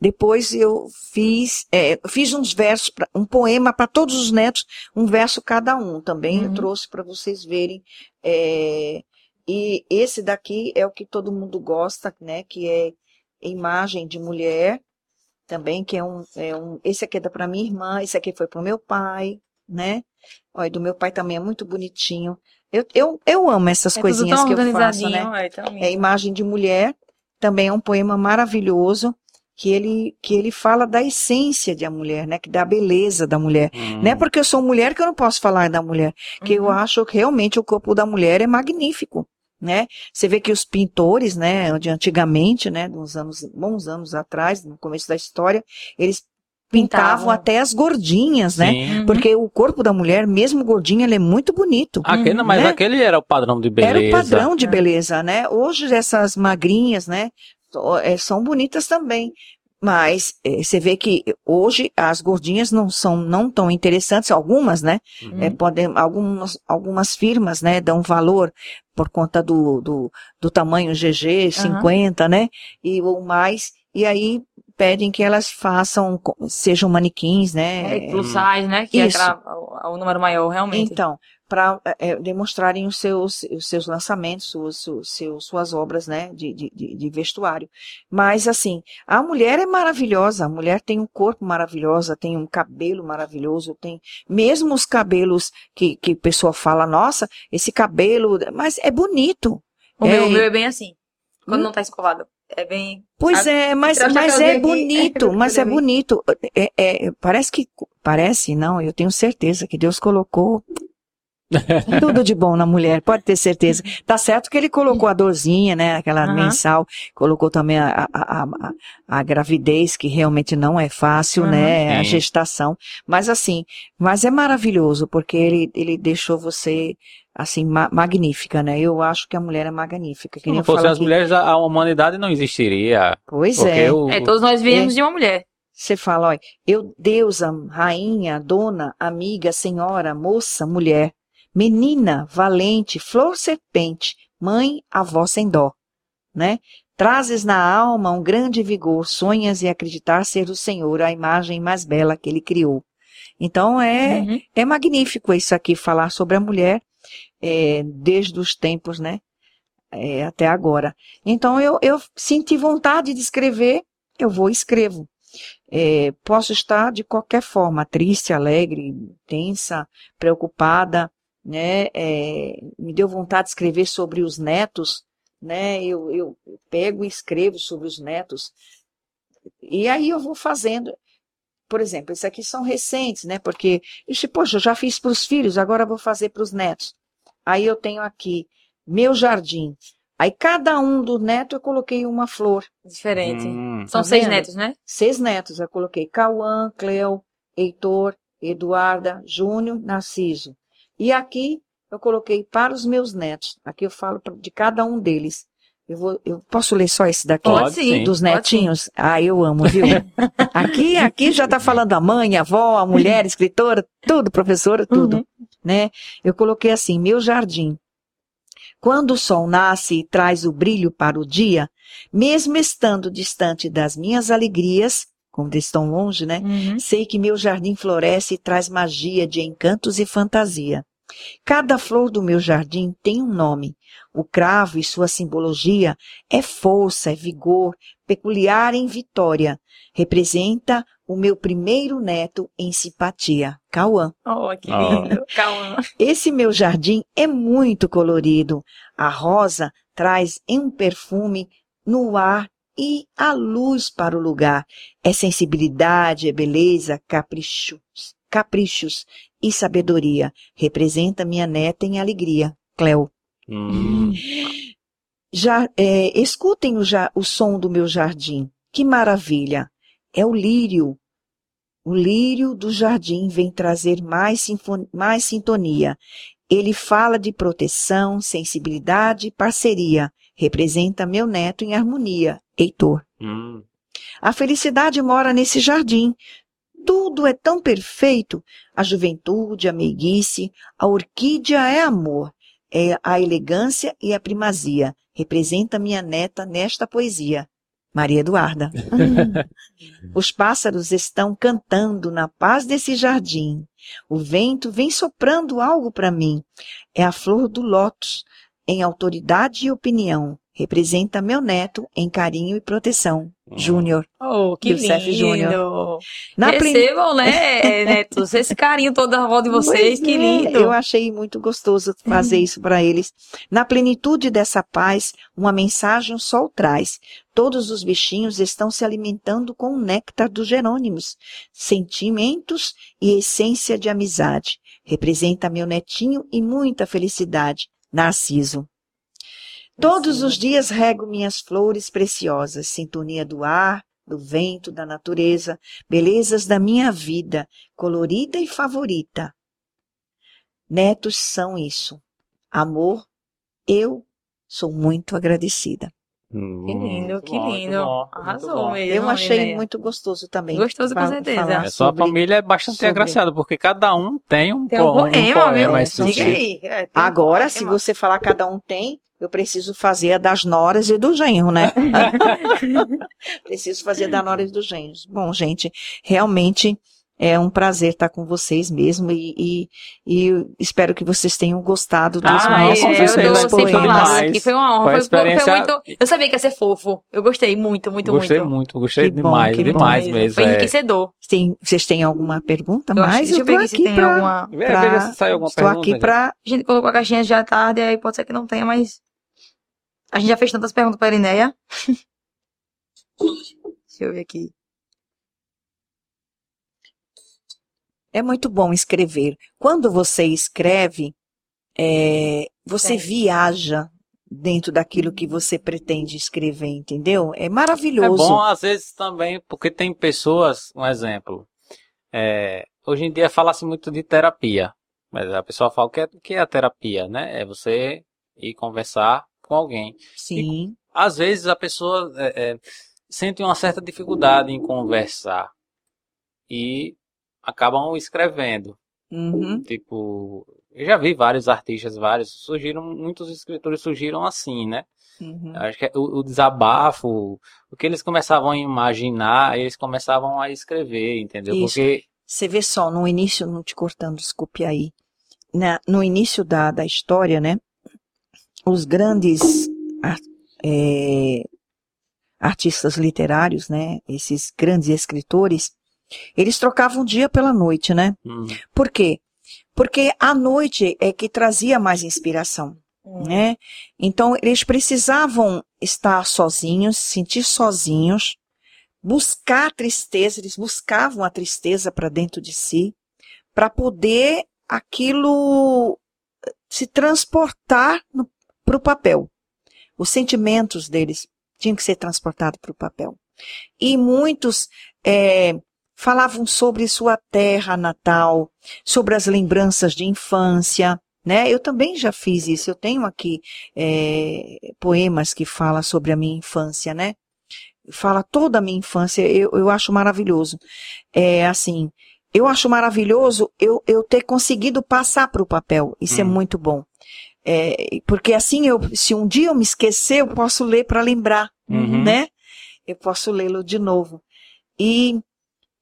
C: Depois eu fiz, é, fiz uns versos, pra- um poema para todos os netos, um verso cada um. Também eu
A: Uhum.
C: trouxe para vocês verem. é, e esse daqui é o que todo mundo gosta, né? Que é imagem de mulher, também que é um, é um esse aqui é para minha irmã, esse aqui foi para o meu pai, né? Olha, do meu pai também é muito bonitinho. Eu, eu, eu amo essas
A: É tudo
C: coisinhas
A: tão
C: que eu faço, né?
A: É.
C: É Imagem de Mulher, também é um poema maravilhoso, que ele, que ele fala da essência da mulher, né? Que da beleza da mulher.
B: Hum.
C: Não é porque eu sou mulher que eu não posso falar da mulher, que eu
A: Uhum.
C: acho que realmente o corpo da mulher é magnífico, né? Você vê que os pintores, né, de antigamente, né, uns anos, bons anos atrás, no começo da história, eles pintavam,
A: Pintavam.
C: até as gordinhas, né?
B: Sim.
A: Uhum.
C: Porque o corpo da mulher, mesmo gordinha, ele é muito bonito.
B: Aquele, mas
C: né?
B: aquele era o padrão de beleza.
C: Era o padrão de
A: É.
C: beleza, né? Hoje essas magrinhas, né, so- é, são bonitas também. Mas eh, você vê que hoje as gordinhas não são não tão interessantes, algumas, né?
B: Uhum.
C: É, podem, algumas, algumas firmas, né, dão valor por conta do, do, do tamanho GG, 50, né? E ou mais. E aí pedem que elas façam, sejam manequins, né?
A: É, plus size, né? Que
C: Isso.
A: é aquela- o, o número maior, realmente.
C: Então, para demonstrarem os seus, os seus lançamentos, suas, suas, seus- suas obras, né, de, de, de vestuário. Mas, assim, a mulher é maravilhosa, a mulher tem um corpo maravilhoso, tem um cabelo maravilhoso, tem mesmo os cabelos que, que a pessoa fala, nossa, esse cabelo, mas é bonito.
A: o,
C: é,
A: meu, o meu é bem assim. Quando
C: Hum?
A: não tá escovado. É bem.
C: Pois
A: Ah,
C: é, mas,
A: tirar o
C: mas
A: chapéuzinho
C: é bonito, mas é bonito. É, é- parece que, parece, não, eu tenho certeza que Deus colocou tudo de bom na mulher, pode ter certeza. Tá certo que ele colocou a dorzinha, né, aquela
A: Aham.
C: mensal, colocou também a, a, a, a- a gravidez, que realmente não é fácil,
A: Aham.
C: né, a
B: Sim.
C: gestação. Mas assim, mas é maravilhoso, porque ele, ele deixou você, assim, ma- magnífica, né, eu acho que a mulher é magnífica. Que
B: Se não
C: eu
B: fosse
C: falo
B: as
C: aqui.
B: mulheres, a, a humanidade não existiria.
C: Pois é.
B: o,
A: É, todos nós viemos de uma mulher.
C: Você fala, olha, eu, deusa, rainha, dona, amiga, senhora, moça, mulher, menina, valente, flor serpente, mãe, avó sem dó, né? Trazes na alma um grande vigor, sonhas em acreditar ser o Senhor a imagem mais bela que ele criou. Então é,
A: Uhum.
C: é magnífico isso aqui, falar sobre a mulher é, desde os tempos, né? É, até agora. Então eu, eu senti vontade de escrever, eu vou e escrevo. É, posso estar de qualquer forma, triste, alegre, tensa, preocupada, né? É, me deu vontade de escrever sobre os netos, né? Eu, eu pego e escrevo sobre os netos. E aí eu vou fazendo. Por exemplo, esses aqui são recentes, né? Porque, ixi, poxa, eu já fiz para os filhos, agora vou fazer para os netos. Aí eu tenho aqui meu jardim. Aí cada um do neto eu coloquei uma flor.
A: Diferente.
B: Hum.
A: São
C: Tá
A: seis
C: vendo?
A: netos, né?
C: Seis netos eu coloquei Cauã, Cleo, Heitor, Eduarda, Júnior, Narciso. E aqui eu coloquei para os meus netos. Aqui eu falo de cada um deles. Eu, vou, eu posso ler só esse daqui?
A: Pode sim.
C: Dos netinhos? Ah, eu amo, viu? aqui, aqui já tá falando a mãe, a avó, a mulher, escritora, tudo, professora, tudo,
A: Uhum.
C: né? Eu coloquei assim, meu jardim. Quando o sol nasce e traz o brilho para o dia, Mesmo estando distante das minhas alegrias, como eles estão longe, né?
A: Uhum.
C: Sei que meu jardim floresce e traz magia de encantos e fantasia. Cada flor do meu jardim tem um nome. O cravo e sua simbologia é força, é vigor, peculiar em vitória. Representa o meu primeiro neto em simpatia, Cauã.
A: Oh, que
B: Oh.
A: lindo. Calma.
C: Esse meu jardim é muito colorido. A rosa traz um perfume no ar e a luz para o lugar. É sensibilidade, é beleza, caprichos, caprichos e sabedoria. Representa minha neta em alegria, Cleo.
B: Hum.
C: Já, é, escutem o, ja- o som do meu jardim. Que maravilha! É o lírio. O lírio do jardim vem trazer mais, sinfon- mais sintonia. Ele fala de proteção, sensibilidade e parceria. Representa meu neto em harmonia, Heitor.
B: Hum.
C: A felicidade mora nesse jardim. Tudo é tão perfeito. A juventude, a meiguice, a orquídea é amor. É a elegância e a primazia. Representa minha neta nesta poesia. Maria Eduarda. Os pássaros estão cantando na paz desse jardim. O vento vem soprando algo para mim. É a flor do lótus, em autoridade e opinião. Representa meu neto em carinho e proteção.
B: Hum.
C: Júnior.
A: Oh, que
C: Youssef
A: lindo.
C: Júnior. Na plen-
A: Recebam, né, Netos, esse carinho todo da avó de vocês,
C: Pois
A: que
C: é,
A: lindo.
C: Eu achei muito gostoso fazer isso para eles. Na plenitude dessa paz, uma mensagem o sol traz. Todos os bichinhos estão se alimentando com o néctar dos Jerônimos. Sentimentos e essência de amizade. Representa meu netinho e muita felicidade. Narciso. Todos os dias rego minhas flores preciosas, sintonia do ar, do vento, da natureza, belezas da minha vida, colorida e favorita. Netos são isso. Amor, eu sou muito agradecida.
B: Hum.
A: Que lindo, que lindo.
B: bom,
A: Arrasou mesmo.
C: Eu achei
A: Linéia.
C: muito gostoso também.
A: Gostoso, com certeza.
B: É, sua
C: sobre-
B: família é bastante
C: sobre-
B: agraciada, porque cada um tem um,
A: Tem um
B: po-
A: poema,
B: poema
C: isso
A: Diga aí. É, um
C: Agora, se você falar cada um tem, eu preciso fazer a das noras e do genro, né? preciso fazer da nora e dos genros. Bom, gente, realmente é um prazer estar com vocês mesmo e, e, e eu espero que vocês tenhem gostado dos
B: Ah,
A: Ah,
C: nossos
B: com
A: é, eu
C: poemas.
A: sem
B: demais.
A: aqui. Foi uma honra.
B: Foi
A: Foi,
B: a
A: foi
B: experiência-
A: muito. Eu sabia que ia ser fofo. Eu gostei muito, muito,
B: Gostei
A: muito.
B: muito, gostei
C: Que bom,
B: demais,
C: que bom
B: demais
A: mesmo.
B: mesmo.
A: Foi
B: é.
A: enriquecedor.
C: Tem, vocês têm alguma pergunta
A: Eu
C: mais?
A: deixa eu
C: tô
A: ver aqui se
C: aqui
A: tem
C: pra-
A: alguma.
C: Pra-
B: veja se saiu alguma
C: Estou
B: pergunta.
C: aqui para
A: A gente colocou a caixinha já tarde, aí pode ser que não tenha, mas. A gente já fez tantas perguntas pra Erineia. Deixa eu ver aqui.
C: É muito bom escrever. Quando você escreve, é, você
A: Sim.
C: viaja dentro daquilo que você pretende escrever, entendeu? É
B: É
C: maravilhoso.
B: bom, às vezes, também, porque tem pessoas, um exemplo, é, hoje em dia fala-se muito de terapia, mas a pessoa fala o que é, que é a terapia, né? É você ir conversar com alguém.
C: Sim.
B: Às vezes a pessoa é, é, sente uma certa dificuldade em conversar e acabam escrevendo.
C: Uhum.
B: Tipo, eu já vi vários artistas, vários, surgiram, muitos escritores surgiram assim, né?
C: Uhum.
B: Acho que é o, o desabafo, o que eles começavam a imaginar, eles começavam a escrever, entendeu?
C: Isso.
B: Porque
C: Você vê só, no início, não te cortando, desculpe aí. Na- no início da, da história, né? Os grandes é, artistas literários, né? Esses grandes escritores, eles trocavam o dia pela noite, né?
B: hum,
C: Por quê? Porque a noite é que trazia mais inspiração, né? Então eles precisavam estar sozinhos, sentir sozinhos, buscar a tristeza, eles buscavam a tristeza para dentro de si, para poder aquilo se transportar para o papel. Os sentimentos deles tinham que ser transportados para o papel. E muitos eh, falavam sobre sua terra natal, sobre as lembranças de infância, né? Eu também já fiz isso. Eu tenho aqui eh, poemas que falam sobre a minha infância, né? Fala toda a minha infância. Eu, eu acho maravilhoso. É assim. Eu acho maravilhoso eu, eu ter conseguido passar para o papel. Isso é
B: Hum.
C: muito bom. É, porque assim, eu, se um dia eu me esquecer, eu posso ler para lembrar
B: Uhum.
C: né? Eu posso lê-lo de novo. E,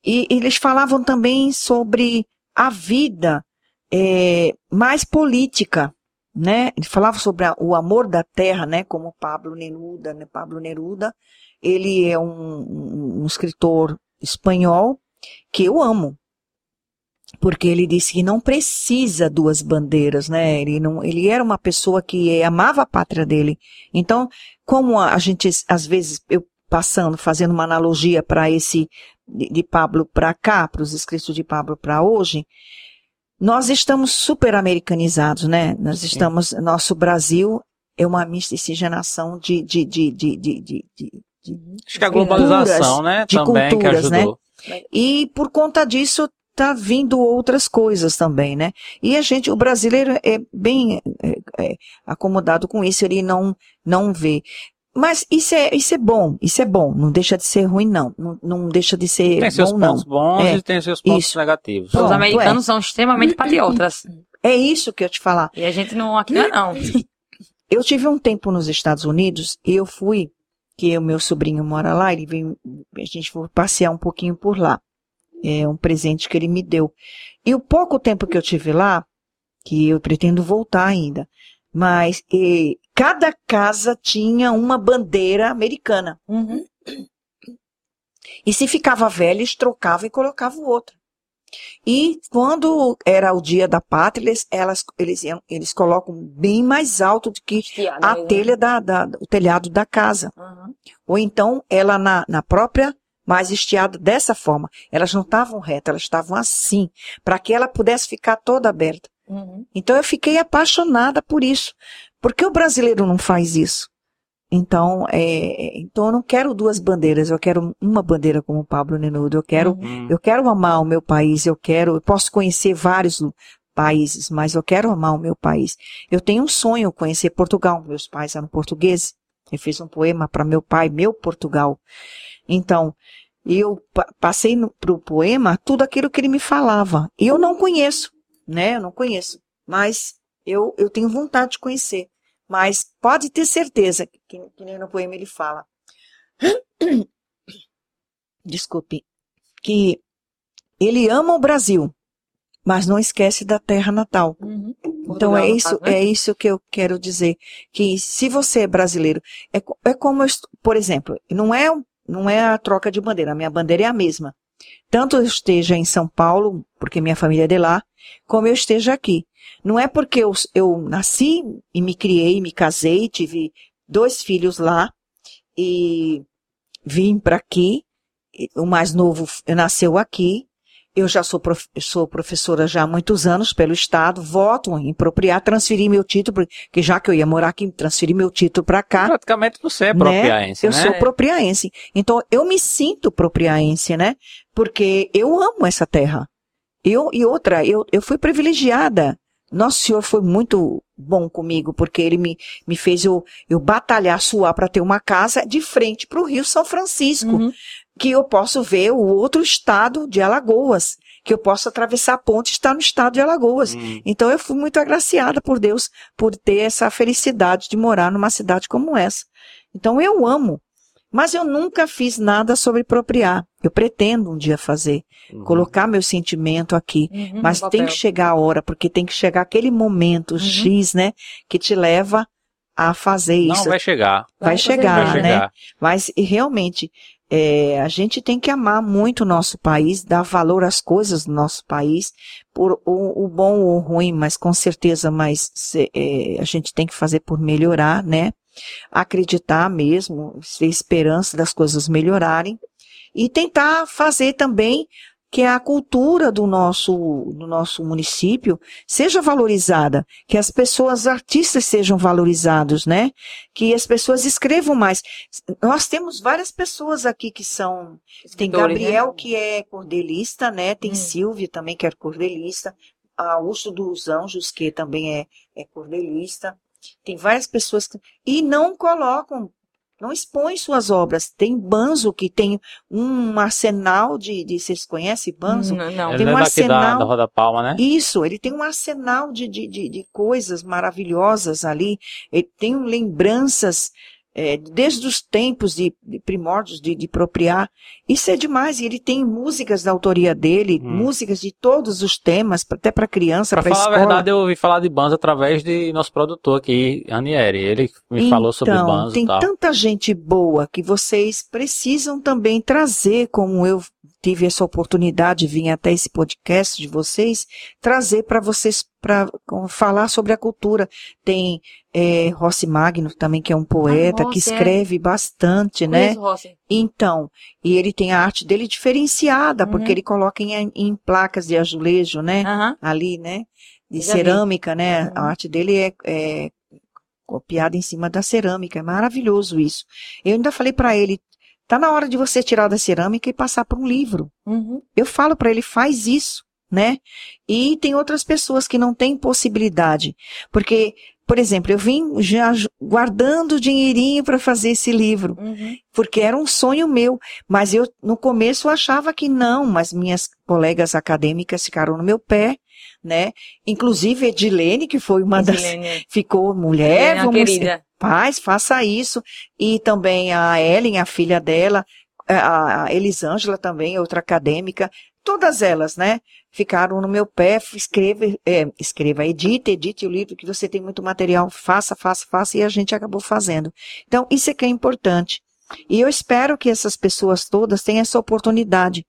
C: e eles falavam também sobre a vida é, mais política, né? Ele falava sobre a, o amor da terra, né? Como Pablo Neruda, né? Pablo Neruda, ele é um, um, escritor espanhol que eu amo, porque ele disse que não precisa duas bandeiras, né? Ele não, ele era uma pessoa que amava a pátria dele. Então, como a, a gente às vezes eu passando, fazendo uma analogia para esse de, de Pablo para cá, para os escritos de Pablo para hoje, nós estamos super americanizados, né? Nós
B: Sim.
C: estamos, nosso Brasil é uma miscigenação de, de, de, de, de, de, de-
B: Acho que a globalização, né?
C: de
B: Também
C: culturas,
B: que
C: né? e por conta disso tá vindo outras coisas também, né? E a gente, o brasileiro é bem é, é, acomodado com isso, ele não não vê. Mas isso é isso é bom, isso é bom, não deixa de ser ruim não, não, não deixa de ser
B: Tem seus
C: bom não.
B: pontos bons
C: É,
B: e tem seus pontos
C: isso.
B: negativos.
A: Os
C: Pronto,
A: americanos são extremamente patriotas.
C: É isso que eu te falar.
A: E a gente não, aqui não é não.
C: Eu tive um tempo nos Estados Unidos e eu fui, que o meu sobrinho mora lá, ele veio, a gente foi passear um pouquinho por lá. É um presente que ele me deu. E o pouco tempo que eu tive lá, que eu pretendo voltar ainda, mas eh, cada casa tinha uma bandeira americana.
A: Uhum.
C: E se ficava velha, eles trocavam e colocavam outra. E quando era o dia da pátria, eles, elas, eles, eles colocam bem mais alto do que a telha da, da, o telhado da casa.
A: Uhum.
C: Ou então ela na, na própria mais estiada dessa forma. Elas não estavam retas, elas estavam assim, para que ela pudesse ficar toda aberta.
A: Uhum.
C: Então eu fiquei apaixonada por isso. Porque o brasileiro não faz isso? Então, é, então eu não quero duas bandeiras, eu quero uma bandeira como o Pablo Nenudo, eu quero
B: Hum.
C: eu quero amar o meu país, eu quero, eu posso conhecer vários países, mas eu quero amar o meu país. Eu tenho um sonho conhecer Portugal. Meus pais eram portugueses. Eu fiz um poema para meu pai, meu Portugal. Então, eu pa- passei para o poema tudo aquilo que ele me falava. E eu não conheço, né? Eu não conheço, mas eu, eu tenho vontade de conhecer. Mas pode ter certeza que, que nem no poema ele fala. Desculpe que ele ama o Brasil, mas não esquece da terra natal.
A: Uhum.
C: Então é
A: Portugal,
C: isso,
A: né?
C: é isso que eu quero dizer, que se você é brasileiro, é, é como, eu por exemplo, não é, não é a troca de bandeira, a minha bandeira é a mesma. Tanto eu esteja em São Paulo, porque minha família é de lá, como eu esteja aqui. Não é porque eu, eu nasci e me criei, me casei, tive dois filhos lá e vim para aqui. O mais novo nasceu aqui. Eu já sou, prof- sou professora já há muitos anos pelo Estado, voto em propriar, transferir meu título, porque já que eu ia morar aqui, transferir meu título para cá.
B: Praticamente você é
C: Né?
B: propriaense,
C: Eu
B: né?
C: sou propriaense. Então, eu me sinto propriaense, né? Porque eu amo essa terra. Eu, e outra, eu, eu fui privilegiada. Nosso Senhor foi muito bom comigo, porque ele me, me fez eu, eu batalhar, suar para ter uma casa de frente para o Rio São Francisco
A: Uhum.
C: Que eu posso ver o outro estado de Alagoas, que eu posso atravessar a ponte e estar no estado de Alagoas.
B: Hum.
C: Então eu fui muito agraciada por Deus por ter essa felicidade de morar numa cidade como essa. Então eu amo, mas eu nunca fiz nada sobre apropriar. Eu pretendo um dia fazer,
B: Uhum.
C: colocar meu sentimento aqui.
A: Uhum,
C: Mas tem que chegar a hora, porque tem que chegar aquele momento X, né, que te leva a fazer
B: Não
C: isso.
B: vai chegar.
C: vai chegar,
B: vai
A: bem.
C: né?
B: chegar.
C: Mas e realmente é, a gente tem que amar muito o nosso país, dar valor às coisas do nosso país, por o, o bom ou o ruim, mas com certeza, mas se- é, a gente tem que fazer por melhorar, né? Acreditar mesmo, ter esperança das coisas melhorarem e tentar fazer também que a cultura do nosso, do nosso município seja valorizada, que as pessoas, artistas sejam valorizados, né? Que as pessoas escrevam mais. Nós temos várias pessoas aqui que são. Tem
A: Escritores,
C: Gabriel,
A: né?
C: que é cordelista, né? Tem
A: Hum.
C: Silvia também, que é cordelista. Augusto dos Anjos, que também é, é cordelista. Tem várias pessoas que. E não colocam, não expõem suas obras. Tem Banzo, que tem um arsenal de. de vocês conhecem Banzo?
A: Não, não.
B: Ele
C: Tem
B: é
C: um
B: da,
C: arsenal-
B: da Roda Palma, né?
C: Isso, ele tem um arsenal de, de, de, de coisas maravilhosas ali. Ele tem lembranças é, desde os tempos de, de primórdios de, de propriar. Isso é demais. E ele tem músicas da autoria dele,
B: Hum.
C: músicas de todos os temas, até para criança,
B: Pra
C: para
B: falar
C: escola.
B: a verdade, eu ouvi falar de Banzo através de nosso produtor aqui, Anieri. Ele me falou sobre
C: então,
B: Banzo
C: tem
B: e tal.
C: tanta gente boa que vocês precisam também trazer, como eu tive essa oportunidade de vir até esse podcast de vocês, trazer para vocês para falar sobre a cultura. Tem é, Rossi Magno também, que é um poeta que
A: Rossi, é.
C: escreve bastante, né?
A: Rossi.
C: Então, e ele tem a arte dele diferenciada, porque
A: Uhum.
C: ele coloca em, em placas de azulejo, né?
A: Aham.
C: ali, né? De cerâmica, né?
A: Uhum.
C: A arte dele é, é copiada em cima da cerâmica. É maravilhoso isso. Eu ainda falei para ele, tá na hora de você tirar da cerâmica e passar para um livro.
A: Uhum.
C: Eu falo para ele, faz isso, né? E tem outras pessoas que não têm possibilidade, porque por exemplo, eu vim já guardando dinheirinho para fazer esse livro
A: Uhum.
C: porque era um sonho meu, mas eu no começo eu achava que não, mas minhas colegas acadêmicas ficaram no meu pé, né? Inclusive Edilene, que foi uma das
A: Edilene,
C: ficou mulher,
A: Edilene, uma
C: vamos
A: querida.
C: paz, faça isso. E também a Ellen, a filha dela, a a Elisângela também, outra acadêmica, todas elas, né? Ficaram no meu pé, escreva, é, escreva, edite, edite o livro, que você tem muito material, faça, faça, faça, e a gente acabou fazendo. Então, isso é que é importante. E eu espero que essas pessoas todas tenham essa oportunidade.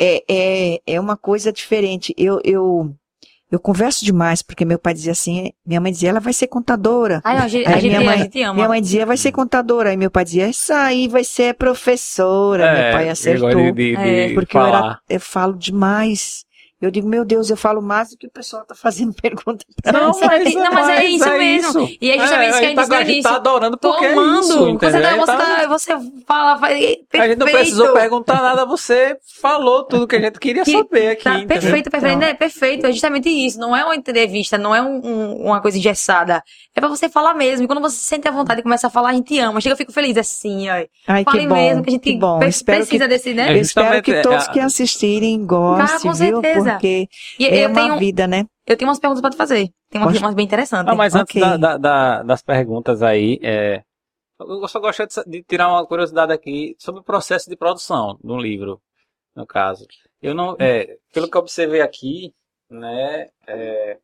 C: É, é, é uma coisa diferente. Eu, eu, eu converso demais, porque meu pai dizia assim, minha mãe dizia, ela vai ser contadora.
A: Ai, a gente,
C: Aí
A: a gente,
C: minha mãe-
A: a gente ama.
C: Minha mãe dizia, vai ser contadora. Aí meu pai dizia, isso aí vai ser professora. meu pai acertou.
B: É, de, de,
A: É,
B: de
C: Porque eu, era, eu falo demais. Eu digo, meu Deus, eu falo mais do que o pessoal tá fazendo pergunta pra
A: Não,
C: mim.
A: mas- não, mas é isso mesmo. E é justamente isso que a gente
B: tá,
A: disse no
B: a gente
A: início.
B: tá adorando porque é
A: Tomando.
B: isso,
A: você,
B: entendeu?
A: tá,
B: Aí
A: você,
B: tá-
A: tá- você fala, perfeito.
B: A gente não precisou perguntar nada, você falou tudo que a gente queria
A: Que-
B: saber aqui.
A: Tá,
B: entendeu?
A: perfeito, perfeito.
C: Então.
A: É perfeito. É justamente isso. Não é uma entrevista, não é um- um- uma coisa engessada. É pra você falar mesmo. E quando você se sente à vontade e começa a falar, a gente ama. Chega, eu fico feliz assim, ó.
C: Ai,
A: Fale
C: que bom,
A: mesmo, que a gente
C: que bom.
A: pre-
C: Espero
A: precisa
C: que,
A: desse, né?
B: É,
C: eu espero que todos
B: é,
C: que assistirem gostem,
A: com
C: viu? Porque
A: E
C: é
A: eu,
C: uma
A: tenho,
C: vida, né?
A: eu tenho umas perguntas pra te fazer. Tem umas, umas bem interessantes.
B: Ah, mas antes
C: Ok.
B: da- da- da- das perguntas aí, é, eu só gostaria de, tirar uma curiosidade aqui sobre o processo de produção de um livro, no caso. Eu não, é, pelo que eu observei aqui, né, é,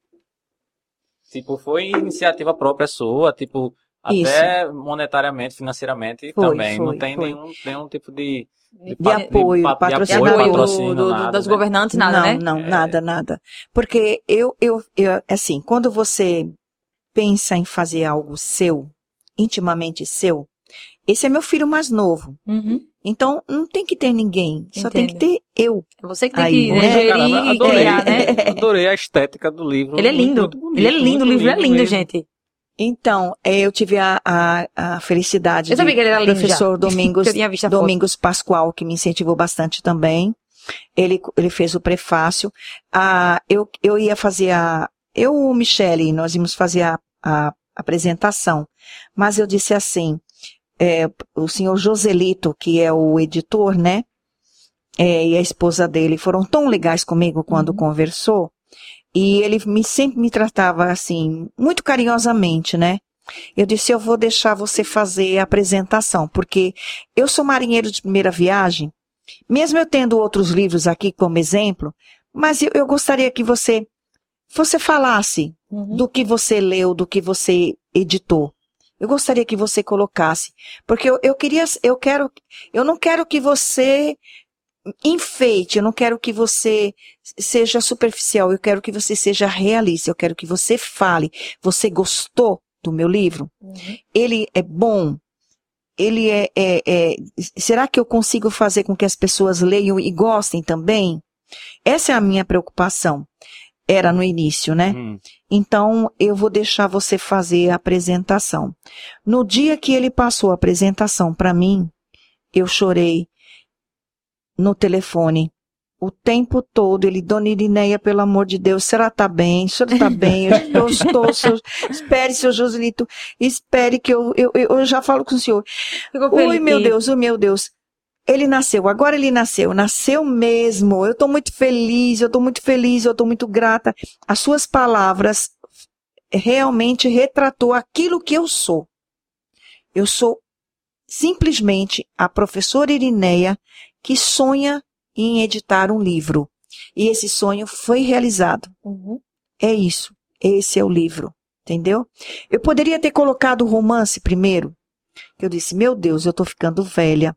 B: tipo, foi iniciativa própria sua, tipo, até monetariamente, financeiramente
C: Foi,
B: também. não
C: foi,
B: tem
C: foi.
B: nenhum, nenhum tipo de,
C: De
B: pa-
C: apoio,
B: de
C: patrocínio.
B: apoio,
C: Apoio
B: patrocínio,
A: do- dos
B: né?
A: governantes, nada,
C: não,
A: né?
C: não,
B: É.
C: nada, nada. Porque eu, eu, eu, assim, quando você pensa em fazer algo seu, intimamente seu, esse é meu filho mais novo.
A: Uhum.
C: Então, não tem que ter ninguém, só tem que ter eu.
A: É você que tem
C: Aí,
A: que né,
C: né?
A: gerir e
B: adorei,
A: criar, né?
B: adorei a estética do livro.
A: Ele é
B: muito,
A: lindo.
B: muito bonito,
A: ele é lindo, o
B: muito
A: livro é lindo,
B: mesmo.
A: gente.
C: Então, eh, eu tive a, a, a felicidade
A: Eu sabia que ele era lindo já.
C: professor Domingos. Domingos Pascoal, que me incentivou bastante também. Ele, ele fez o prefácio. Ah, eu, eu ia fazer a. Eu, o Michele, nós íamos fazer a, a apresentação. Mas eu disse assim: é, o senhor Joselito, que é o editor, né? é, e a esposa dele foram tão legais comigo quando
A: Uhum.
C: conversou. E ele me, sempre me tratava assim, muito carinhosamente, né? Eu disse, eu vou deixar você fazer a apresentação, porque eu sou marinheiro de primeira viagem, mesmo eu tendo outros livros aqui como exemplo, mas eu, eu gostaria que você, você falasse
A: Uhum.
C: do que você leu, do que você editou. Eu gostaria que você colocasse, porque eu, eu queria, eu quero, eu não quero que você enfeite, eu não quero que você seja superficial, eu quero que você seja realista, eu quero que você fale. Você gostou do meu livro?
A: Uhum.
C: Ele é bom? Ele é, é, é- Será que eu consigo fazer com que as pessoas leiam e gostem também? Essa é a minha preocupação. Era no início, né?
B: Hum.
C: Então, eu vou deixar você fazer a apresentação. No dia que ele passou a apresentação para mim, eu chorei no telefone. O tempo todo, ele, Dona Irineia, pelo amor de Deus, senhora tá bem, a senhora tá bem, eu estou, estou, seu- espere, seu Joselito, espere que eu, eu, eu já falo com o senhor. Ui, meu Deus, oh meu Deus. Ele nasceu, agora ele nasceu, nasceu mesmo. Eu estou muito feliz, eu estou muito feliz, eu estou muito grata. As suas palavras realmente retratou aquilo que eu sou. Eu sou simplesmente a professora Irineia que sonha em editar um livro. E esse sonho foi realizado.
A: Uhum.
C: É isso. Esse é o livro. Entendeu? Eu poderia ter colocado o romance primeiro. Eu disse, meu Deus, eu tô ficando velha.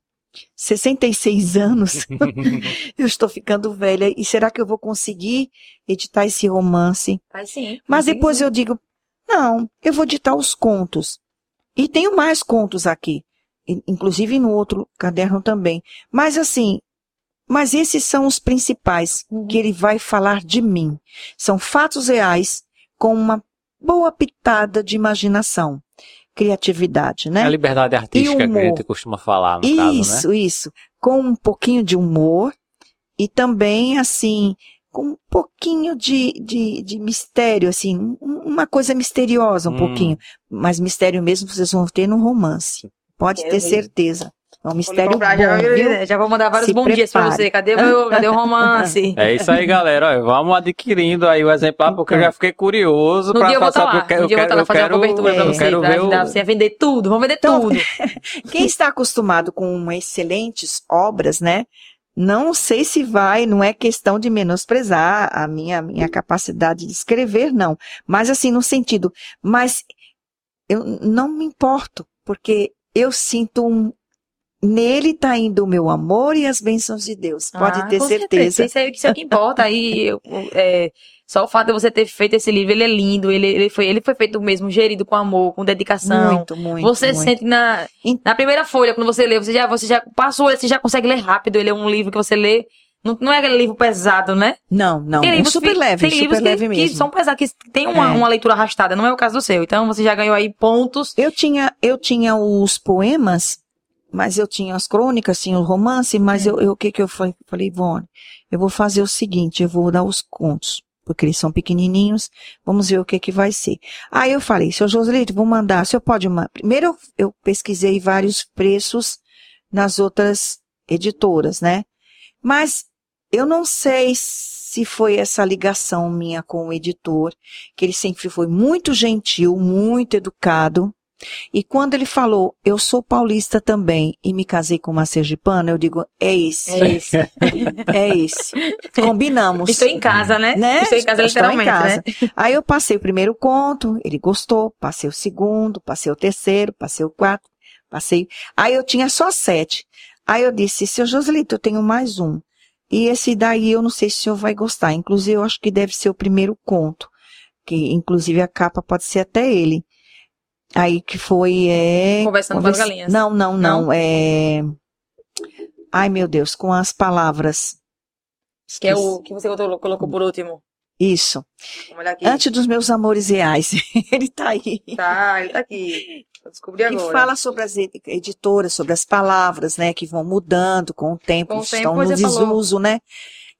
C: 66 anos. eu estou ficando velha. E será que eu vou conseguir editar esse romance?
A: Vai sim.
C: Mas depois
A: sim.
C: eu digo, não, eu vou ditar os contos. E tenho mais contos aqui, inclusive no outro caderno também. Mas assim, mas esses são os principais
A: Uhum.
C: que ele vai falar de mim. São fatos reais com uma boa pitada de imaginação, criatividade, né?
B: É a liberdade artística que a gente costuma falar, no caso, né?
C: Isso, isso. Com um pouquinho de humor e também, assim, com um pouquinho de, de, de mistério, assim, um- uma coisa misteriosa, um
B: Hum.
C: pouquinho. Mas mistério mesmo vocês vão ter no romance. Pode
A: Quero
C: ter certeza. É um mistério
A: comprar,
C: bom,
A: já,
C: viu?
A: já vou mandar vários
C: Se
A: bons dias pra você. Cadê o, meu, cadê o romance?
B: É isso aí, galera. Olha, vamos adquirindo aí o exemplar, porque eu
C: Então.
B: já fiquei curioso
A: No
B: pra
A: dia eu
B: passar. eu quero,
A: eu
B: eu quero,
A: cobertura pra
B: eu
A: você.
B: quero
A: Pra
B: ver o...
A: ajudar você a vender tudo. Vamos vender
C: Então,
A: tudo.
C: Quem está acostumado com excelentes obras, né? Não sei se vai, não é questão de menosprezar a minha, minha capacidade de escrever, não. Mas assim, no sentido, mas eu não me importo, porque eu sinto um. Nele está indo o meu amor e as bênçãos de Deus. Pode
A: Ah,
C: ter
A: com
C: certeza.
A: Isso é, isso é o que importa. Aí, é, só o fato de você ter feito esse livro, ele é lindo. Ele, ele, foi, ele foi feito mesmo, gerido com amor, com dedicação.
C: Muito, muito.
A: você
C: muito.
A: sente na, na primeira folha, quando você lê, você já, você já passou, você já consegue ler rápido. Ele é um livro que você lê. Não, não é aquele livro pesado, né?
C: Não, não.
A: Tem
C: É
A: livros
C: super
A: que-
C: leve,
A: tem
C: super
A: livros que,
C: leve
A: que
C: mesmo.
A: são pesados, que tem uma,
C: É.
A: uma leitura arrastada. Não é o caso do seu. Então você já ganhou aí pontos.
C: Eu tinha, eu tinha os poemas, mas eu tinha as crônicas, tinha o romance, mas
A: Hum.
C: eu, eu- o que que eu falei? Falei, Ivone, eu vou fazer o seguinte, eu vou dar os contos, porque eles são pequenininhos, vamos ver o que que vai ser. Aí eu falei, seu Joselito, vou mandar, o senhor pode mandar. Primeiro eu, eu pesquisei vários preços nas outras editoras, né? Mas eu não sei se foi essa ligação minha com o editor, que ele sempre foi muito gentil, muito educado. E quando ele falou, eu sou paulista também e me casei com uma sergipana, eu digo, é esse,
A: É isso.
C: é esse. Combinamos.
A: Estou em casa, né?
C: Né?
A: Estou em casa
C: Estou em
A: literalmente,
C: casa.
A: né?
C: Aí eu passei o primeiro conto, ele gostou, passei o segundo, passei o terceiro, passei o quarto, passei. Aí eu tinha só sete. Aí eu disse, seu Joselito, eu tenho mais um. E esse daí eu não sei se o senhor vai gostar. Inclusive, eu acho que deve ser o primeiro conto. Que, inclusive, a capa pode ser até ele. Aí que foi, é...
A: Conversando com as galinhas.
C: Não, não, não, é... Ai, meu Deus, com as palavras.
A: Que é o que você colocou, por último.
C: Isso. Antes dos meus amores reais. ele tá aí.
A: Tá, ele tá aqui. Eu descobri agora.
C: fala sobre as ed- editoras, sobre as palavras, né, que vão mudando com o tempo,
A: Com o
C: estão
A: tempo,
C: no
A: você falou.
C: desuso, né?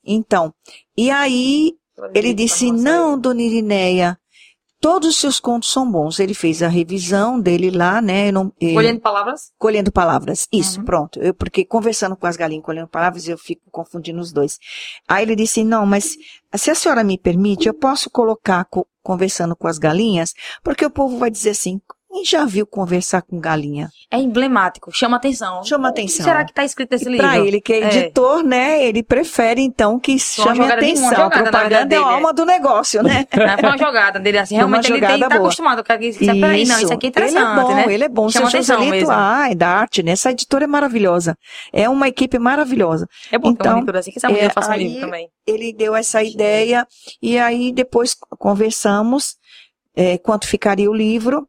C: Então, e aí ele disse, não, dona Irineia, todos os seus contos são bons. Ele fez a revisão dele lá, né, não, eh,
A: Colhendo palavras?
C: colhendo palavras. Isso,
A: Uhum.
C: pronto. Eu, porque conversando com as galinhas, colhendo palavras, eu fico confundindo os dois. Aí ele disse, não, mas se a senhora me permite, eu posso colocar co- conversando com as galinhas, porque o povo vai dizer assim, quem já viu conversar com galinha?
A: É emblemático, chama atenção.
C: Chama
A: O que
C: atenção.
A: será que tá escrito nesse
C: E
A: livro?
C: Pra ele, que é
A: É.
C: editor, né, ele prefere então que chame
A: de- uma
C: atenção.
A: jogada vida
C: Propaganda é a alma do negócio, né?
A: É, Foi uma jogada dele, assim.
C: Foi
A: Realmente ele tá
C: boa.
A: acostumado. com aquilo. Peraí, não, isso aqui é interessante,
C: ele é bom,
A: né?
C: ele é bom.
A: Chama atenção mesmo.
C: ai, da arte, né? Essa editora é maravilhosa. É uma equipe maravilhosa.
A: É bom ter
C: Então,
A: uma leitura assim. Que sabe
C: é,
A: eu faço um livro também.
C: Ele deu essa ideia e aí depois conversamos é, quanto ficaria o livro.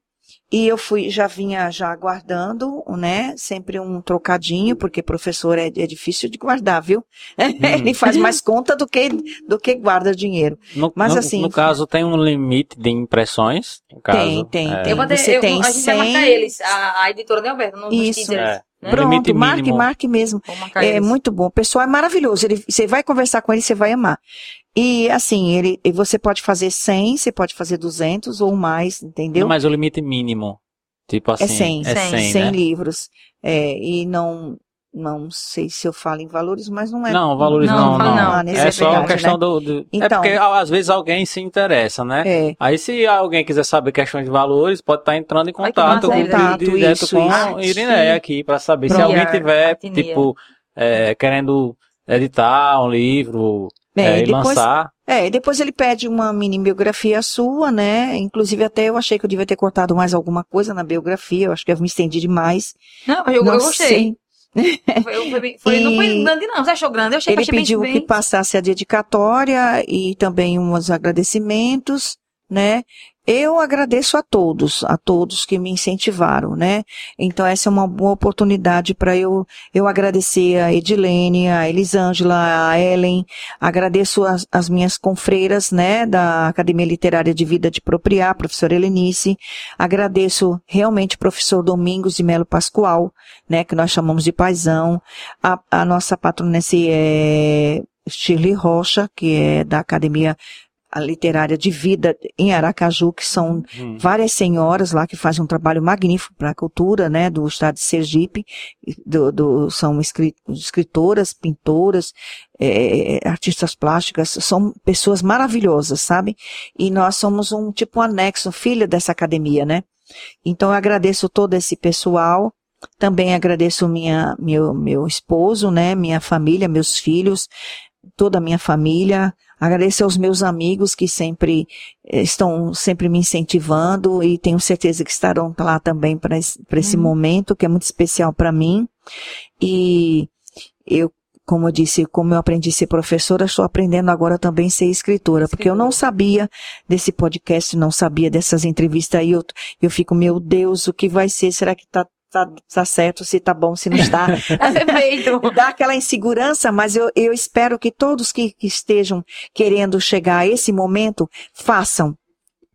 C: E eu fui, já vinha já guardando, né? Sempre um trocadinho, porque professor é, é difícil de guardar, viu? Ele faz mais conta do que, do que guarda dinheiro.
B: No,
C: Mas
B: no-
C: assim-
B: no caso, tem um limite de impressões? No caso,
C: Tem, tem,
B: é,
C: tem.
A: Eu vou ter,
C: você
A: eu,
C: tem
A: a gente vai
C: 100.
A: marcar eles, a, a editora, né, Alberto? No, nos
C: Isso.
B: É.
A: né?
B: Um limite
C: Pronto, marque,
B: mínimo.
C: marque mesmo. É muito bom. O pessoal é maravilhoso. Ele, você vai conversar com ele, você vai amar. E assim, ele, e você pode fazer 100, você pode fazer 200 ou mais, entendeu?
B: Não, mas o limite mínimo. Tipo assim.
C: é 100,
B: É
A: 100,
B: 100,
C: 100
B: né?
C: livros. É, e não, não sei se eu falo em valores, mas não é.
B: Não, valores
A: Não,
B: não, não.
A: não.
C: há
B: É só uma
C: né?
B: questão do. do- é
C: Então.
B: porque às vezes alguém se interessa, né?
C: É.
B: Aí se alguém quiser saber questões de valores, pode estar entrando em
A: Ai,
B: contato, com-
C: Contato,
B: di- direto
C: isso,
B: com
C: isso.
B: a Irineia aqui para saber se alguém tiver tipo é, querendo editar um livro
C: É,
B: é, e
C: depois-
B: lançar.
C: É, e depois ele pede uma mini biografia sua, né? Inclusive até eu achei que eu devia ter cortado mais alguma coisa na biografia, eu acho que eu me estendi demais.
A: Não, eu,
C: Não
A: eu gostei.
C: sei.
A: Foi, foi bem- foi- não foi grande, não. Você achou grande? Eu achei,
C: Ele
A: achei bem-
C: pediu
A: bem,
C: que passasse a dedicatória e também uns agradecimentos, né? Eu agradeço a todos, a todos que me incentivaram, né? Então essa é uma boa oportunidade para eu eu agradecer a Edilene, a Elisângela, a Ellen, agradeço as, as minhas confreiras, né, da Academia Literária de Vida de Propriar, professora Helenice, agradeço realmente professor Domingos de Melo Pascoal, né, que nós chamamos de paisão, a, a nossa patronesse é Shirley Rocha, que é da Academia Literária de Vida em Aracaju, que são
B: Hum.
C: várias senhoras lá que fazem um trabalho magnífico para a cultura, né, do estado de Sergipe, do, do- são escri- escritoras, pintoras, eh, artistas plásticas, são pessoas maravilhosas, sabe? E nós somos um tipo um anexo, filho dessa academia, né? Então eu agradeço todo esse pessoal, também agradeço minha, meu, meu esposo, né, minha família, meus filhos, toda a minha família, agradeço aos meus amigos que sempre eh, estão sempre me incentivando e tenho certeza que estarão lá também para esse, pra esse
A: Uhum.
C: momento que é muito especial para mim. E eu, como eu disse, como eu aprendi a ser professora, estou aprendendo agora também a ser escritora, porque eu não sabia desse podcast, não sabia dessas entrevistas aí, eu, eu fico, meu Deus, o que vai ser? Será que tá, tá, tá certo? Se tá bom, se não está?
A: É perfeito.
C: dá aquela insegurança, mas eu, eu espero que todos que, que estejam querendo chegar a esse momento façam.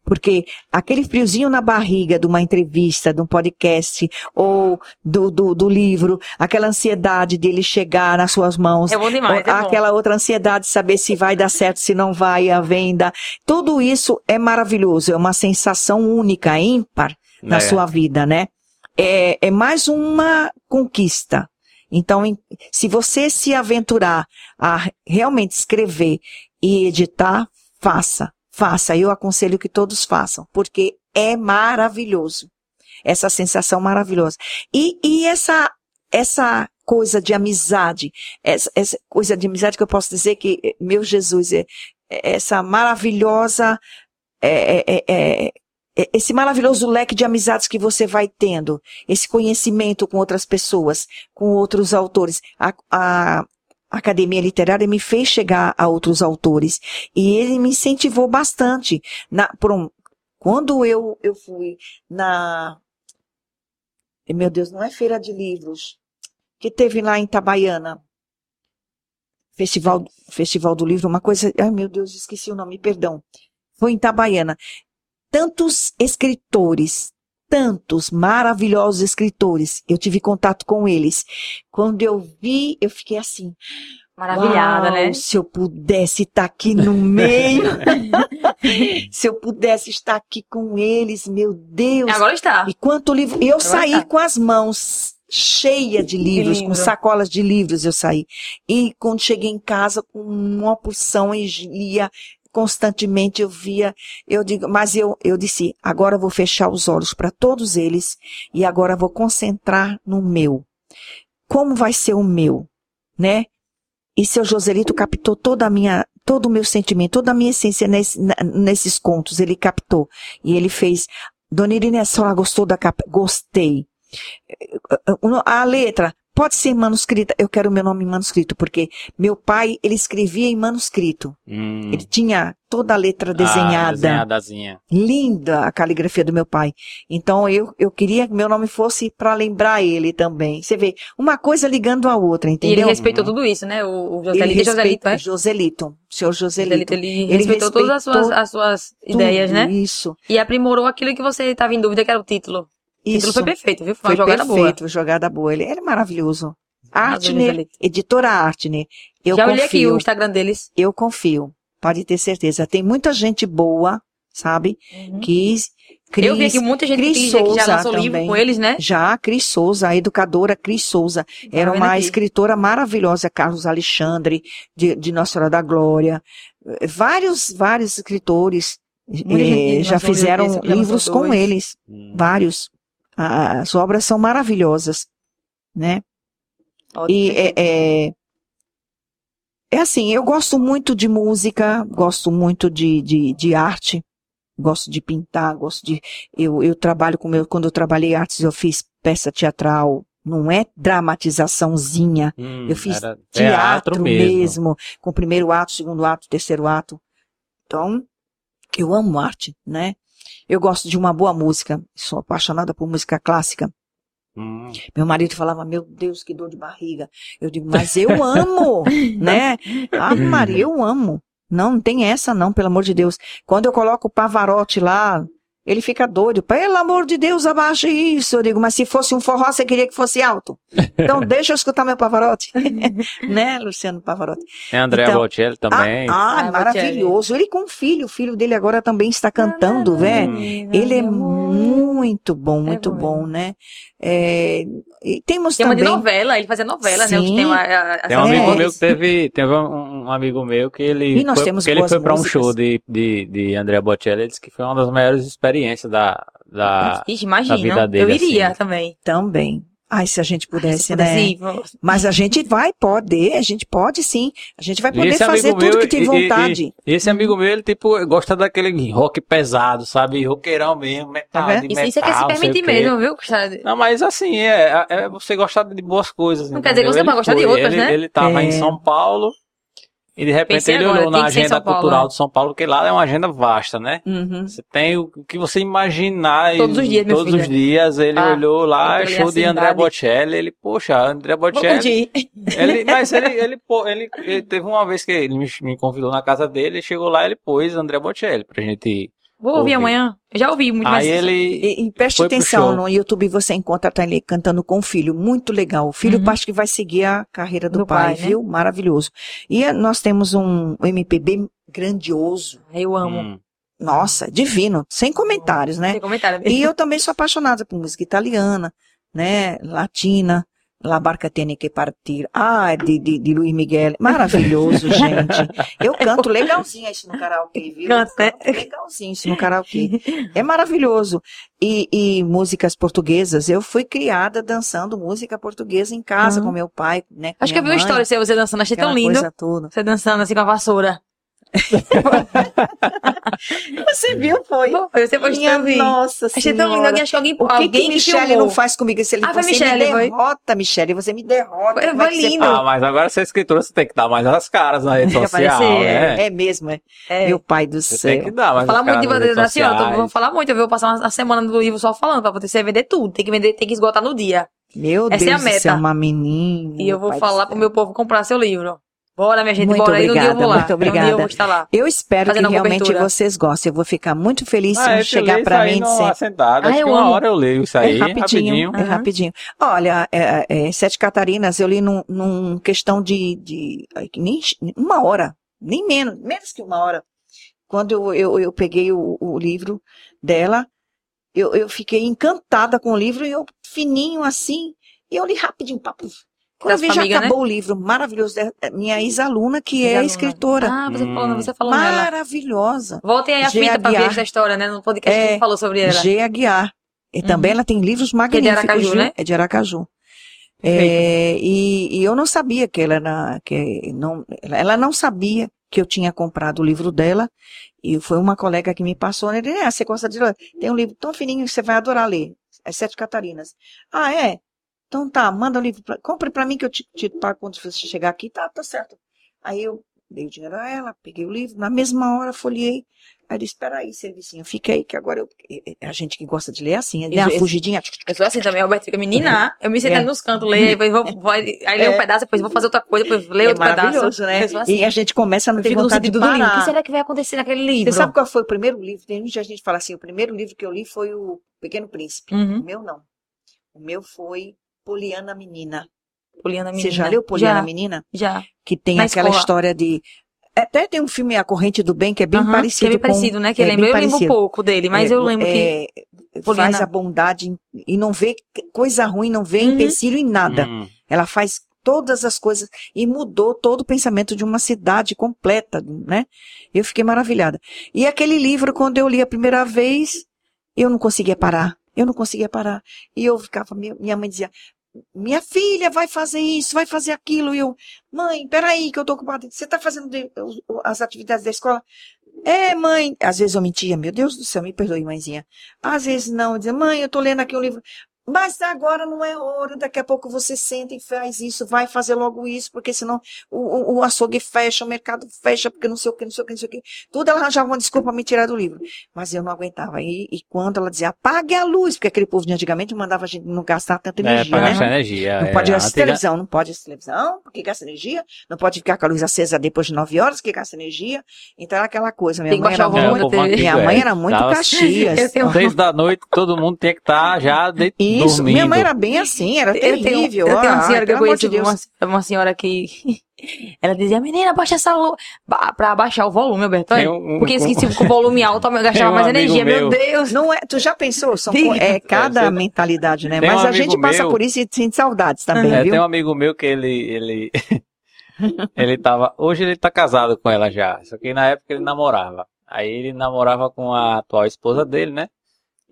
C: Porque aquele friozinho na barriga de uma entrevista, de um podcast, ou do, do, do livro, aquela ansiedade dele chegar nas suas mãos,
A: É bom demais, é bom.
C: aquela outra ansiedade de saber se vai dar certo, se não vai, a venda, tudo isso é maravilhoso, é uma sensação única, ímpar na
B: É.
C: sua vida, né? É, é mais uma conquista. Então, se você se aventurar a realmente escrever e editar, faça, faça. Eu aconselho que todos façam, porque é maravilhoso. Essa sensação maravilhosa. E, e essa, essa coisa de amizade, essa, essa coisa de amizade que eu posso dizer que, meu Jesus, é, é essa maravilhosa, é, é, é, é, esse maravilhoso leque de amizades que você vai tendo, esse conhecimento com outras pessoas, com outros autores. A, a Academia Literária me fez chegar a outros autores e ele me incentivou bastante. Na, um- quando eu, eu fui na. Meu Deus, não é feira de livros, que teve lá em Itabaiana. Festival, Festival do Livro, uma coisa. Ai, meu Deus, esqueci o nome, perdão. Foi em Itabaiana tantos escritores, tantos maravilhosos escritores. Eu tive contato com eles. Quando eu vi, eu fiquei assim.
A: Maravilhada,
C: "Uau,
A: né?
C: Se eu pudesse estar aqui no meio. se eu pudesse estar aqui com eles, meu Deus.
A: Agora está.
C: E quanto livro. Eu
A: Agora
C: saí
A: tá.
C: com as mãos cheias de livros, com sacolas de livros eu saí. E quando cheguei em casa com uma porção e lia constantemente, eu via, eu digo, mas eu, eu disse, agora eu vou fechar os olhos para todos eles e agora vou concentrar no meu. Como vai ser o meu, né? E seu Joselito captou toda a minha, todo o meu sentimento, toda a minha essência nesse- nesses contos, ele captou. E ele fez, Dona Irene, a senhora gostou da capa? Gostei. A letra pode ser manuscrita. Eu quero meu nome em manuscrito, porque meu pai, ele escrevia em manuscrito.
B: Hum.
C: Ele tinha toda a letra
B: Ah,
C: desenhada.
B: desenhadazinha.
C: Linda a caligrafia do meu pai. Então eu, eu queria que meu nome fosse para lembrar ele também. Você vê, uma coisa ligando a outra,
A: E ele
C: entendeu?
A: respeitou tudo isso, né? O, o
C: Ele
A: Joselito, Joselito, é?
C: Joselito, senhor Joselito.
A: Joselito, ele, respeitou todas as suas,
C: respeitou
A: as suas ideias, né?
C: Isso.
A: E aprimorou aquilo que você estava em dúvida, que era o título.
C: Isso.
A: foi perfeito, viu? Foi,
C: Foi
A: uma jogada
C: perfeito, jogada boa. Ele era maravilhoso.
A: Arrasou,
C: Artner, editora Artner. Eu
A: boa. Já olhei aqui
C: confio.
A: o Instagram deles.
C: Eu confio. Pode ter certeza. Tem muita gente boa, sabe?
A: Uhum.
C: Que Cris,
A: eu vi aqui muita gente
C: Cris
A: que, que já
C: Souza
A: lançou livro
C: também.
A: com eles, né?
C: Já Cris Souza, a educadora Cris Souza, era
A: vendo
C: uma
A: aqui.
C: escritora maravilhosa, Carlos Alexandre, de, de Nossa Senhora da Glória. Vários, vários escritores eh, já
A: livro
C: fizeram livros com
A: dois.
C: eles,
B: Hum.
C: vários. As obras são maravilhosas, né?
A: Ótimo,
C: E é, é, é assim, eu gosto muito de música, gosto muito de, de, de arte, gosto de pintar, gosto de. Eu, eu trabalho com meu. Quando eu trabalhei artes, eu fiz peça teatral, não é dramatizaçãozinha,
B: Hum,
C: eu fiz
B: era
C: teatro, mesmo. com o primeiro ato, segundo ato, terceiro ato. Então, eu amo arte, né? Eu gosto de uma boa música, sou apaixonada por música clássica.
B: Hum.
C: Meu marido falava, meu Deus, que dor de barriga. Eu digo, mas eu amo, né? Ah, Maria, eu amo. Não, não tem essa não, pelo amor de Deus. Quando eu coloco o Pavarotti lá, ele fica doido. Pelo amor de Deus, abaixe isso. Eu digo, mas se fosse um forró, você queria que fosse alto. Então deixa eu escutar meu Pavarotti. né, Luciano Pavarotti?
B: Tem André
C: Então,
B: Bocelli também.
C: Ah,
A: Ah,
C: maravilhoso. Ele com o filho, o filho dele agora também está cantando, né? Ele é muito bom, muito
A: bom
C: bom, né? É, e temos
A: Tem uma de
C: também.
A: novela, ele fazia novela, né? Que
C: Sim.
A: tem uma, a, a,
B: Tem um amigo
C: É.
B: meu que teve, teve um, um amigo meu que ele
C: E nós
B: foi,
C: temos
B: que ele foi para um show de, de, de André Bocelli, ele disse que foi uma das maiores experiências da, da
A: Ixi,
B: da
A: imagina.
B: vida dele,
A: eu iria
B: assim.
A: também.
C: Também. Ai, se a gente pudesse,
A: Se
C: né?
A: pudesse
C: Mas a gente vai poder, a gente pode sim. A gente vai poder fazer tudo
B: meu,
C: que tem
B: e- e-
C: vontade.
B: E, esse amigo meu, ele tipo, gosta daquele rock pesado, sabe? Roqueirão mesmo, metal,
C: vendo?
B: de
A: Isso,
B: metal,
A: isso é que é se permitir
B: quê.
A: mesmo, viu? Gostar de-
B: Não, mas assim, é, é você gostar de boas coisas.
A: Não quer dizer que você
B: entendeu?
A: vai gostar de outras,
B: ele,
A: né?
B: Ele tava
C: É.
B: em São Paulo e de repente
A: Pensei
B: ele
A: agora,
B: olhou na agenda cultural
A: né?
B: de São Paulo, porque lá é uma agenda vasta, né?
C: Uhum.
B: Você tem o que você imaginar.
A: Todos os dias,
B: Todos os dias ele
A: Ah,
B: olhou lá, show de André. Bocelli. Ele, poxa, André Bocelli. Ele, mas ele, ele, pô, ele, ele teve uma vez que ele me, me convidou na casa dele, ele chegou lá ele pôs André Bocelli pra gente ir.
A: Vou ouvir
B: Ouvi.
A: amanhã. Eu já ouvi muito.
B: Aí ele.
C: E, e preste atenção, no YouTube você encontra a ele cantando com o filho, muito legal. O filho
A: Uhum.
C: acho que vai seguir a carreira do,
A: Do
C: pai,
A: pai, né?
C: viu? Maravilhoso. E eh, nós temos um MPB grandioso.
A: Eu amo.
B: Hum,
C: Nossa, divino, sem comentários, né?
A: Tem comentário.
C: E eu também sou apaixonada por música italiana, né? Latina. La barca tiene que partir. Ah, de, de, de Luiz Miguel. Maravilhoso, gente. Eu canto legalzinho isso no karaokê, viu?
A: Canta?
C: Canto legalzinho isso no karaokê. É maravilhoso. E, e músicas portuguesas. Eu fui criada dançando música portuguesa em casa
A: Uhum.
C: com meu pai, né? com
A: Acho que eu vi uma história de você dançando, achei tão lindo. Você dançando assim com a vassoura.
C: Você viu, foi?
A: Você postou,
C: Minha
A: eu vi.
C: nossa
A: Achei tão lindo.
C: Senhora.
A: Alguém, acho que alguém,
C: O que,
A: alguém
C: que Michele
A: filmou.
C: não faz comigo? Se ele,
A: Ah, foi
C: você
A: Michele,
C: me
A: foi?
C: derrota, Michele, você me derrota.
A: Foi-
C: é
A: foi
C: que você
A: lindo.
B: Ah, mas agora você é escritora, você tem que dar mais as caras na rede social, né?
C: É mesmo, é.
A: É.
C: Meu pai do
B: Você
C: céu.
B: tem que dar mais
A: Falar
B: as
A: muito
B: caras
A: de senhora, eu
B: sociais.
A: vou falar muito, eu vou passar uma, semana do livro só falando, pra poder vender tudo. Tem que vender, tem que esgotar no dia.
C: Meu
A: Essa é a
C: Deus do céu,
A: meta.
C: uma menina.
A: E eu vou falar pro meu povo comprar seu livro. Bora, minha gente,
C: Muito
A: bora aí, um dia eu
C: obrigada,
A: vou lá.
C: muito
A: Um dia eu
C: obrigada.
A: vou estar lá.
C: Eu espero que realmente
A: cobertura.
C: vocês gostem. Eu vou ficar muito feliz se
B: Ah,
C: um
B: eu
C: chegar
B: aí
C: mim e dizer.
B: sentada.
A: Ah,
B: Acho
A: eu
B: que uma
A: amo.
B: hora eu leio isso
C: É
B: aí,
C: rapidinho, é
A: Aham.
C: rapidinho. Olha, é, é, Sete Catarinas, eu li num, num questão de, de nem uma hora, nem menos, menos que uma hora. Quando eu, eu, eu peguei o, o livro dela, eu, eu fiquei encantada com o livro, e eu fininho assim, e eu li rapidinho, papo. Quando eu vi, já
A: famílias, né?
C: acabou o livro, maravilhoso. É Minha ex-aluna, que é
A: Ex-aluna.
C: escritora.
A: Ah, você
B: Hum.
A: falou, você falou nela.
C: Maravilhosa.
A: Voltem aí a
C: G.
A: fita pra ver essa história, né? No podcast que
C: É,
A: você falou sobre ela.
C: G. Aguiar. E também ela tem livros
A: Que é de
C: magníficos.
A: Aracaju, né?
C: É de Aracaju. É, e, e eu não sabia que ela era, que não, ela- ela não sabia que eu tinha comprado o livro dela, e foi uma colega que me passou, né? Ele, ah, você gosta de ler? Tem um livro tão fininho que você vai adorar ler, As Sete Catarinas. Ah, é? Então tá, manda o livro, pra, compre pra mim que eu te, te pago quando você chegar aqui, tá, tá certo. Aí eu dei o dinheiro a ela, peguei o livro, na mesma hora folhei, aí disse, espera aí, servicinho, fica aí, que agora eu, a gente que gosta de ler é assim, né?
A: Isso,
C: Uma fugidinha,
A: Eu sou assim também, Roberto fica menina. Eu me sento
C: É.
A: nos cantos, leio, depois vou, vou aí leio um
C: É.
A: pedaço, depois vou fazer outra coisa, depois leio
C: é
A: outro pedaço.
C: maravilhoso, né?
A: Assim.
C: E a gente começa a não ter vontade de
A: livro. O que
C: parar.
A: será que vai acontecer naquele livro?
C: Você sabe qual foi o primeiro livro? Tem muita gente que fala assim, o primeiro livro que eu li foi o Pequeno Príncipe.
A: Uhum.
C: O meu não. O meu foi Poliana Menina.
A: Poliana
C: Você
A: Menina.
C: já leu Poliana
A: já,
C: Menina?
A: Já.
C: Que tem
A: Na
C: aquela
A: escola.
C: história de Até tem um filme A Corrente do Bem que é bem
A: Aham,
C: parecido.
A: Que é bem
C: com-
A: parecido, né? Que
C: é
A: eu lembro, eu lembro um
C: parecido.
A: pouco dele, mas
C: É,
A: eu lembro que.
C: é,
A: Poliana-
C: faz a bondade e não vê coisa ruim, não vê
A: Uhum.
C: empecilho em nada.
B: Hum.
C: Ela faz todas as coisas e mudou todo o pensamento de uma cidade completa, né? Eu fiquei maravilhada. E aquele livro, quando eu li a primeira vez, eu não conseguia parar. Eu não conseguia parar. E eu ficava, minha mãe dizia, minha filha vai fazer isso, vai fazer aquilo. E eu, mãe, peraí, que eu tô ocupada. Você tá fazendo as atividades da escola? É, mãe. Às vezes eu mentia, meu Deus do céu, me perdoe, mãezinha. Às vezes não, eu dizia, mãe, eu tô lendo aqui um livro. Mas agora não é hora, daqui a pouco você senta e faz isso, vai fazer logo isso, porque senão o, o, o açougue fecha, o mercado fecha, porque não sei o que, não sei o que, não sei o que. Tudo ela arranjava uma desculpa pra me tirar do livro. Mas eu não aguentava. E, e quando ela dizia, apague a luz, porque aquele povo de antigamente mandava a gente não gastar tanta
B: É,
C: energia,
B: pra
C: né?
B: gastar energia.
C: Não
B: é,
C: pode assistir
B: antiga-
C: televisão, não pode assistir televisão, porque gasta energia. Não pode ficar com a luz acesa depois de nove horas, que gasta energia. Então era aquela coisa. Minha
A: Tem
C: mãe era muito,
A: TV.
C: minha mãe era muito
B: Tava-
C: caxias.
A: Eu tenho-
B: Seis da noite, todo mundo tinha que estar já de,
C: Isso,
B: dormindo.
C: minha mãe era bem assim, era
A: Eu tenho,
C: terrível.
A: eu tenho uma
C: Ai,
A: senhora que eu conheço,
C: de
A: uma, uma senhora que. Ela dizia, menina, baixa essa luz. Ba pra baixar o volume, Alberto.
B: Um-
A: Porque se se com o volume alto, eu gastava
B: um
A: mais energia. Meu
B: meu.
A: Deus.
C: Não é, tu já pensou? São, é cada
B: É,
C: mentalidade, né? Mas
B: um
C: a gente passa
B: meu-
C: por isso e sente saudades também,
B: É,
C: viu?
B: tem um amigo meu que ele, ele, ele tava, hoje ele tá casado com ela já, só que na época ele namorava. Aí ele namorava com a atual esposa dele, né?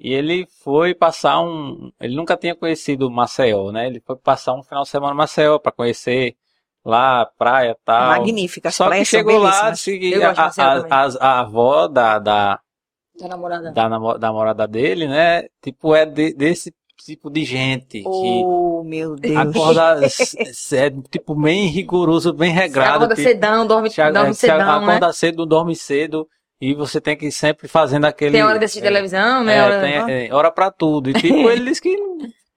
B: E ele foi passar um, ele nunca tinha conhecido Maceió, né? Ele foi passar um final de semana em Maceió pra conhecer lá a praia e tal.
C: Magnífica, as
B: Só que chegou lá, disse que
A: Eu
B: a, a, a, a avó da, da,
A: Da namorada.
B: da namo- da namorada dele, né? Tipo, é de- desse tipo de gente que
C: Oh, meu Deus.
B: acorda é, tipo bem rigoroso, bem regrado.
A: Acorda
B: tipo,
A: cedão, dorme,
B: se
A: dorme
B: se a-
A: cedão, né?
B: acorda cedo, dorme cedo e você tem que ir sempre fazendo aquele
A: Tem hora de assistir
B: é,
A: televisão, né?
B: é,
A: hora...
B: tem, é, hora pra tudo. E tipo, ele disse que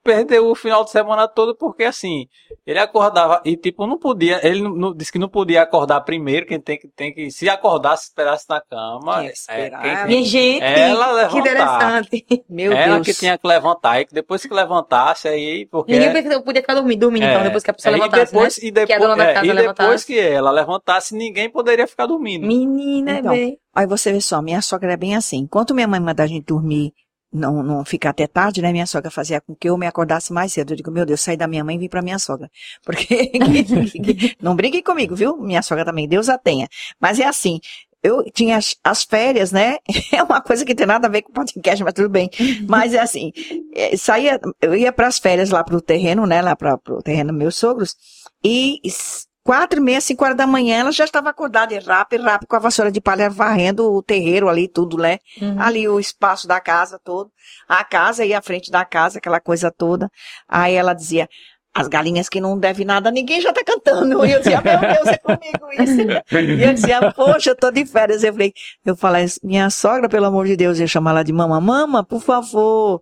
B: perdeu o final de semana todo porque assim, ele acordava e tipo, não podia, ele não, não- disse que não podia acordar primeiro, quem tem que tem que se acordasse, esperasse na cama,
C: Tinha que esperar.
B: quem tem-
A: Minha gente,
B: Ela
A: que
B: levantar.
A: interessante.
C: Meu
B: ela
C: Deus.
B: que tinha que levantar, e que depois que levantasse aí, porque
A: Ninguém podia- podia ficar dormindo, dormindo então,
B: É.
A: depois que a pessoa
B: É,
A: levantasse,
B: e depois,
A: né?
B: e depois,
A: Que a dona da
B: é,
A: casa
B: e depois
A: levantasse.
B: que ela levantasse, ninguém poderia ficar dormindo.
A: Menina,
C: Então,
A: é bem...
C: Aí você vê só, minha sogra é bem assim. Enquanto minha mãe manda a gente dormir, não, não ficar até tarde, né? Minha sogra fazia com que eu me acordasse mais cedo. Eu digo, meu Deus, saí da minha mãe e vim pra minha sogra. Porque não brinquem comigo, viu? Minha sogra também, Deus a tenha. Mas é assim, eu tinha as, as férias, né? É uma coisa que tem nada a ver com podcast, mas tudo bem. Mas é assim, é, saía, eu ia pras férias lá pro terreno, né? Lá pra, pro terreno meus sogros. E quatro e meia, cinco horas da manhã, ela já estava acordada e rápido, rápido, com a vassoura de palha varrendo o terreiro ali, tudo, né?
A: Uhum.
C: Ali o espaço da casa todo. A casa e a frente da casa, aquela coisa toda. Aí ela dizia, as galinhas que não devem nada, ninguém já tá cantando. E eu dizia, meu Deus, é comigo isso. E eu dizia, poxa, eu tô de férias. Eu falei, eu falei, minha sogra, pelo amor de Deus, eu ia chamar ela de mama, mama, por favor.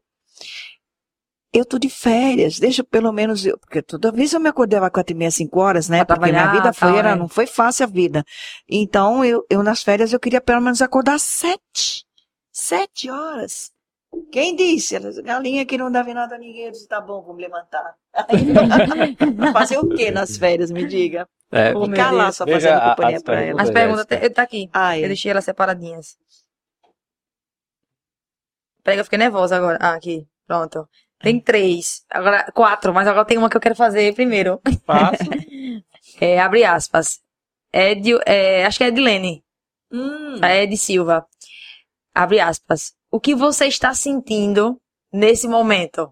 C: Eu tô de férias, deixa pelo menos eu, porque toda vez eu me acordava quatro e meia, cinco horas, né?
A: Pra
C: Porque minha vida foi,
A: tal,
C: era,
A: né?
C: não foi fácil a vida. Então, eu, eu nas férias eu queria pelo menos acordar sete. Sete horas. Quem disse? Ela disse, Galinha que não dava nada a ninguém. Eu disse, tá bom, vamos levantar. Fazer o que nas férias, me diga?
B: É,
C: Ficar lá só
B: Veja
C: fazendo
B: a-
C: companhia pra ela.
A: As perguntas, tá, tá aqui.
C: Ai,
A: Eu deixei elas separadinhas. Peraí, que eu fiquei nervosa agora. Ah, aqui. Pronto. Tem três. Agora, quatro, mas agora tem uma que eu quero fazer primeiro. É, abre aspas. É de, é, acho que é de Lene.
C: hum,
A: É de Silva. Abre aspas. O que você está sentindo nesse momento?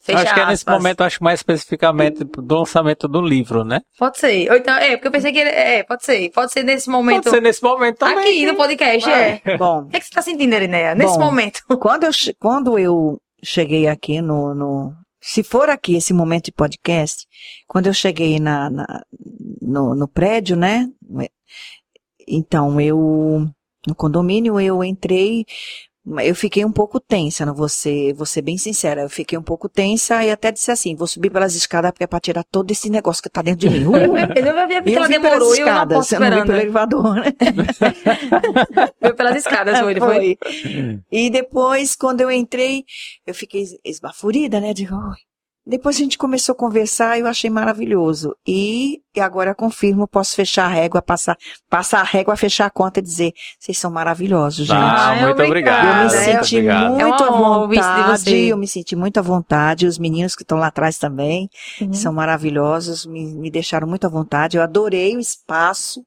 A: Fecha
B: acho que é nesse
A: aspas.
B: momento, acho mais especificamente do lançamento do livro, né?
A: Pode ser. Ou então, é, porque eu pensei que ele, é, pode ser. Pode ser nesse momento.
B: Pode ser nesse momento também.
A: Aqui no podcast,
B: Vai.
A: é.
C: bom,
A: O que, é que você está sentindo, Erineia? Nesse
C: Bom.
A: momento.
C: quando eu, quando eu cheguei aqui no, no, se for aqui esse momento de podcast, quando eu cheguei na, na- no, no prédio, né? Então, eu, no condomínio, eu entrei, eu fiquei um pouco tensa, não vou ser, vou ser bem sincera, eu fiquei um pouco tensa e até disse assim, vou subir pelas escadas porque é pra tirar todo esse negócio que tá dentro de mim. Uh,
A: Eu vi porque ela demorou e eu não posso
C: não pelo elevador, né?
A: Foi pelas escadas, foi, foi.
C: Foi. E depois, quando eu entrei, eu fiquei es- esbafurida, né? Digo, "Ai, Depois a gente começou a conversar e eu achei maravilhoso. E, e agora eu confirmo, posso fechar a régua, passar, passar a régua, fechar a conta e dizer, vocês são maravilhosos, gente.
B: Ah, muito obrigado.
C: Eu me
A: é,
C: senti
B: obrigado.
C: muito
A: É uma
C: à
A: isso
C: vontade, eu me senti muito à vontade, os meninos que estão lá atrás também
A: Uhum.
C: são maravilhosos, me, me deixaram muito à vontade, eu adorei o espaço.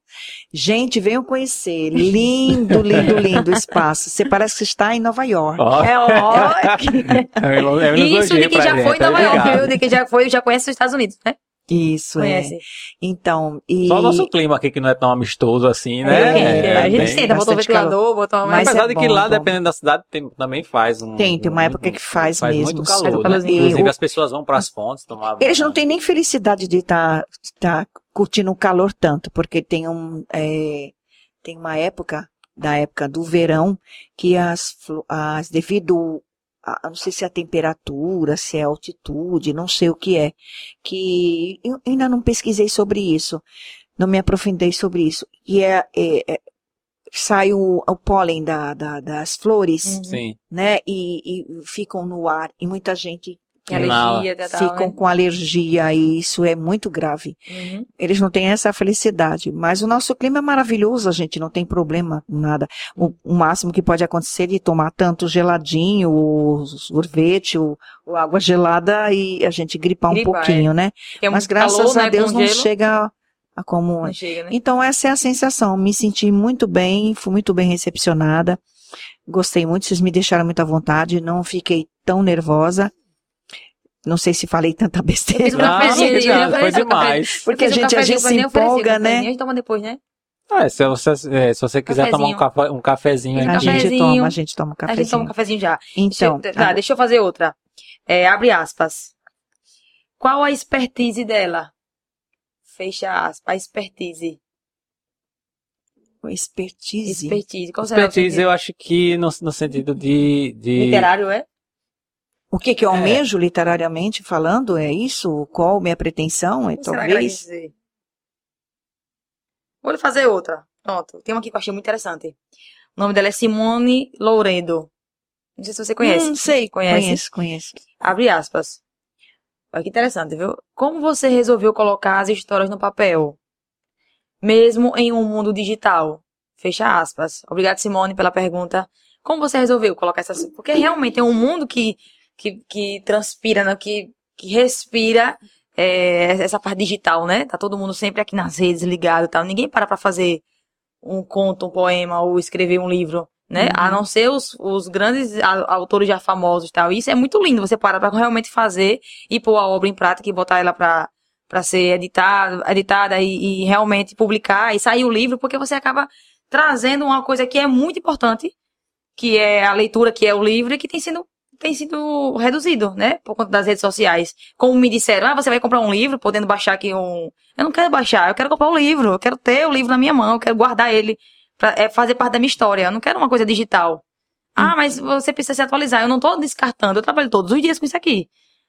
C: Gente, venham conhecer, lindo, lindo, lindo o espaço. Você parece que está em Nova York.
B: Ó,
A: É ó,
B: é um- é um
A: Isso
B: elogio
A: de quem já foi em Nova. York, quem já foi, já conhece os Estados Unidos, né?
C: Isso, é.
A: Conhece.
C: Então, e...
B: Só o nosso clima aqui que não é tão amistoso assim, né?
A: É, quente, é. a gente
B: bem-
A: senta, botou um ventilador, botou uma...
C: Mas
B: Apesar
C: é
B: de que
C: bom,
B: lá,
C: bom.
B: dependendo da cidade, tem- também faz um.
C: Tem, tem uma
B: um-
C: época que faz mesmo.
B: muito
C: Faz um
B: calor. né? Inclusive,
C: o-
B: as pessoas vão para as fontes tomar.
C: Eles não têm nem felicidade de estar curtindo o calor tanto, porque tem um é, tem uma época da época do verão que as, as devido a, não sei se é a temperatura, se é a altitude, não sei o que é, que eu ainda não pesquisei sobre isso, não me aprofundei sobre isso. E é, é- é- sai o, o pólen da, da- das flores,
A: Uhum.
B: Sim.
C: né? E, e ficam no ar e muita gente
A: Que alergia, que tal,
C: ficam
A: né?
C: com alergia e isso é muito grave.
A: Uhum.
C: Eles não têm essa felicidade, mas o nosso clima é maravilhoso, a gente não tem problema com nada. O, o máximo que pode acontecer é de tomar tanto geladinho, o sorvete, o, o água gelada e a gente gripar um
A: Gripar,
C: pouquinho, né?
A: Porque é
C: Mas
A: muito
C: graças
A: calor,
C: a
A: né,
C: Deus
A: com
C: não chega a como
A: Não chega, né?
C: então essa é a sensação. Me senti muito bem, fui muito bem recepcionada. Gostei muito, vocês me deixaram muito à vontade, não fiquei tão nervosa. Não sei se falei tanta
A: Eu fiz
C: besteira.
A: um
B: Não,
A: cafezinho, ofereci
B: foi demais.
C: Porque a
A: fiz um
C: gente, a
A: cafezinho
C: gente se empolga, né?
A: cafezinho, A gente toma depois, né?
B: Ah, se, você, é, se você quiser tomar um, café, um cafezinho
C: A
B: aqui.
C: gente
A: cafezinho.
C: toma, a gente toma um
A: A gente toma um
C: cafezinho.
A: cafezinho já.
C: Então,
A: deixa, eu- tá, deixa eu fazer outra. É, abre aspas. Qual a expertise dela? Fecha aspas. A expertise.
C: a expertise.
A: Expertise. Qual
B: Expertise, eu acho que no, no sentido de. de...
A: Literário, é?
C: O que que eu almejo literariamente falando é isso? Qual minha pretensão? É
A: será
C: talvez.
A: Vou fazer outra. Pronto. Tem uma aqui que eu achei muito interessante. O nome dela é Simone Louredo. Não sei se você conhece.
C: Hum, sei,
A: Conhece?
C: conheço, conheço.
A: Abre aspas. Olha que interessante, viu? Como você resolveu colocar as histórias no papel? Mesmo em um mundo digital? Fecha aspas. Obrigado, Simone, pela pergunta. Como você resolveu colocar essas... Porque realmente é um mundo que, que, que transpira, né? que, que respira é, essa parte digital, né? Tá todo mundo sempre aqui nas redes ligado e tal. Ninguém para pra fazer um conto, um poema ou escrever um livro, né?
C: Uhum.
A: A não ser os, os grandes autores já famosos e tal. Isso é muito lindo, você para pra realmente fazer e pôr a obra em prática e botar ela pra, pra ser editada, editada e, e realmente publicar e sair o livro, porque você acaba trazendo uma coisa que é muito importante, que é a leitura, que é o livro, e que tem sido tem sido reduzido, né? Por conta das redes sociais. Como me disseram, ah, você vai comprar um livro, podendo baixar aqui um. Eu não quero baixar, eu quero comprar o livro, eu quero ter o livro na minha mão, eu quero guardar ele pra é, fazer parte da minha história. Eu não quero uma coisa digital. Ah, mas você precisa se atualizar. Eu não tô descartando, eu trabalho todos os dias com isso aqui.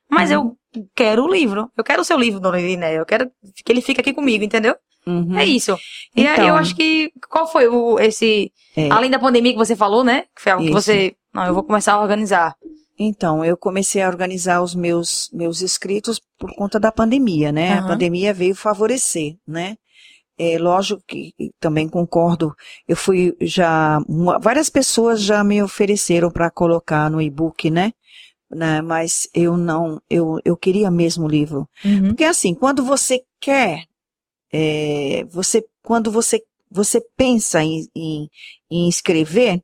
A: Mas eu quero o livro. Eu quero o seu livro, dona Iriné. Eu quero que ele fique aqui comigo, entendeu?
C: Uhum.
A: É isso. E aí
C: Então.
A: eu acho que. Qual foi o, esse.
C: É.
A: Além da pandemia que você falou, né? Que foi algo que
C: Isso.
A: você. Não, eu vou começar a organizar.
C: Então, eu comecei a organizar os meus, meus escritos por conta da pandemia, né? A
A: Aham.
C: pandemia veio favorecer, né? É lógico que também concordo. Eu fui já, uma- várias pessoas já me ofereceram para colocar no e-book, né? Né? Mas eu não, eu, eu queria mesmo o livro. Porque assim, quando você quer, é, você, quando você, você pensa em, em, em escrever,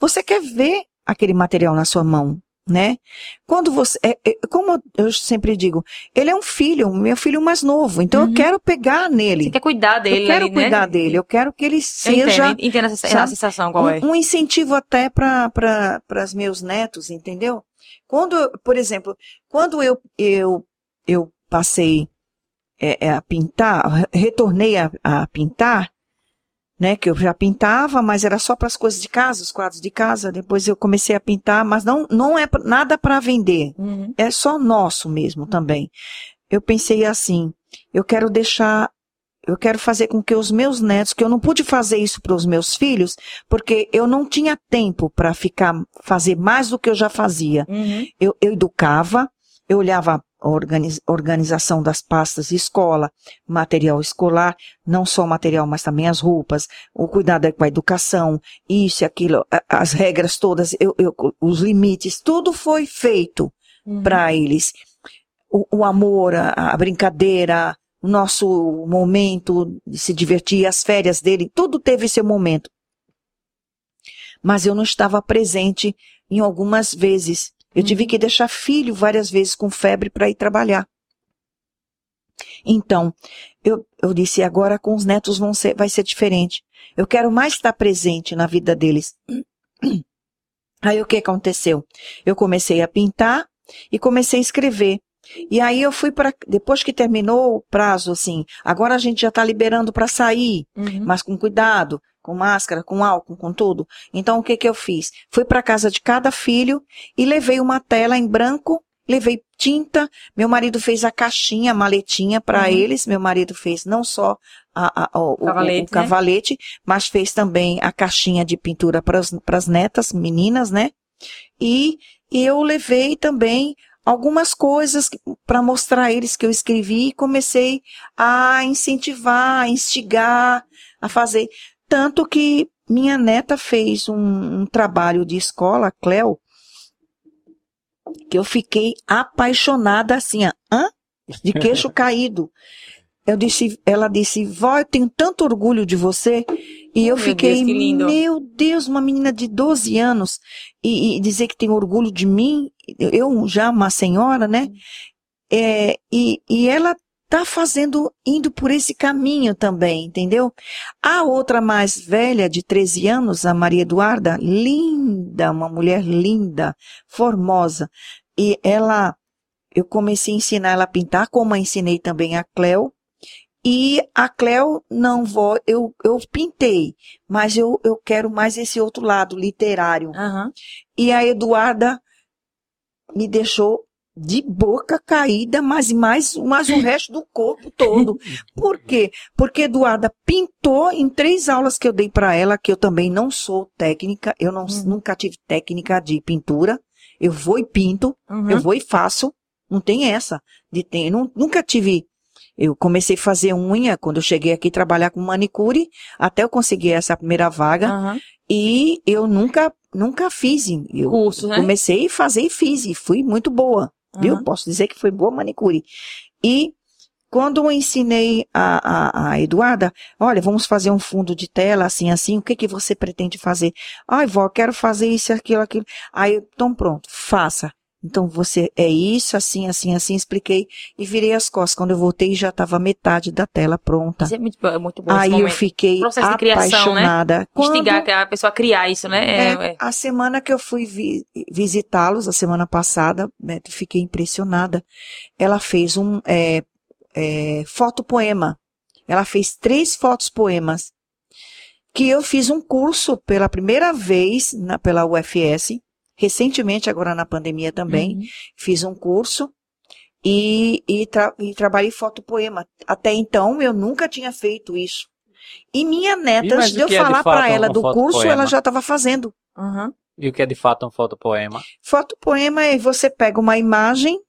C: você quer ver aquele material na sua mão, né? Quando você, é, é, como eu sempre digo, ele é um filho, meu filho mais novo, então
A: Uhum.
C: eu quero pegar nele.
A: Você quer cuidar dele
C: eu quero
A: ali, né?
C: cuidar dele, eu quero que ele
A: Eu
C: seja
A: entendo, entendo essa,
C: sabe?
A: sensação qual é.
C: um, um incentivo até para os meus netos, entendeu? Quando, eu- por exemplo, quando eu, eu, eu passei é, é, a pintar, re- retornei a, a pintar, né, que eu já pintava, mas era só para as coisas de casa, os quadros de casa, depois eu comecei a pintar, mas não, não é nada para vender,
A: Uhum.
C: é só nosso mesmo também. Eu pensei assim, eu quero deixar, eu quero fazer com que os meus netos, que eu não pude fazer isso para os meus filhos, porque eu não tinha tempo para ficar fazer mais do que eu já fazia.
A: Uhum.
C: Eu, eu educava, eu olhava a organiz- organização das pastas de escola, material escolar, não só o material, mas também as roupas, o cuidado com a educação, isso e aquilo, as regras todas, eu, eu- os limites, tudo foi feito
A: Uhum.
C: para eles. O, o amor, a, a brincadeira, o nosso momento de se divertir, as férias dele, tudo teve seu momento. Mas eu não estava presente em algumas vezes. Eu tive que deixar filho várias vezes com febre para ir trabalhar. Então, eu, eu disse, agora com os netos vão ser, vai ser diferente. Eu quero mais estar presente na vida deles. Aí o que aconteceu? Eu comecei a pintar e comecei a escrever. E aí eu fui para depois que terminou o prazo assim, agora a gente já está liberando para sair,
A: Uhum.
C: mas com cuidado, com máscara, com álcool, com tudo. Então o que que eu fiz? Fui para casa de cada filho e levei uma tela em branco, levei tinta. Meu marido fez a caixinha, a maletinha para
A: Uhum.
C: eles. Meu marido fez não só a- a- o, o-
A: Cavalete,
C: o
A: né?
C: cavalete, mas fez também a caixinha de pintura para as netas, meninas, né? E eu levei também algumas coisas para mostrar a eles que eu escrevi e comecei a incentivar, a instigar, a fazer. Tanto que minha neta fez um, um trabalho de escola, a Cleo, que eu fiquei apaixonada assim, ó, hã? de queixo caído. Eu disse, ela disse, vó, eu tenho tanto orgulho de você. E eu
A: Meu
C: fiquei,
A: Deus, que lindo.
C: meu Deus, uma menina de 12 anos e, e dizer que tem orgulho de mim, eu já uma senhora, né? É, e, e ela tá fazendo, indo por esse caminho também, entendeu? A outra mais velha, de 13 anos, a Maria Eduarda, linda, uma mulher linda, formosa. E ela, eu comecei a ensinar ela a pintar, como eu ensinei também a Cleo. E a Cleo, não vou, eu, eu pintei, mas eu, eu quero mais esse outro lado, literário.
A: Aham.
C: E a Eduarda me deixou de boca caída, mas mais, mais o resto do corpo todo. Por quê? Porque Eduarda pintou em três aulas que eu dei para ela, que eu também não sou técnica, eu não,
A: Uhum.
C: nunca tive técnica de pintura. Eu vou e pinto,
A: Uhum.
C: eu vou e faço. Não tem essa de ter, nu- nunca tive. Eu comecei a fazer unha quando eu cheguei aqui trabalhar com manicure, até eu conseguir essa primeira vaga.
A: Aham.
C: E eu nunca, nunca fiz. Eu
A: Cursos, né?
C: comecei a fazer e fiz, e fui muito boa, viu?
A: Aham.
C: Posso dizer que foi boa manicure. E quando eu ensinei a, a, a Eduarda, olha, vamos fazer um fundo de tela, assim, assim, o que que você pretende fazer? Ai, vó, quero fazer isso, aquilo, aquilo. Aí, então pronto, faça. Então você é isso, assim, assim, assim, expliquei e virei as costas. Quando eu voltei já estava metade da tela pronta.
A: Isso é muito, é muito bom
C: Aí eu fiquei
A: de criação, né?
C: apaixonada. Quando-
A: Instigar a pessoa a criar isso, né? É,
C: é,
A: é.
C: a semana que eu fui vi- visitá-los, a semana passada, né, fiquei impressionada. Ela fez um é, é, fotopoema. Ela fez três fotos poemas. Que eu fiz um curso pela primeira vez na, pela UFS, recentemente, agora na pandemia também.
A: Uhum.
C: Fiz um curso e, e, tra- e trabalhei fotopoema. Até então eu nunca tinha feito isso. E minha neta,
B: E
C: antes de eu
B: é
C: falar
B: fato
C: para ela do curso, ela já estava fazendo.
A: Uhum.
B: E o que é de fato um fotopoema?
C: Fotopoema é você pega uma imagem.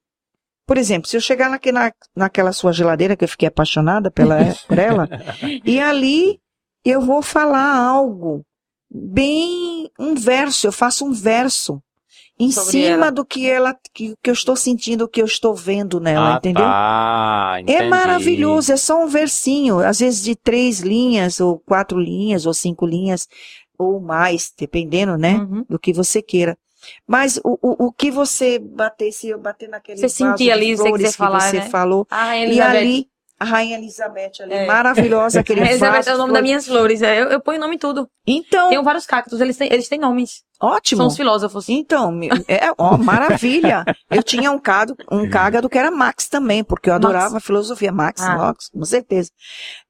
C: Por exemplo, se eu chegar aqui na, naquela sua geladeira, que eu fiquei apaixonada pela, por ela, e ali eu vou falar algo, bem um verso, eu faço um verso em
A: Sobre
C: cima
A: ela.
C: do que ela, que, que eu estou sentindo, o que eu estou vendo nela,
B: ah,
C: entendeu?
B: tá.
C: É maravilhoso, é só um versinho, às vezes de três linhas, ou quatro linhas, ou cinco linhas, ou mais, dependendo, né?
A: Uhum.
C: do que você queira. Mas o, o, o que você bater, se eu bater naquele
A: Você
C: de
A: ali, você
C: flores
A: quiser
C: que
A: falar,
C: você
A: né?
C: falou,
A: Ah,
C: e ali a Rainha Elizabeth ali,
A: É.
C: maravilhosa, aquele
A: Elizabeth
C: vaso.
A: é o nome das minhas flores. é, Eu, eu ponho nome em tudo.
C: Então,
A: Tenho vários cactos, eles têm, eles têm nomes.
C: ótimo.
A: São os filósofos.
C: Então, é, ó, maravilha. Eu tinha um, cado, um cágado que era Max também, porque eu
A: Max.
C: adorava a filosofia. Max,
A: Ah.
C: Max, com certeza.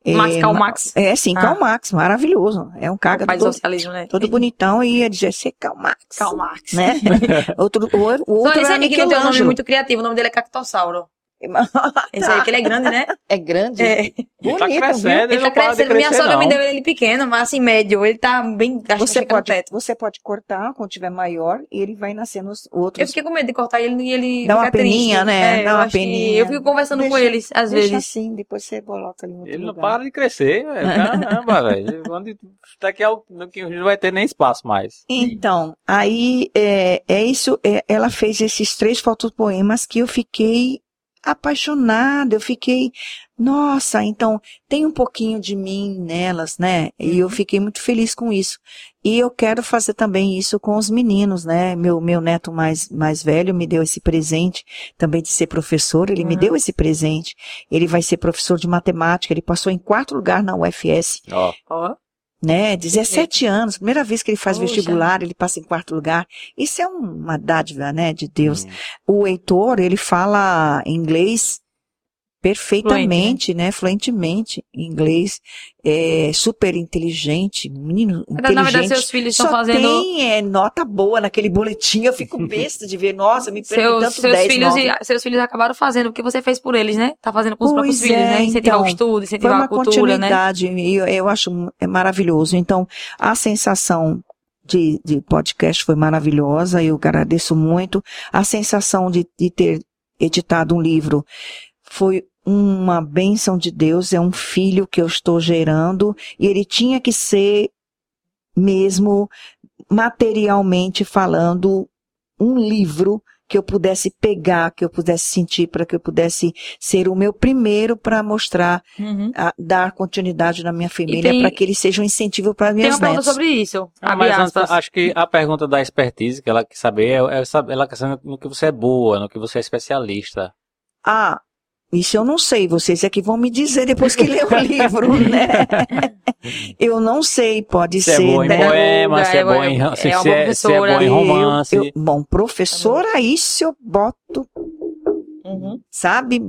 A: Max,
C: É,
A: Karl
C: ma-
A: Max.
C: É, sim,
A: Ah.
C: Karl Max, maravilhoso. É um cágado todo,
A: né?
C: todo bonitão e ia dizer, "Você é Karl Max.
A: Karl Marx.
C: Né? outro, o, o
A: Então,
C: outro
A: esse
C: era
A: aqui não tem um nome muito criativo, o nome dele é Cactossauro. Esse aí, que ele é grande, né?
C: É grande.
A: É.
B: Ele
C: Bonito,
B: tá crescendo, ele,
A: Ele
B: não
A: tá
B: de
A: crescendo. Minha sogra me
B: não.
A: deu ele pequeno, mas assim, médio. Ele tá bem.
C: Você
A: no
C: pode,
A: teto.
C: você pode cortar quando tiver maior e ele vai nascer nos
A: Eu
C: outros.
A: fiquei com medo de cortar ele e ele.
C: Dá uma
A: fica triste.
C: peninha, né?
A: É,
C: Dá
A: eu
C: uma peninha.
A: Eu fico conversando com
C: Deixa-
A: eles, às
C: Deixa
A: vezes.
C: assim, depois você coloca ali outro
B: Ele não
C: lugar.
B: para de crescer, velho. Caramba, velho. Onde- Daqui a no que não vai ter nem espaço mais.
C: Então, aí é, é isso. é, ela fez esses três fotopoemas que eu fiquei apaixonada. Eu fiquei, nossa, então tem um pouquinho de mim nelas, né? E eu fiquei muito feliz com isso. E eu quero fazer também isso com os meninos, né? Meu, meu neto mais, mais velho me deu esse presente também de ser professor. Ele me
A: Uhum.
C: deu esse presente. Ele vai ser professor de matemática. Ele passou em quarto lugar na UFS
B: Ó,
A: Ó.
C: né? 17 anos, primeira vez que ele faz vestibular, ele passa em quarto lugar. Isso é uma dádiva, né, de Deus.
B: hum.
C: O Heitor, ele fala inglês perfeitamente, né, fluentemente inglês, é super inteligente, menino
A: Na verdade,
C: inteligente.
A: seus filhos estão
C: Só
A: fazendo.
C: tem é, nota boa naquele boletim, eu fico besta de ver, nossa, me perdi
A: Seus,
C: tanto
A: seus,
C: 10,
A: filhos, e- seus filhos acabaram fazendo o que você fez por eles, né? Tá fazendo com os
C: Pois
A: próprios filhos,
C: é,
A: né? Incentivar
C: então,
A: o estudo,
C: Foi
A: incentivar
C: uma
A: a cultura, né?
C: continuidade, e eu, eu acho é maravilhoso. Então, a sensação de, de podcast foi maravilhosa, eu agradeço muito. A sensação de, de ter editado um livro foi uma bênção de Deus, é um filho que eu estou gerando, e ele tinha que ser mesmo materialmente falando um livro que eu pudesse pegar, que eu pudesse sentir, para que eu pudesse ser o meu primeiro para mostrar,
A: Uhum.
C: a- dar continuidade na minha família,
A: tem-
C: para que ele seja um incentivo para
A: Tem
C: minhas
A: uma pergunta
C: netas.
A: sobre isso.
B: Ah, mas antes, acho que a pergunta da expertise que ela quer saber é, é saber- ela quer saber no que você é boa, no que você é especialista.
C: Ah, isso eu não sei, vocês é que vão me dizer depois que ler o livro, né? Eu não sei, pode
B: Se é
C: ser,
B: boa em
C: né?
B: poema, se é
A: é
B: bom em, se,
A: é uma
B: se é, se é bom em
A: professora.
B: romance.
C: Eu- eu- bom, professora, isso eu boto,
A: Uhum.
C: sabe?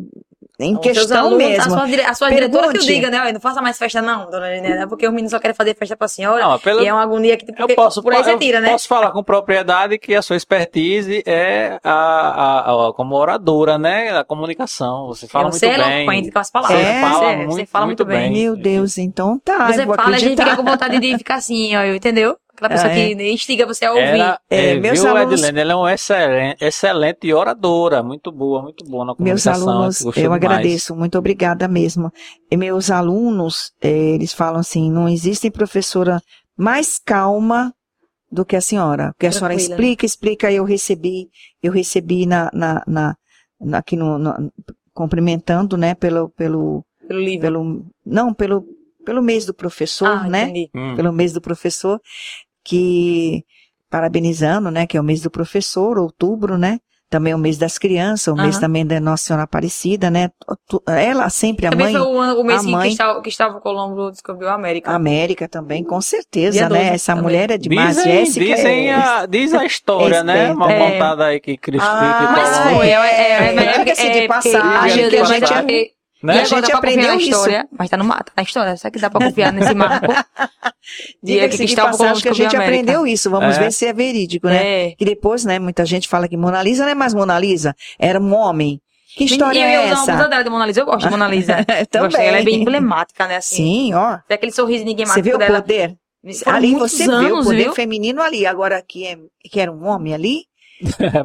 C: Em questão
A: alunos,
C: mesmo.
A: A sua, dire... a sua diretora que o
C: Pergunte.
A: diga, né? Não faça mais festa não, dona Linéia, porque os meninos só querem fazer festa pra senhora.
B: Não, pelo,
A: E é uma agonia que,
B: eu
A: porque
B: posso,
A: por aí
B: eu
A: você tira, né?
B: posso falar com propriedade que a sua expertise é a, a, a- como oradora, né? A comunicação. Você fala
A: você
B: muito
A: é
B: bem.
A: eloquente com as palavras.
C: É,
B: fala
A: você,
B: muito,
A: você fala muito,
B: muito
A: bem.
B: bem.
C: Meu Deus, então tá,
A: Você
C: eu
A: fala, a gente
C: acreditar.
A: fica com vontade de ficar assim, ó, entendeu? Aquela pessoa
C: Ah, é.
A: que instiga você a ouvir.
B: Era,
C: É,
B: é,
C: meus
B: viu,
C: alunos-
B: Edilene? Ela é uma excelente, excelente oradora. Muito boa, muito boa na
C: Meus
B: comunicação.
C: alunos,
B: gostou
C: eu
B: demais.
C: agradeço, muito obrigada mesmo. E meus alunos, eh, eles falam assim, não existe professora mais calma do que a senhora. Porque a senhora
A: Tranquila.
C: explica, explica, eu recebi, eu recebi na, na, na, na- aqui no, no- cumprimentando, né, pelo, pelo,
A: Pelo livro.
C: pelo, não, pelo, pelo mês do professor,
A: ah,
C: né?
B: Hum.
C: pelo mês do professor, que parabenizando, né, que é o mês do professor, outubro, né? Também é o mês das crianças, o mês
A: Aham.
C: também da Nossa Senhora Aparecida, né? Ela sempre, a
A: Também
C: mãe,
A: foi o, mês
C: a
A: que,
C: mãe-
A: Cristóvão, Cristóvão Colombo descobriu a América.
C: a América também, com certeza, né?
A: 12
C: Essa
A: também.
C: mulher é demais,
B: Dizem,
C: Jéssica.
B: dizem
C: é...
B: a, diz a história,
C: é
B: né? Uma
A: É.
B: contada aí que Cristo
C: Ah,
B: que
A: Mas foi, é, é, é,
C: É,
A: é,
C: diga-se de
A: porque-
C: passagem,
A: a
C: que a
A: gente,
C: gente-
A: porque-
B: né?
A: E
C: a gente aprendeu
A: na
C: isso.
A: história, mas tá no mata, na história. Será que dá pra confiar nesse marco? Dia que Cristóvão Colombo
C: passagem que a gente aprendeu isso, vamos
B: É.
C: ver se é verídico, né?
A: É.
C: Que depois, né, muita gente fala que Mona Lisa não é mais Mona Lisa, era um homem. Que história
A: e eu
C: é
A: ia usar uma blusa
C: essa?
A: dela de Mona Lisa. Eu gosto de Mona Lisa. Eu
C: Também.
A: Ela é bem emblemática, né? Assim.
C: Sim, ó.
A: Tem aquele sorriso
C: Você vê
A: enigmático
C: o poder?
A: Foram
C: ali você vê o
A: anos,
C: poder
A: viu?
C: feminino ali. Agora aqui é que era um homem ali,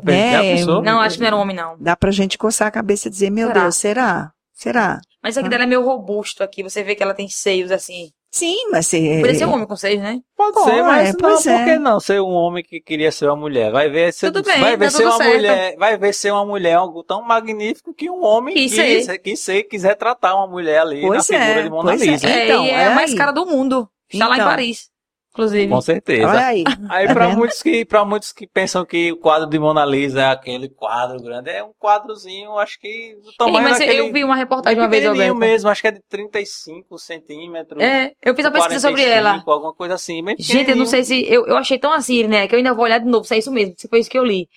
C: né?
B: pensou?
A: Não, acho que não era um homem, não.
C: dá pra gente coçar a cabeça e dizer, meu
A: Será?
C: Deus, será? Será?
A: Mas aqui
C: Ah.
A: dela é meio robusto aqui. Você vê que ela tem seios assim.
C: Sim, mas você...
A: Poderia ser um homem com seios, né?
B: Pode ser, mas
C: é,
B: não, por
C: é.
B: que não ser um homem que queria ser uma mulher? Vai ver ser,
A: Tudo bem,
B: vai ver
A: tá
B: ser
A: tudo
B: uma
A: certo.
B: mulher, vai ver ser uma mulher algo tão magnífico que um homem
A: Quis
B: quis,
A: ser.
B: quis ser, quis retratar uma mulher ali na
C: Pois
B: figura
C: é,
B: de Mona
C: é.
B: Lisa.
A: É,
C: Então,
A: é
C: é
A: a mais cara do mundo. Está lá em
C: Então.
A: Paris, inclusive.
B: Com certeza.
C: Olha aí.
B: Aí
C: Tá
B: para muitos que para muitos que pensam que o quadro de Mona Lisa é aquele quadro grande, é um quadrozinho, acho que do
A: Ei,
B: tamanho
A: mas
B: daquele
A: eu vi uma reportagem uma vez, Alberto.
B: mesmo, acho que é de 35 centímetros.
A: É, eu fiz uma pesquisa sobre
B: 45,
A: ela.
B: alguma coisa assim, bem
A: Gente, eu não sei se. Eu, eu achei tão assim, né? Que eu ainda vou olhar de novo se é isso mesmo, se foi isso que eu li.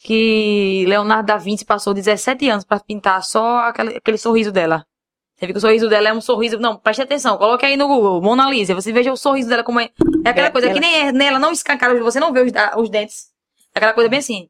A: Que Leonardo da Vinci passou 17 anos pra pintar só aquele, aquele sorriso dela. Você vê que o sorriso dela é um sorriso. Não, preste atenção, coloque aí no Google, Mona Lisa. Você veja o sorriso dela como é. É aquela
C: É,
A: coisa que
C: ela-
A: nem é nela, não escancara, você não vê os, os dentes. É aquela coisa bem assim.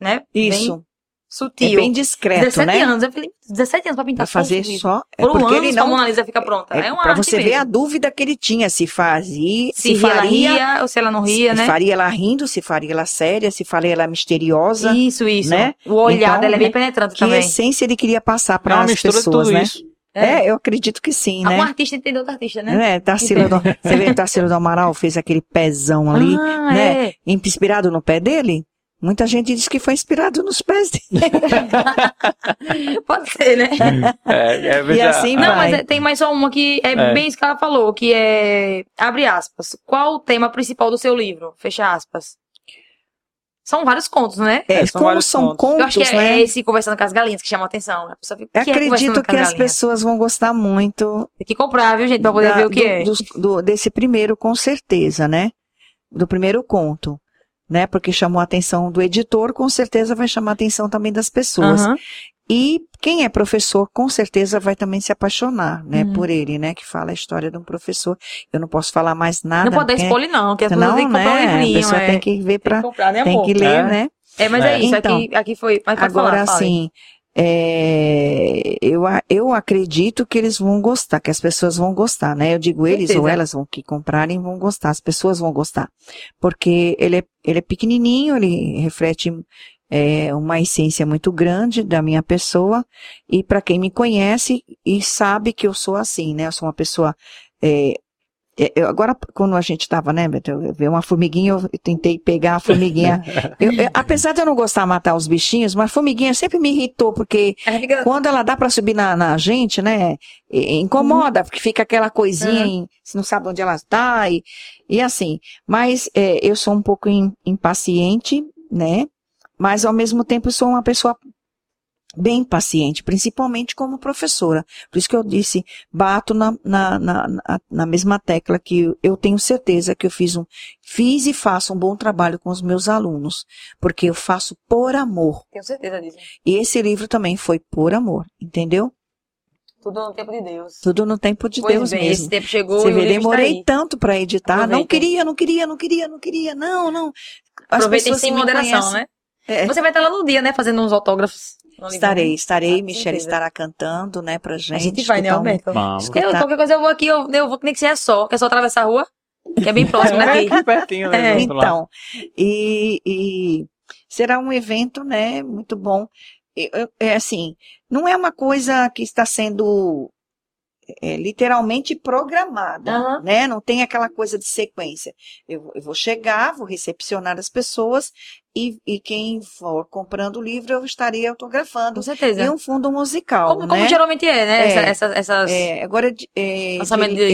A: Né? Bem-
C: Isso.
A: sutil.
C: É bem discreto,
A: 17
C: né?
A: anos, eu falei, 17 anos pra pintar
C: Pra fazer
A: só. um
C: só. É
A: Por um
C: porque
A: ano
C: ele
A: a
C: não.
A: Mona Lisa fica pronta. É,
C: É,
A: uma
C: pra você ver
A: mesmo.
C: a dúvida que ele tinha, se fazia,
A: Se,
C: se,
A: ela
C: faria,
A: ria ou se ela não ria,
C: se
A: né?
C: faria ela rindo, se faria ela séria, se faria ela misteriosa.
A: Isso, isso.
C: né?
A: O olhar
C: Então,
A: dela é bem
C: né,
A: penetrante
C: Que
A: também.
C: essência ele queria passar
B: É
C: para
B: uma
C: as pessoas,
B: tudo
C: né?
B: isso.
C: É. eu acredito que sim,
A: Um
C: né?
A: artista entendeu outro artista, né?
C: É, Tarsila do, você vê que Tarsila do Amaral fez aquele pezão ali,
A: ah,
C: né?
A: é.
C: inspirado no pé dele? Muita gente diz que foi inspirado nos pés dele.
A: Pode ser, né?
B: É, é
C: E
B: verdade.
C: assim
A: Não,
C: vai.
A: mas é- tem mais só uma que é,
B: É.
A: bem isso que ela falou, que é, abre aspas, qual o tema principal do seu livro? Fecha aspas. São vários contos, né?
C: É,
B: É, são
C: como são
B: pontos.
C: contos,
A: Eu acho que é,
C: né?
A: é esse conversando com as galinhas que chama a atenção. né? A pessoa fica,
C: Eu
A: o que é
C: acredito que as pessoas vão gostar muito
A: Tem que comprar, viu, gente, pra poder
C: da-
A: ver o que
C: do-
A: é.
C: dos- do- desse primeiro, com certeza, né? Do primeiro conto, né? Porque chamou a atenção do editor, com certeza vai chamar a atenção também das pessoas.
A: Aham.
C: E quem é professor, com certeza vai também se apaixonar, né?
A: Uhum.
C: Por ele, né? Que fala a história de um professor. Eu não posso falar mais nada.
A: Não pode dar spoiler, não, que as pessoas
C: Não,
A: têm que comprar um
C: né? A
A: livrinho.
C: pessoa
A: é.
C: tem que ver pra,
A: Tem que comprar, né,
C: tem que ler,
B: É.
C: né?
A: É, mas é,
B: É.
A: isso,
C: Então,
A: aqui, aqui foi. Mas
C: Agora,
A: falar,
C: assim, é, eu, eu acredito que eles vão gostar, que as pessoas vão gostar, né? Eu digo eles
A: Certeza.
C: ou elas vão que comprarem vão gostar, as pessoas vão gostar. Porque ele é, ele é pequenininho, ele reflete é, uma essência muito grande da minha pessoa. E para quem me conhece e sabe que eu sou assim, né? Eu sou uma pessoa. é, eu- agora, quando a gente estava, né, Beto, eu vi uma formiguinha, eu tentei pegar a formiguinha. Eu- eu- apesar de eu não gostar de matar os bichinhos, mas a formiguinha sempre me irritou, porque
A: fica-
C: quando ela dá para subir na, na gente, né, incomoda, porque fica aquela coisinha,
A: Uhum.
C: você não sabe onde ela está, e, e assim. Mas é, eu sou um pouco im- impaciente, né, mas ao mesmo tempo sou uma pessoa bem paciente, principalmente como professora. Por isso que eu disse, bato na, na, na, na- mesma tecla que eu tenho certeza que eu fiz um, fiz e faço um bom trabalho com os meus alunos, porque eu faço por amor.
A: Tenho certeza disso.
C: E esse livro também foi por amor, entendeu?
A: Tudo no tempo de Deus.
C: Tudo no tempo de
A: Pois
C: Deus
A: bem,
C: mesmo.
A: esse tempo chegou
C: Você
A: e
C: vê, demorei tanto para editar, não
A: Aproveitem.
C: queria, não queria, não queria, não queria, não, não. As
A: Aproveitem sem moderação,
C: conhecem-
A: né?
C: É.
A: Você vai estar lá no dia, né? Fazendo uns autógrafos.
C: Estarei, estarei,
A: Ah,
C: Michelle estará cantando, né, pra gente.
A: A gente vai, né,
C: escutar um-
A: Alberto?
B: Vamos.
A: Eu, qualquer coisa eu vou aqui, eu, eu vou que nem que seja só. Que é só atravessar a rua, que é bem próximo daqui.
B: É, aqui pertinho, né?
A: É.
C: Então, e, e será um evento, né, muito bom. Eu- eu- É assim, não é uma coisa que está sendo é, literalmente programada,
A: Aham.
C: né? Não tem aquela coisa de sequência. Eu, vou- eu vou chegar, vou recepcionar as pessoas e, e quem for comprando o livro eu estarei autografando.
A: Com certeza.
C: E um fundo musical,
A: como, como
C: né?
A: geralmente é, né?
C: É.
A: Essa- essas, essas...
C: É, agora, é.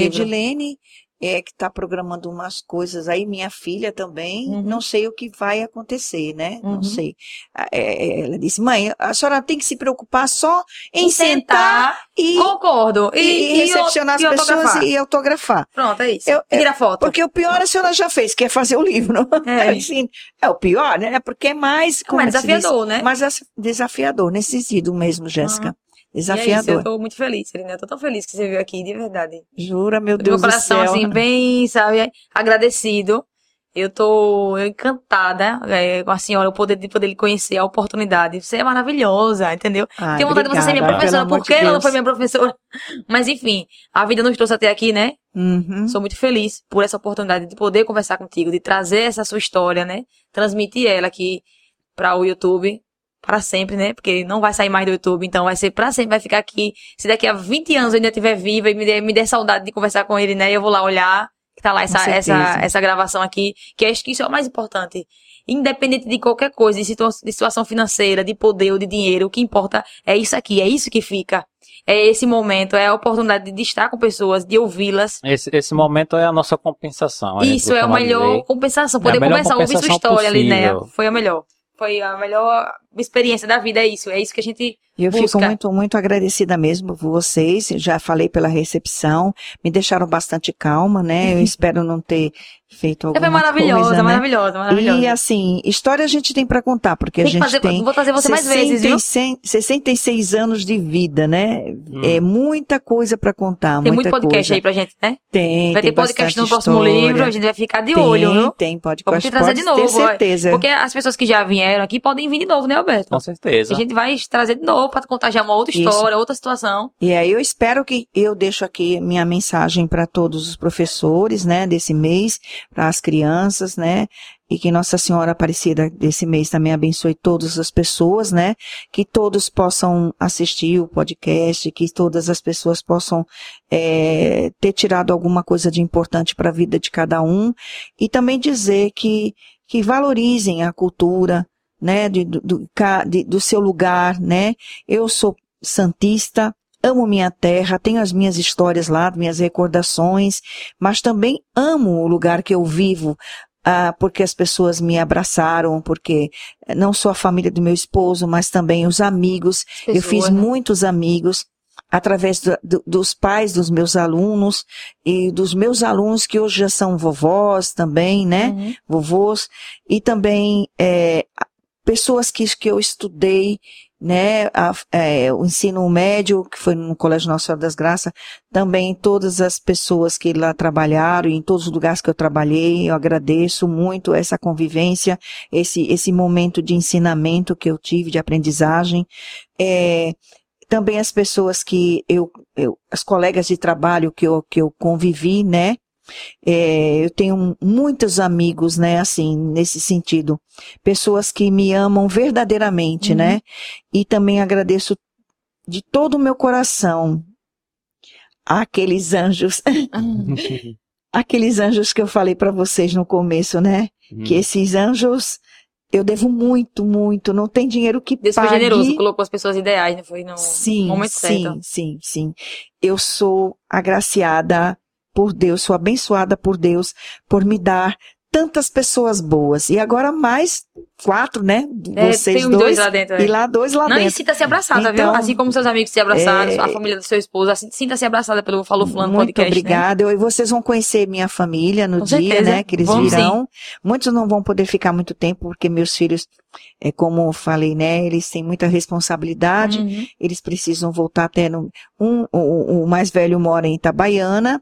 C: Edilene é que está programando umas coisas aí, minha filha também,
A: Uhum.
C: não sei o que vai acontecer, né?
A: Uhum.
C: Não sei. Ah, é, ela disse, mãe, a senhora tem que se preocupar só em
A: Em
C: sentar e,
A: Concordo.
C: e- e recepcionar
A: e
C: as pessoas e autografar.
A: Pronto, é isso.
C: Eu-
A: e tirar foto.
C: Porque o pior a senhora já fez, que é fazer o livro.
A: É.
C: Assim, é o pior, né? Porque é mais, como se diz,
A: desafiador, né?
C: mais desafiador, nesse sentido mesmo, Jéssica.
A: E é isso,
C: Desafiador.
A: eu tô muito feliz, Serena. Eu tô tão feliz que você veio aqui, de verdade.
C: Jura, meu
A: Do
C: Deus
A: meu coração,
C: céu.
A: assim, bem, sabe, agradecido. Eu tô encantada é, com a senhora, o poder de poder lhe conhecer, a oportunidade. Você é maravilhosa, entendeu?
C: Ai,
A: Tenho vontade de você ser minha
C: obrigada,
A: professora, porque
C: de
A: ela não
C: Deus.
A: foi minha professora. Mas enfim, a vida nos trouxe até aqui, né?
C: Uhum.
A: Sou muito feliz por essa oportunidade de poder conversar contigo, de trazer essa sua história, né? Transmitir ela aqui para o YouTube para sempre, né? Porque não vai sair mais do YouTube, então vai ser para sempre, vai ficar aqui. Se daqui a 20 anos eu ainda estiver viva e me der, me der saudade de conversar com ele, né? Eu vou lá olhar, que tá lá essa, essa, essa gravação aqui, que acho que isso é o mais importante. Independente de qualquer coisa, de, situa de situação financeira, de poder ou de dinheiro, o que importa é isso aqui, é isso que fica. É esse momento, é a oportunidade de estar com pessoas, de ouvi-las,
B: Esse, esse momento é a nossa compensação. a
A: isso é a melhor compensação.
B: É a
A: Poder
B: melhor
A: conversar, ouvir sua
B: compensação
A: história ali, né?
B: possível.
A: Foi a melhor. Foi a melhor experiência da vida, é isso. É isso que a gente
C: E eu fico
A: Busca.
C: muito, muito agradecida mesmo por vocês. Já falei pela recepção, me deixaram bastante calma, né? Eu espero não ter feito
A: Você
C: alguma
A: foi maravilhosa,
C: coisa, né?
A: maravilhosa, maravilhosa.
C: E assim, história a gente tem para contar, porque
A: Tem
C: a gente
A: fazer,
C: tem
A: vou trazer você mais vezes, viu?
C: 66 66 anos de vida, né?
B: Hum.
C: É muita coisa para contar,
A: Tem muito podcast
C: coisa.
A: aí pra gente, né?
C: Tem,
A: Vai
C: tem
A: ter podcast no próximo
C: história.
A: livro, a gente vai ficar de
C: tem,
A: olho, viu?
C: Tem
A: Vamos
C: podcast,
A: te trazer
C: pode
A: de novo,
C: ter certeza.
A: Porque as pessoas que já vieram aqui podem vir de novo, né, Alberto?
B: Com certeza.
A: A gente vai trazer de novo pra contar já uma outra
C: Isso.
A: história, outra situação.
C: E aí eu espero que eu deixo aqui minha mensagem para todos os professores, né, desse mês, para as crianças, né, e que Nossa Senhora Aparecida desse mês também abençoe todas as pessoas, né, que todos possam assistir o podcast, que todas as pessoas possam eh, ter tirado alguma coisa de importante para a vida de cada um e também dizer que que valorizem a cultura, né, de, do, de- do seu lugar, né. Eu sou santista, amo minha terra, tenho as minhas histórias lá, minhas recordações, mas também amo o lugar que eu vivo, ah, porque as pessoas me abraçaram, porque eh, não só a família do meu esposo, mas também os amigos. eu
A: Pessoas,
C: fiz
A: né?
C: muitos amigos através do- do- dos pais dos meus alunos e dos meus alunos que hoje já são vovós também, né?
A: Uhum.
C: vovôs, e também é, pessoas que, que eu estudei, né, a- é, o ensino médio, que foi no Colégio Nossa Senhora das Graças, também todas as pessoas que lá trabalharam, em todos os lugares que eu trabalhei, eu agradeço muito essa convivência, esse, esse momento de ensinamento que eu tive, de aprendizagem. É, também as pessoas que eu, eu, as colegas de trabalho que eu, que eu convivi, né, é, eu tenho muitos amigos, né, assim, nesse sentido. Pessoas que me amam verdadeiramente,
A: Uhum.
C: né? E também agradeço de todo o meu coração aqueles anjos, aqueles anjos que eu falei para vocês no começo, né?
B: Hum.
C: Que esses anjos eu devo muito, muito, não tem dinheiro que
A: Deus foi
C: pague.
A: generoso, colocou as pessoas ideais, não foi no
C: Sim,
A: momento
C: sim,
A: certo.
C: sim, sim. Eu sou agraciada por Deus, sou abençoada por Deus por me dar tantas pessoas boas. E agora mais quatro, né?
A: É,
C: Vocês
A: tem
C: dois,
A: dois lá dentro. é.
C: e lá dois lá
A: Não, e
C: dentro.
A: sinta-se abraçada,
C: Então,
A: viu? Assim como seus amigos se abraçaram,
C: é-
A: a família do seu esposo, assim, sinta-se abraçada pelo Falou Fulano
C: Muito
A: Podcast. né?
C: obrigada. E vocês vão conhecer minha família no
A: Com
C: dia,
A: certeza.
C: né? Que eles
A: Vamos
C: virão. Muitos não vão poder ficar muito tempo, porque meus filhos, é como eu falei, né? Eles têm muita responsabilidade.
A: Uhum.
C: eles precisam voltar até no. Um, o, o mais velho mora em Itabaiana,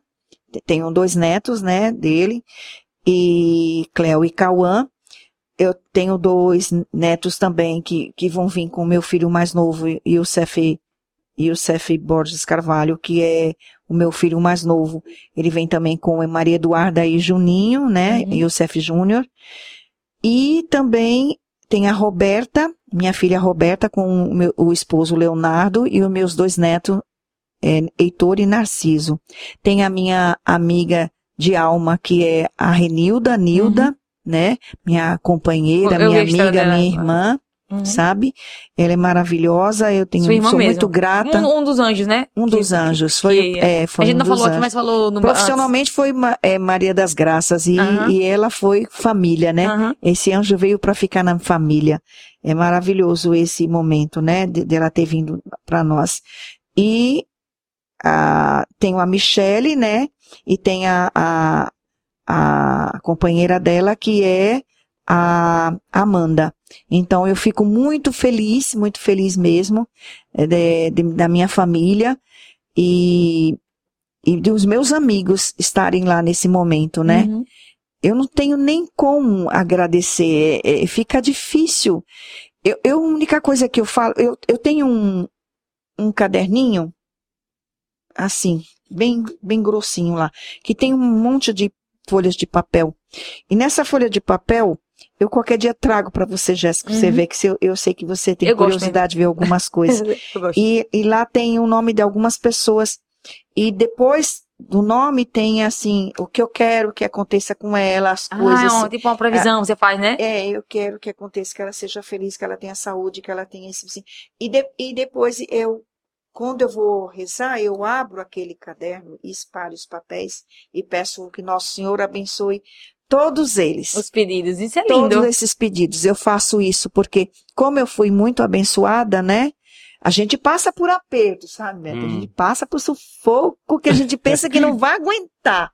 C: tenho dois netos, né, dele, e Cleo e Cauã. Eu tenho dois netos também que, que vão vir com o meu filho mais novo, Youssef, Youssef Borges Carvalho, que é o meu filho mais novo. Ele vem também com Maria Eduarda e Juninho, né,
A: Uhum.
C: Youssef Júnior. E também tem a Roberta, minha filha Roberta, com o, meu- o esposo Leonardo e os meus dois netos, é, Heitor e Narciso. Tem a minha amiga de alma, que é a Renilda, Nilda, né? Minha companheira,
A: Uhum. Eu
C: minha amiga,
A: dela.
C: minha irmã,
A: Uhum.
C: sabe? Ela é maravilhosa, eu tenho, sou
A: mesmo.
C: muito grata.
A: Um, um dos anjos, né?
C: Um
A: Que-
C: dos
A: que-
C: anjos.
A: que-
C: Foi, é, foi
A: a gente
C: um
A: não falou aqui,
C: anjos.
A: mas falou no
C: Profissionalmente foi Ma- é, Maria das Graças e,
A: Aham.
C: e ela foi família, né?
A: antes. Aham.
C: Esse anjo veio para ficar na família. É maravilhoso esse momento, né? De, dela ter vindo para nós. E a, tem a Michele, né? E tem a, a, a companheira dela que é a Amanda. Então eu fico muito feliz, muito feliz mesmo eh, de- de- da minha família e, e dos meus amigos estarem lá nesse momento, né?
A: Uhum.
C: eu não tenho nem como agradecer, é, é, fica difícil. Eu, eu, a única coisa que eu falo, eu, eu tenho um, um caderninho, assim, bem, bem grossinho lá, que tem um monte de folhas de papel. E nessa folha de papel, eu qualquer dia trago para você, Jéssica, pra você
A: Uhum.
C: ver que eu, eu sei que você tem
A: Eu
C: curiosidade de ver algumas coisas. E, e lá tem o nome de algumas pessoas. E depois do nome tem assim, o que eu quero que aconteça com ela, as
A: Ah,
C: coisas.
A: é um- tipo uma previsão você faz, né?
C: É, eu quero que aconteça, que ela seja feliz, que ela tenha saúde, que ela tenha esse. assim. E, de- e depois eu, quando eu vou rezar, eu abro aquele caderno e espalho os papéis e peço que Nosso Senhor abençoe todos eles.
A: Os pedidos. Isso é
C: Todos
A: lindo.
C: esses pedidos. Eu faço isso porque, como eu fui muito abençoada, né? A gente passa por aperto, sabe, Beto? A
B: Hum.
C: gente passa por sufoco que a gente pensa que não vai aguentar.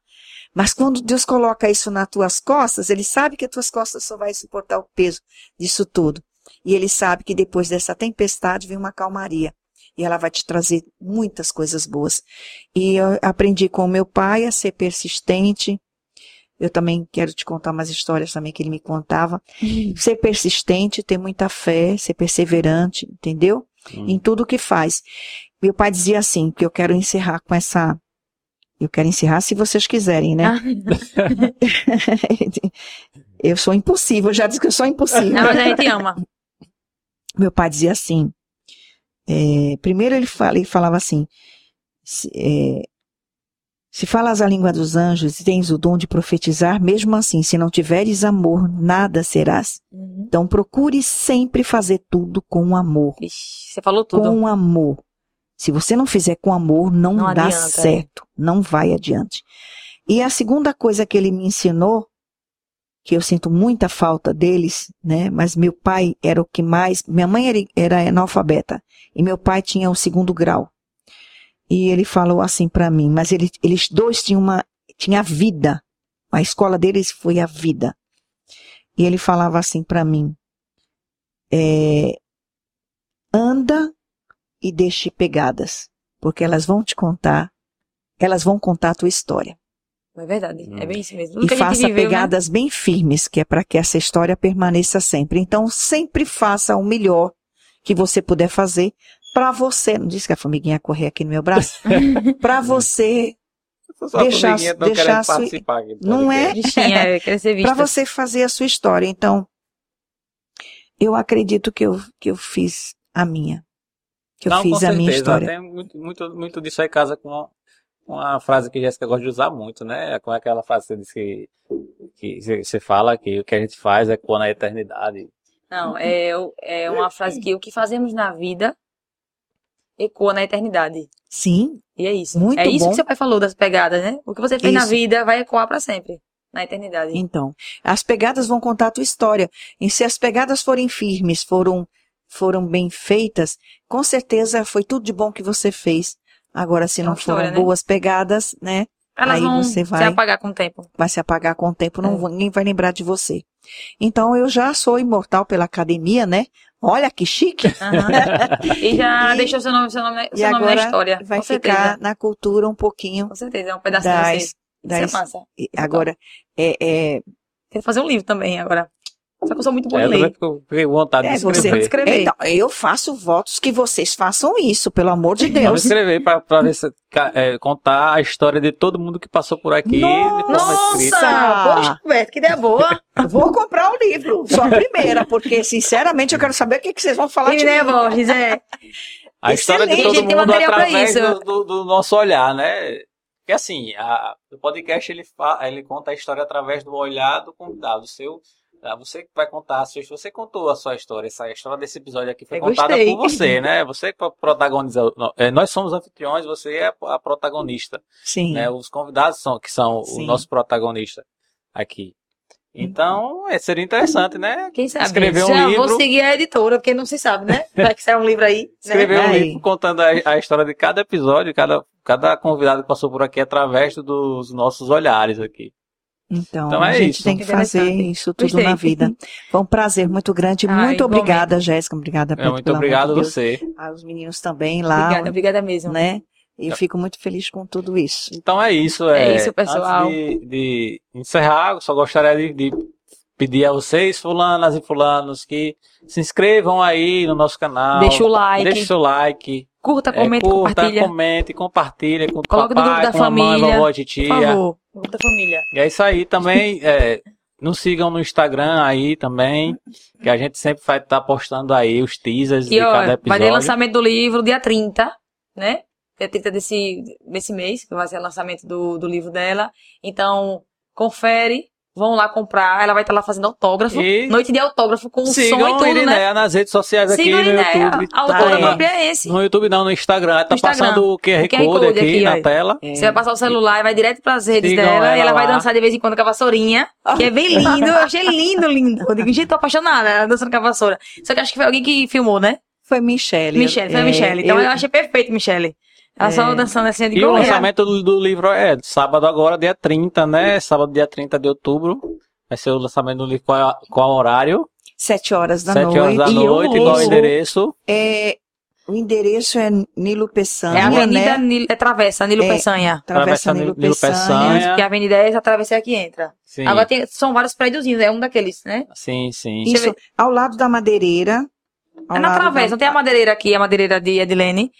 C: Mas quando Deus coloca isso nas tuas costas, Ele sabe que as tuas costas só vai suportar o peso disso tudo. E Ele sabe que depois dessa tempestade vem uma calmaria. E ela vai te trazer muitas coisas boas. E eu aprendi com o meu pai a ser persistente. Eu também quero te contar umas histórias também que ele me contava. Ser persistente, ter muita fé, ser perseverante, entendeu?
B: Hum.
C: Em tudo que faz. Meu pai dizia assim, que eu quero encerrar com essa. Eu quero encerrar se vocês quiserem, né?
A: Ah,
C: eu sou impossível, já disse que eu sou impossível.
A: não, mas a gente ama.
C: Meu pai dizia assim. É, primeiro ele, fala, ele falava assim: se, é, se falas a língua dos anjos e tens o dom de profetizar, mesmo assim, se não tiveres amor, nada serás.
A: Uhum.
C: Então procure sempre fazer tudo com amor.
A: Ixi, você falou tudo.
C: Com amor. Se você não fizer com amor, não,
A: Não
C: dá
A: adianta, é.
C: certo. Não vai adiante. E a segunda coisa que ele me ensinou, que eu sinto muita falta deles, né? Mas meu pai era o que mais. Minha mãe era, era analfabeta e meu pai tinha o segundo grau. E ele falou assim para mim, mas ele, eles dois tinham uma tinha vida. A escola deles foi a vida. E ele falava assim para mim: é, anda e deixe pegadas, porque elas vão te contar, elas vão contar a tua história.
A: É verdade.
B: Hum.
A: É bem isso mesmo.
C: E
A: Tudo que a gente
C: faça
A: viveu, né?
C: pegadas bem firmes, que é para que essa história permaneça sempre. Então, sempre faça o melhor que você puder fazer para você. Não disse que a formiguinha ia correr aqui no meu braço? para você,
B: Só
C: Deixar-
B: formiguinha tão
C: deixar sua- Não é?
A: É,
C: para você fazer a sua história. Então, eu acredito que eu, que eu fiz a minha. Que eu
B: Não,
C: fiz
B: com
C: a minha história.
B: Tem muito, muito, muito disso aí casa com uma, frase que a Jéssica gosta de usar muito, né? Com aquela frase que você disse que, que você- fala que o que a gente faz é ecoa na eternidade.
A: Não, é, é uma frase que o que fazemos na vida ecoa na eternidade.
C: Sim,
A: E é isso.
C: Muito
A: é isso
C: bom.
A: que seu pai falou das pegadas, né? O que você fez na
C: Isso.
A: vida vai ecoar pra sempre. Na eternidade.
C: Então, as pegadas vão contar a tua história. E se as pegadas forem firmes, foram, foram bem feitas, com certeza foi tudo de bom que você fez. Agora, se
A: É
C: não
A: história,
C: foram
A: né?
C: boas pegadas, né,
A: Elas
C: aí
A: vão
C: você
A: se
C: vai-
A: apagar com o tempo.
C: vai se apagar com o tempo, não
A: É.
C: ninguém vai lembrar de você. Então, eu já sou imortal pela academia, né? Olha que chique.
A: Aham. e já
C: E-
A: deixou seu nome, seu nome,
C: E
A: seu nome na
C: agora
A: história.
C: vai ficar na cultura um pouquinho
A: Com certeza, é um pedacinho de
C: das,
A: você. Isso é
C: das
A: massa.
C: agora é, é,
A: Quero fazer um livro também agora. Só que eu sou muito boa
B: É,
A: em
B: eu
A: ler.
B: fiquei vontade
C: é
B: de
C: você
B: escrever.
A: escrever.
C: Então, eu faço votos que vocês façam isso, pelo amor de
B: Vamos
C: Deus.
B: escrever pra, pra ver se, ca- é, contar a história de todo mundo que passou por aqui.
C: Nossa!
A: Poxa, que ideia boa.
C: Vou comprar o livro, só a primeira, porque sinceramente eu quero saber o que, que vocês vão falar
A: Que
C: de
A: ideia
C: mim.
A: boa, Gisé.
B: A história de todo mundo através do, do- do nosso olhar, né? Porque assim, a- o podcast ele, fa- ele conta a história através do olhar do convidado. O seu, ah, você que vai contar a sua história. Você contou a sua história. Essa história desse episódio aqui foi
A: Eu
B: contada
A: gostei.
B: por você, né? Você não, é, Nós somos anfitriões, você é a protagonista.
C: Sim.
B: Né? Os convidados são que são
C: Sim.
B: o nosso protagonista aqui. Então, é, seria interessante, né?
A: Quem sabe?
B: Escrever um
A: Já
B: livro.
A: vou seguir a editora, porque não se sabe, né? Vai que sai um livro aí. né?
B: Escrever um
C: Aí.
B: livro contando a, a história de cada episódio, cada, cada convidado que passou por aqui através dos nossos olhares aqui.
C: Então,
B: Então é
C: a gente
B: isso.
C: tem que fazer isso tudo
A: Gostei.
C: na vida. Foi um prazer muito grande.
A: Ai,
C: muito
A: igualmente.
C: obrigada, Jéssica. Obrigada,
B: É,
C: Pedro,
B: muito
C: pelo amor
B: obrigado a
C: de
B: você.
C: Ah, os meninos também lá,
A: Obrigada, obrigada mesmo.
C: né? E eu fico muito feliz com tudo isso.
B: Então é isso.
A: É
B: É,
A: isso, pessoal.
B: Antes de, de encerrar, só gostaria de, de pedir a vocês, fulanas e fulanos, que se inscrevam aí no nosso canal.
A: Deixa o like,
B: Deixe seu like.
A: curta,
B: é,
A: comenta,
B: curta,
A: compartilha.
B: comente, compartilha com o
A: Coloca no
B: papai,
A: grupo da
B: com a mãe,
A: família,
B: vovó,
A: Por
B: titia.
A: favor, grupo da família.
B: E é isso aí também. É, nos sigam no Instagram aí também, que a gente sempre vai estar postando aí os teasers de
A: E ó,
B: cada
A: vai ter
B: episódio.
A: lançamento do livro dia 30, né? Dia 30 desse, desse mês, que vai ser o lançamento do, do livro dela. Então, confere, vão lá comprar. Ela vai estar lá fazendo autógrafo.
B: E
A: Noite de autógrafo com som e tudo, né?
B: Nas redes sociais aqui
A: Sigam a
B: no
A: Irineia,
B: YouTube.
A: a autora
C: aí.
A: própria é esse.
B: No YouTube não, no Instagram. Tá
A: No Instagram.
B: passando o QR,
A: O QR
B: Code,
A: Code
B: aqui,
A: aqui,
B: na tela.
C: É,
A: Você vai passar o celular e vai direto pras redes
B: Sigam
A: dela e
B: ela
A: ela vai
B: lá.
A: dançar de vez em quando com a vassourinha, que é bem lindo. Eu achei lindo, lindo. Eu digo, gente, tô apaixonada, ela dançando com a vassoura. Só que acho que foi alguém que filmou, né?
C: Foi Michele.
A: Michele, foi
C: É,
A: Michele. Então eu,
C: eu-
A: achei perfeito, Michele. Ela só
C: É.
A: dançando assim, eu digo,
B: E o
A: "Olha,
B: lançamento do, do livro é sábado agora, dia 30, né? Sábado, dia 30 de outubro. Vai ser o lançamento do livro. Qual, é- qual horário?
C: Sete horas da
B: 7
C: noite.
B: horas da
A: E
B: noite, qual o endereço?
C: É, o endereço é Nilo Peçanha,
A: É a Avenida
C: né?
A: Nilo, é Travessa, Nilo
C: É.
A: Peçanha.
C: Travessa
B: Nilo-
C: Nilo
B: Nilo
C: Peçanha.
B: Peçanha.
A: Porque a avenida é essa travessa que entra.
B: Sim,
A: Agora tem, são vários prédiozinhos, é um daqueles, né?
B: sim, sim.
C: Isso, ao lado da madeireira. ao
A: É na
C: lado
A: travessa,
C: da-
A: não tem a madeireira aqui, a madeireira de Edilene.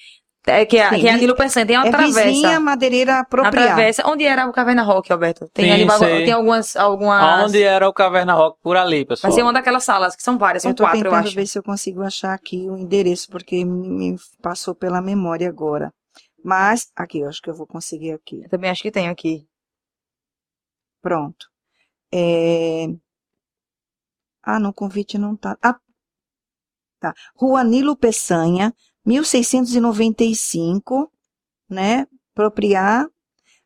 A: É, que, é,
C: Sim,
A: que é a Nilo Peçanha, tem uma
C: É
A: travessa.
C: vizinha madeireira apropriada.
A: travessa, onde era o Caverna Rock, Alberto? Tem,
B: Sim,
A: ali,
B: sei.
A: tem algumas, algumas.
B: Onde era o Caverna Rock? Por ali, pessoal.
A: Vai ser uma daquelas salas, que são várias, são
C: eu tô
A: quatro, eu
C: tentando
A: acho.
C: ver se eu consigo achar aqui o endereço, porque me me passou pela memória agora. Mas, aqui, eu acho que eu vou conseguir aqui.
A: Eu também acho que tem aqui.
C: Pronto. É... Ah, no convite não tá. Ah, tá. Rua Nilo Peçanha, 1695, né? Propriar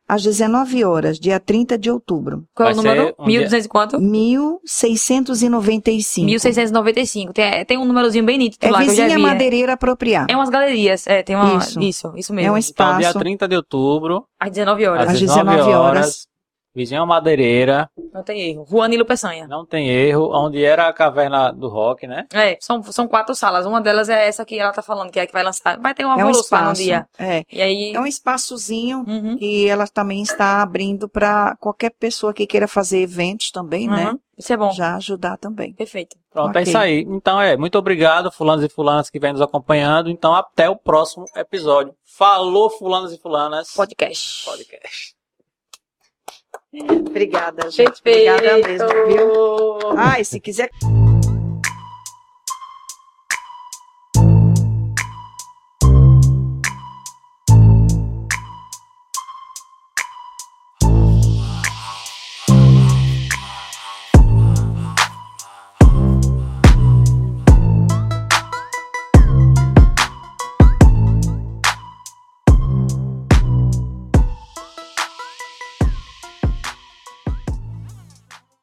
C: às 19 horas, dia 30 de outubro.
A: Qual é o número?
B: ser um dia-
A: 1200 e quanto?
C: 1695.
A: 1695. Tem, tem um númerozinho bem nítido
C: É
A: lá que eu já
C: vizinha
A: vi. é-
C: madeireira apropriar.
A: É umas galerias, é, tem uma.
C: Isso.
A: Isso, isso,
C: É
A: mesmo.
C: um
B: Então, dia
C: espaço.
B: 30 de outubro,
A: Às 19 horas.
B: às
C: Às
B: 19
C: 19
B: horas,
C: horas.
B: Vizinha Madeireira,
A: Não tem erro. Rua Nilo Peçanha.
B: não tem erro, onde era a caverna do rock, né?
A: É, são, são quatro salas. Uma delas é essa que ela tá falando, que é a que vai lançar. Vai ter um
C: É um espaço.
A: dia.
C: É.
A: E aí.
C: É um espaçozinho
A: Uhum,
C: que ela também está abrindo para qualquer pessoa que queira fazer eventos também, né?
A: uhum. Isso é bom.
C: Já ajudar também.
A: Perfeito.
B: Pronto, é
C: Ok.
B: isso aí. Então é, muito obrigado, fulanos e fulanas que vêm nos acompanhando. Então até o próximo episódio. Falou, fulanos e fulanas.
A: Podcast.
B: Podcast.
C: Obrigada, gente.
A: Perfeito.
C: Obrigada mesmo, viu? E se quiser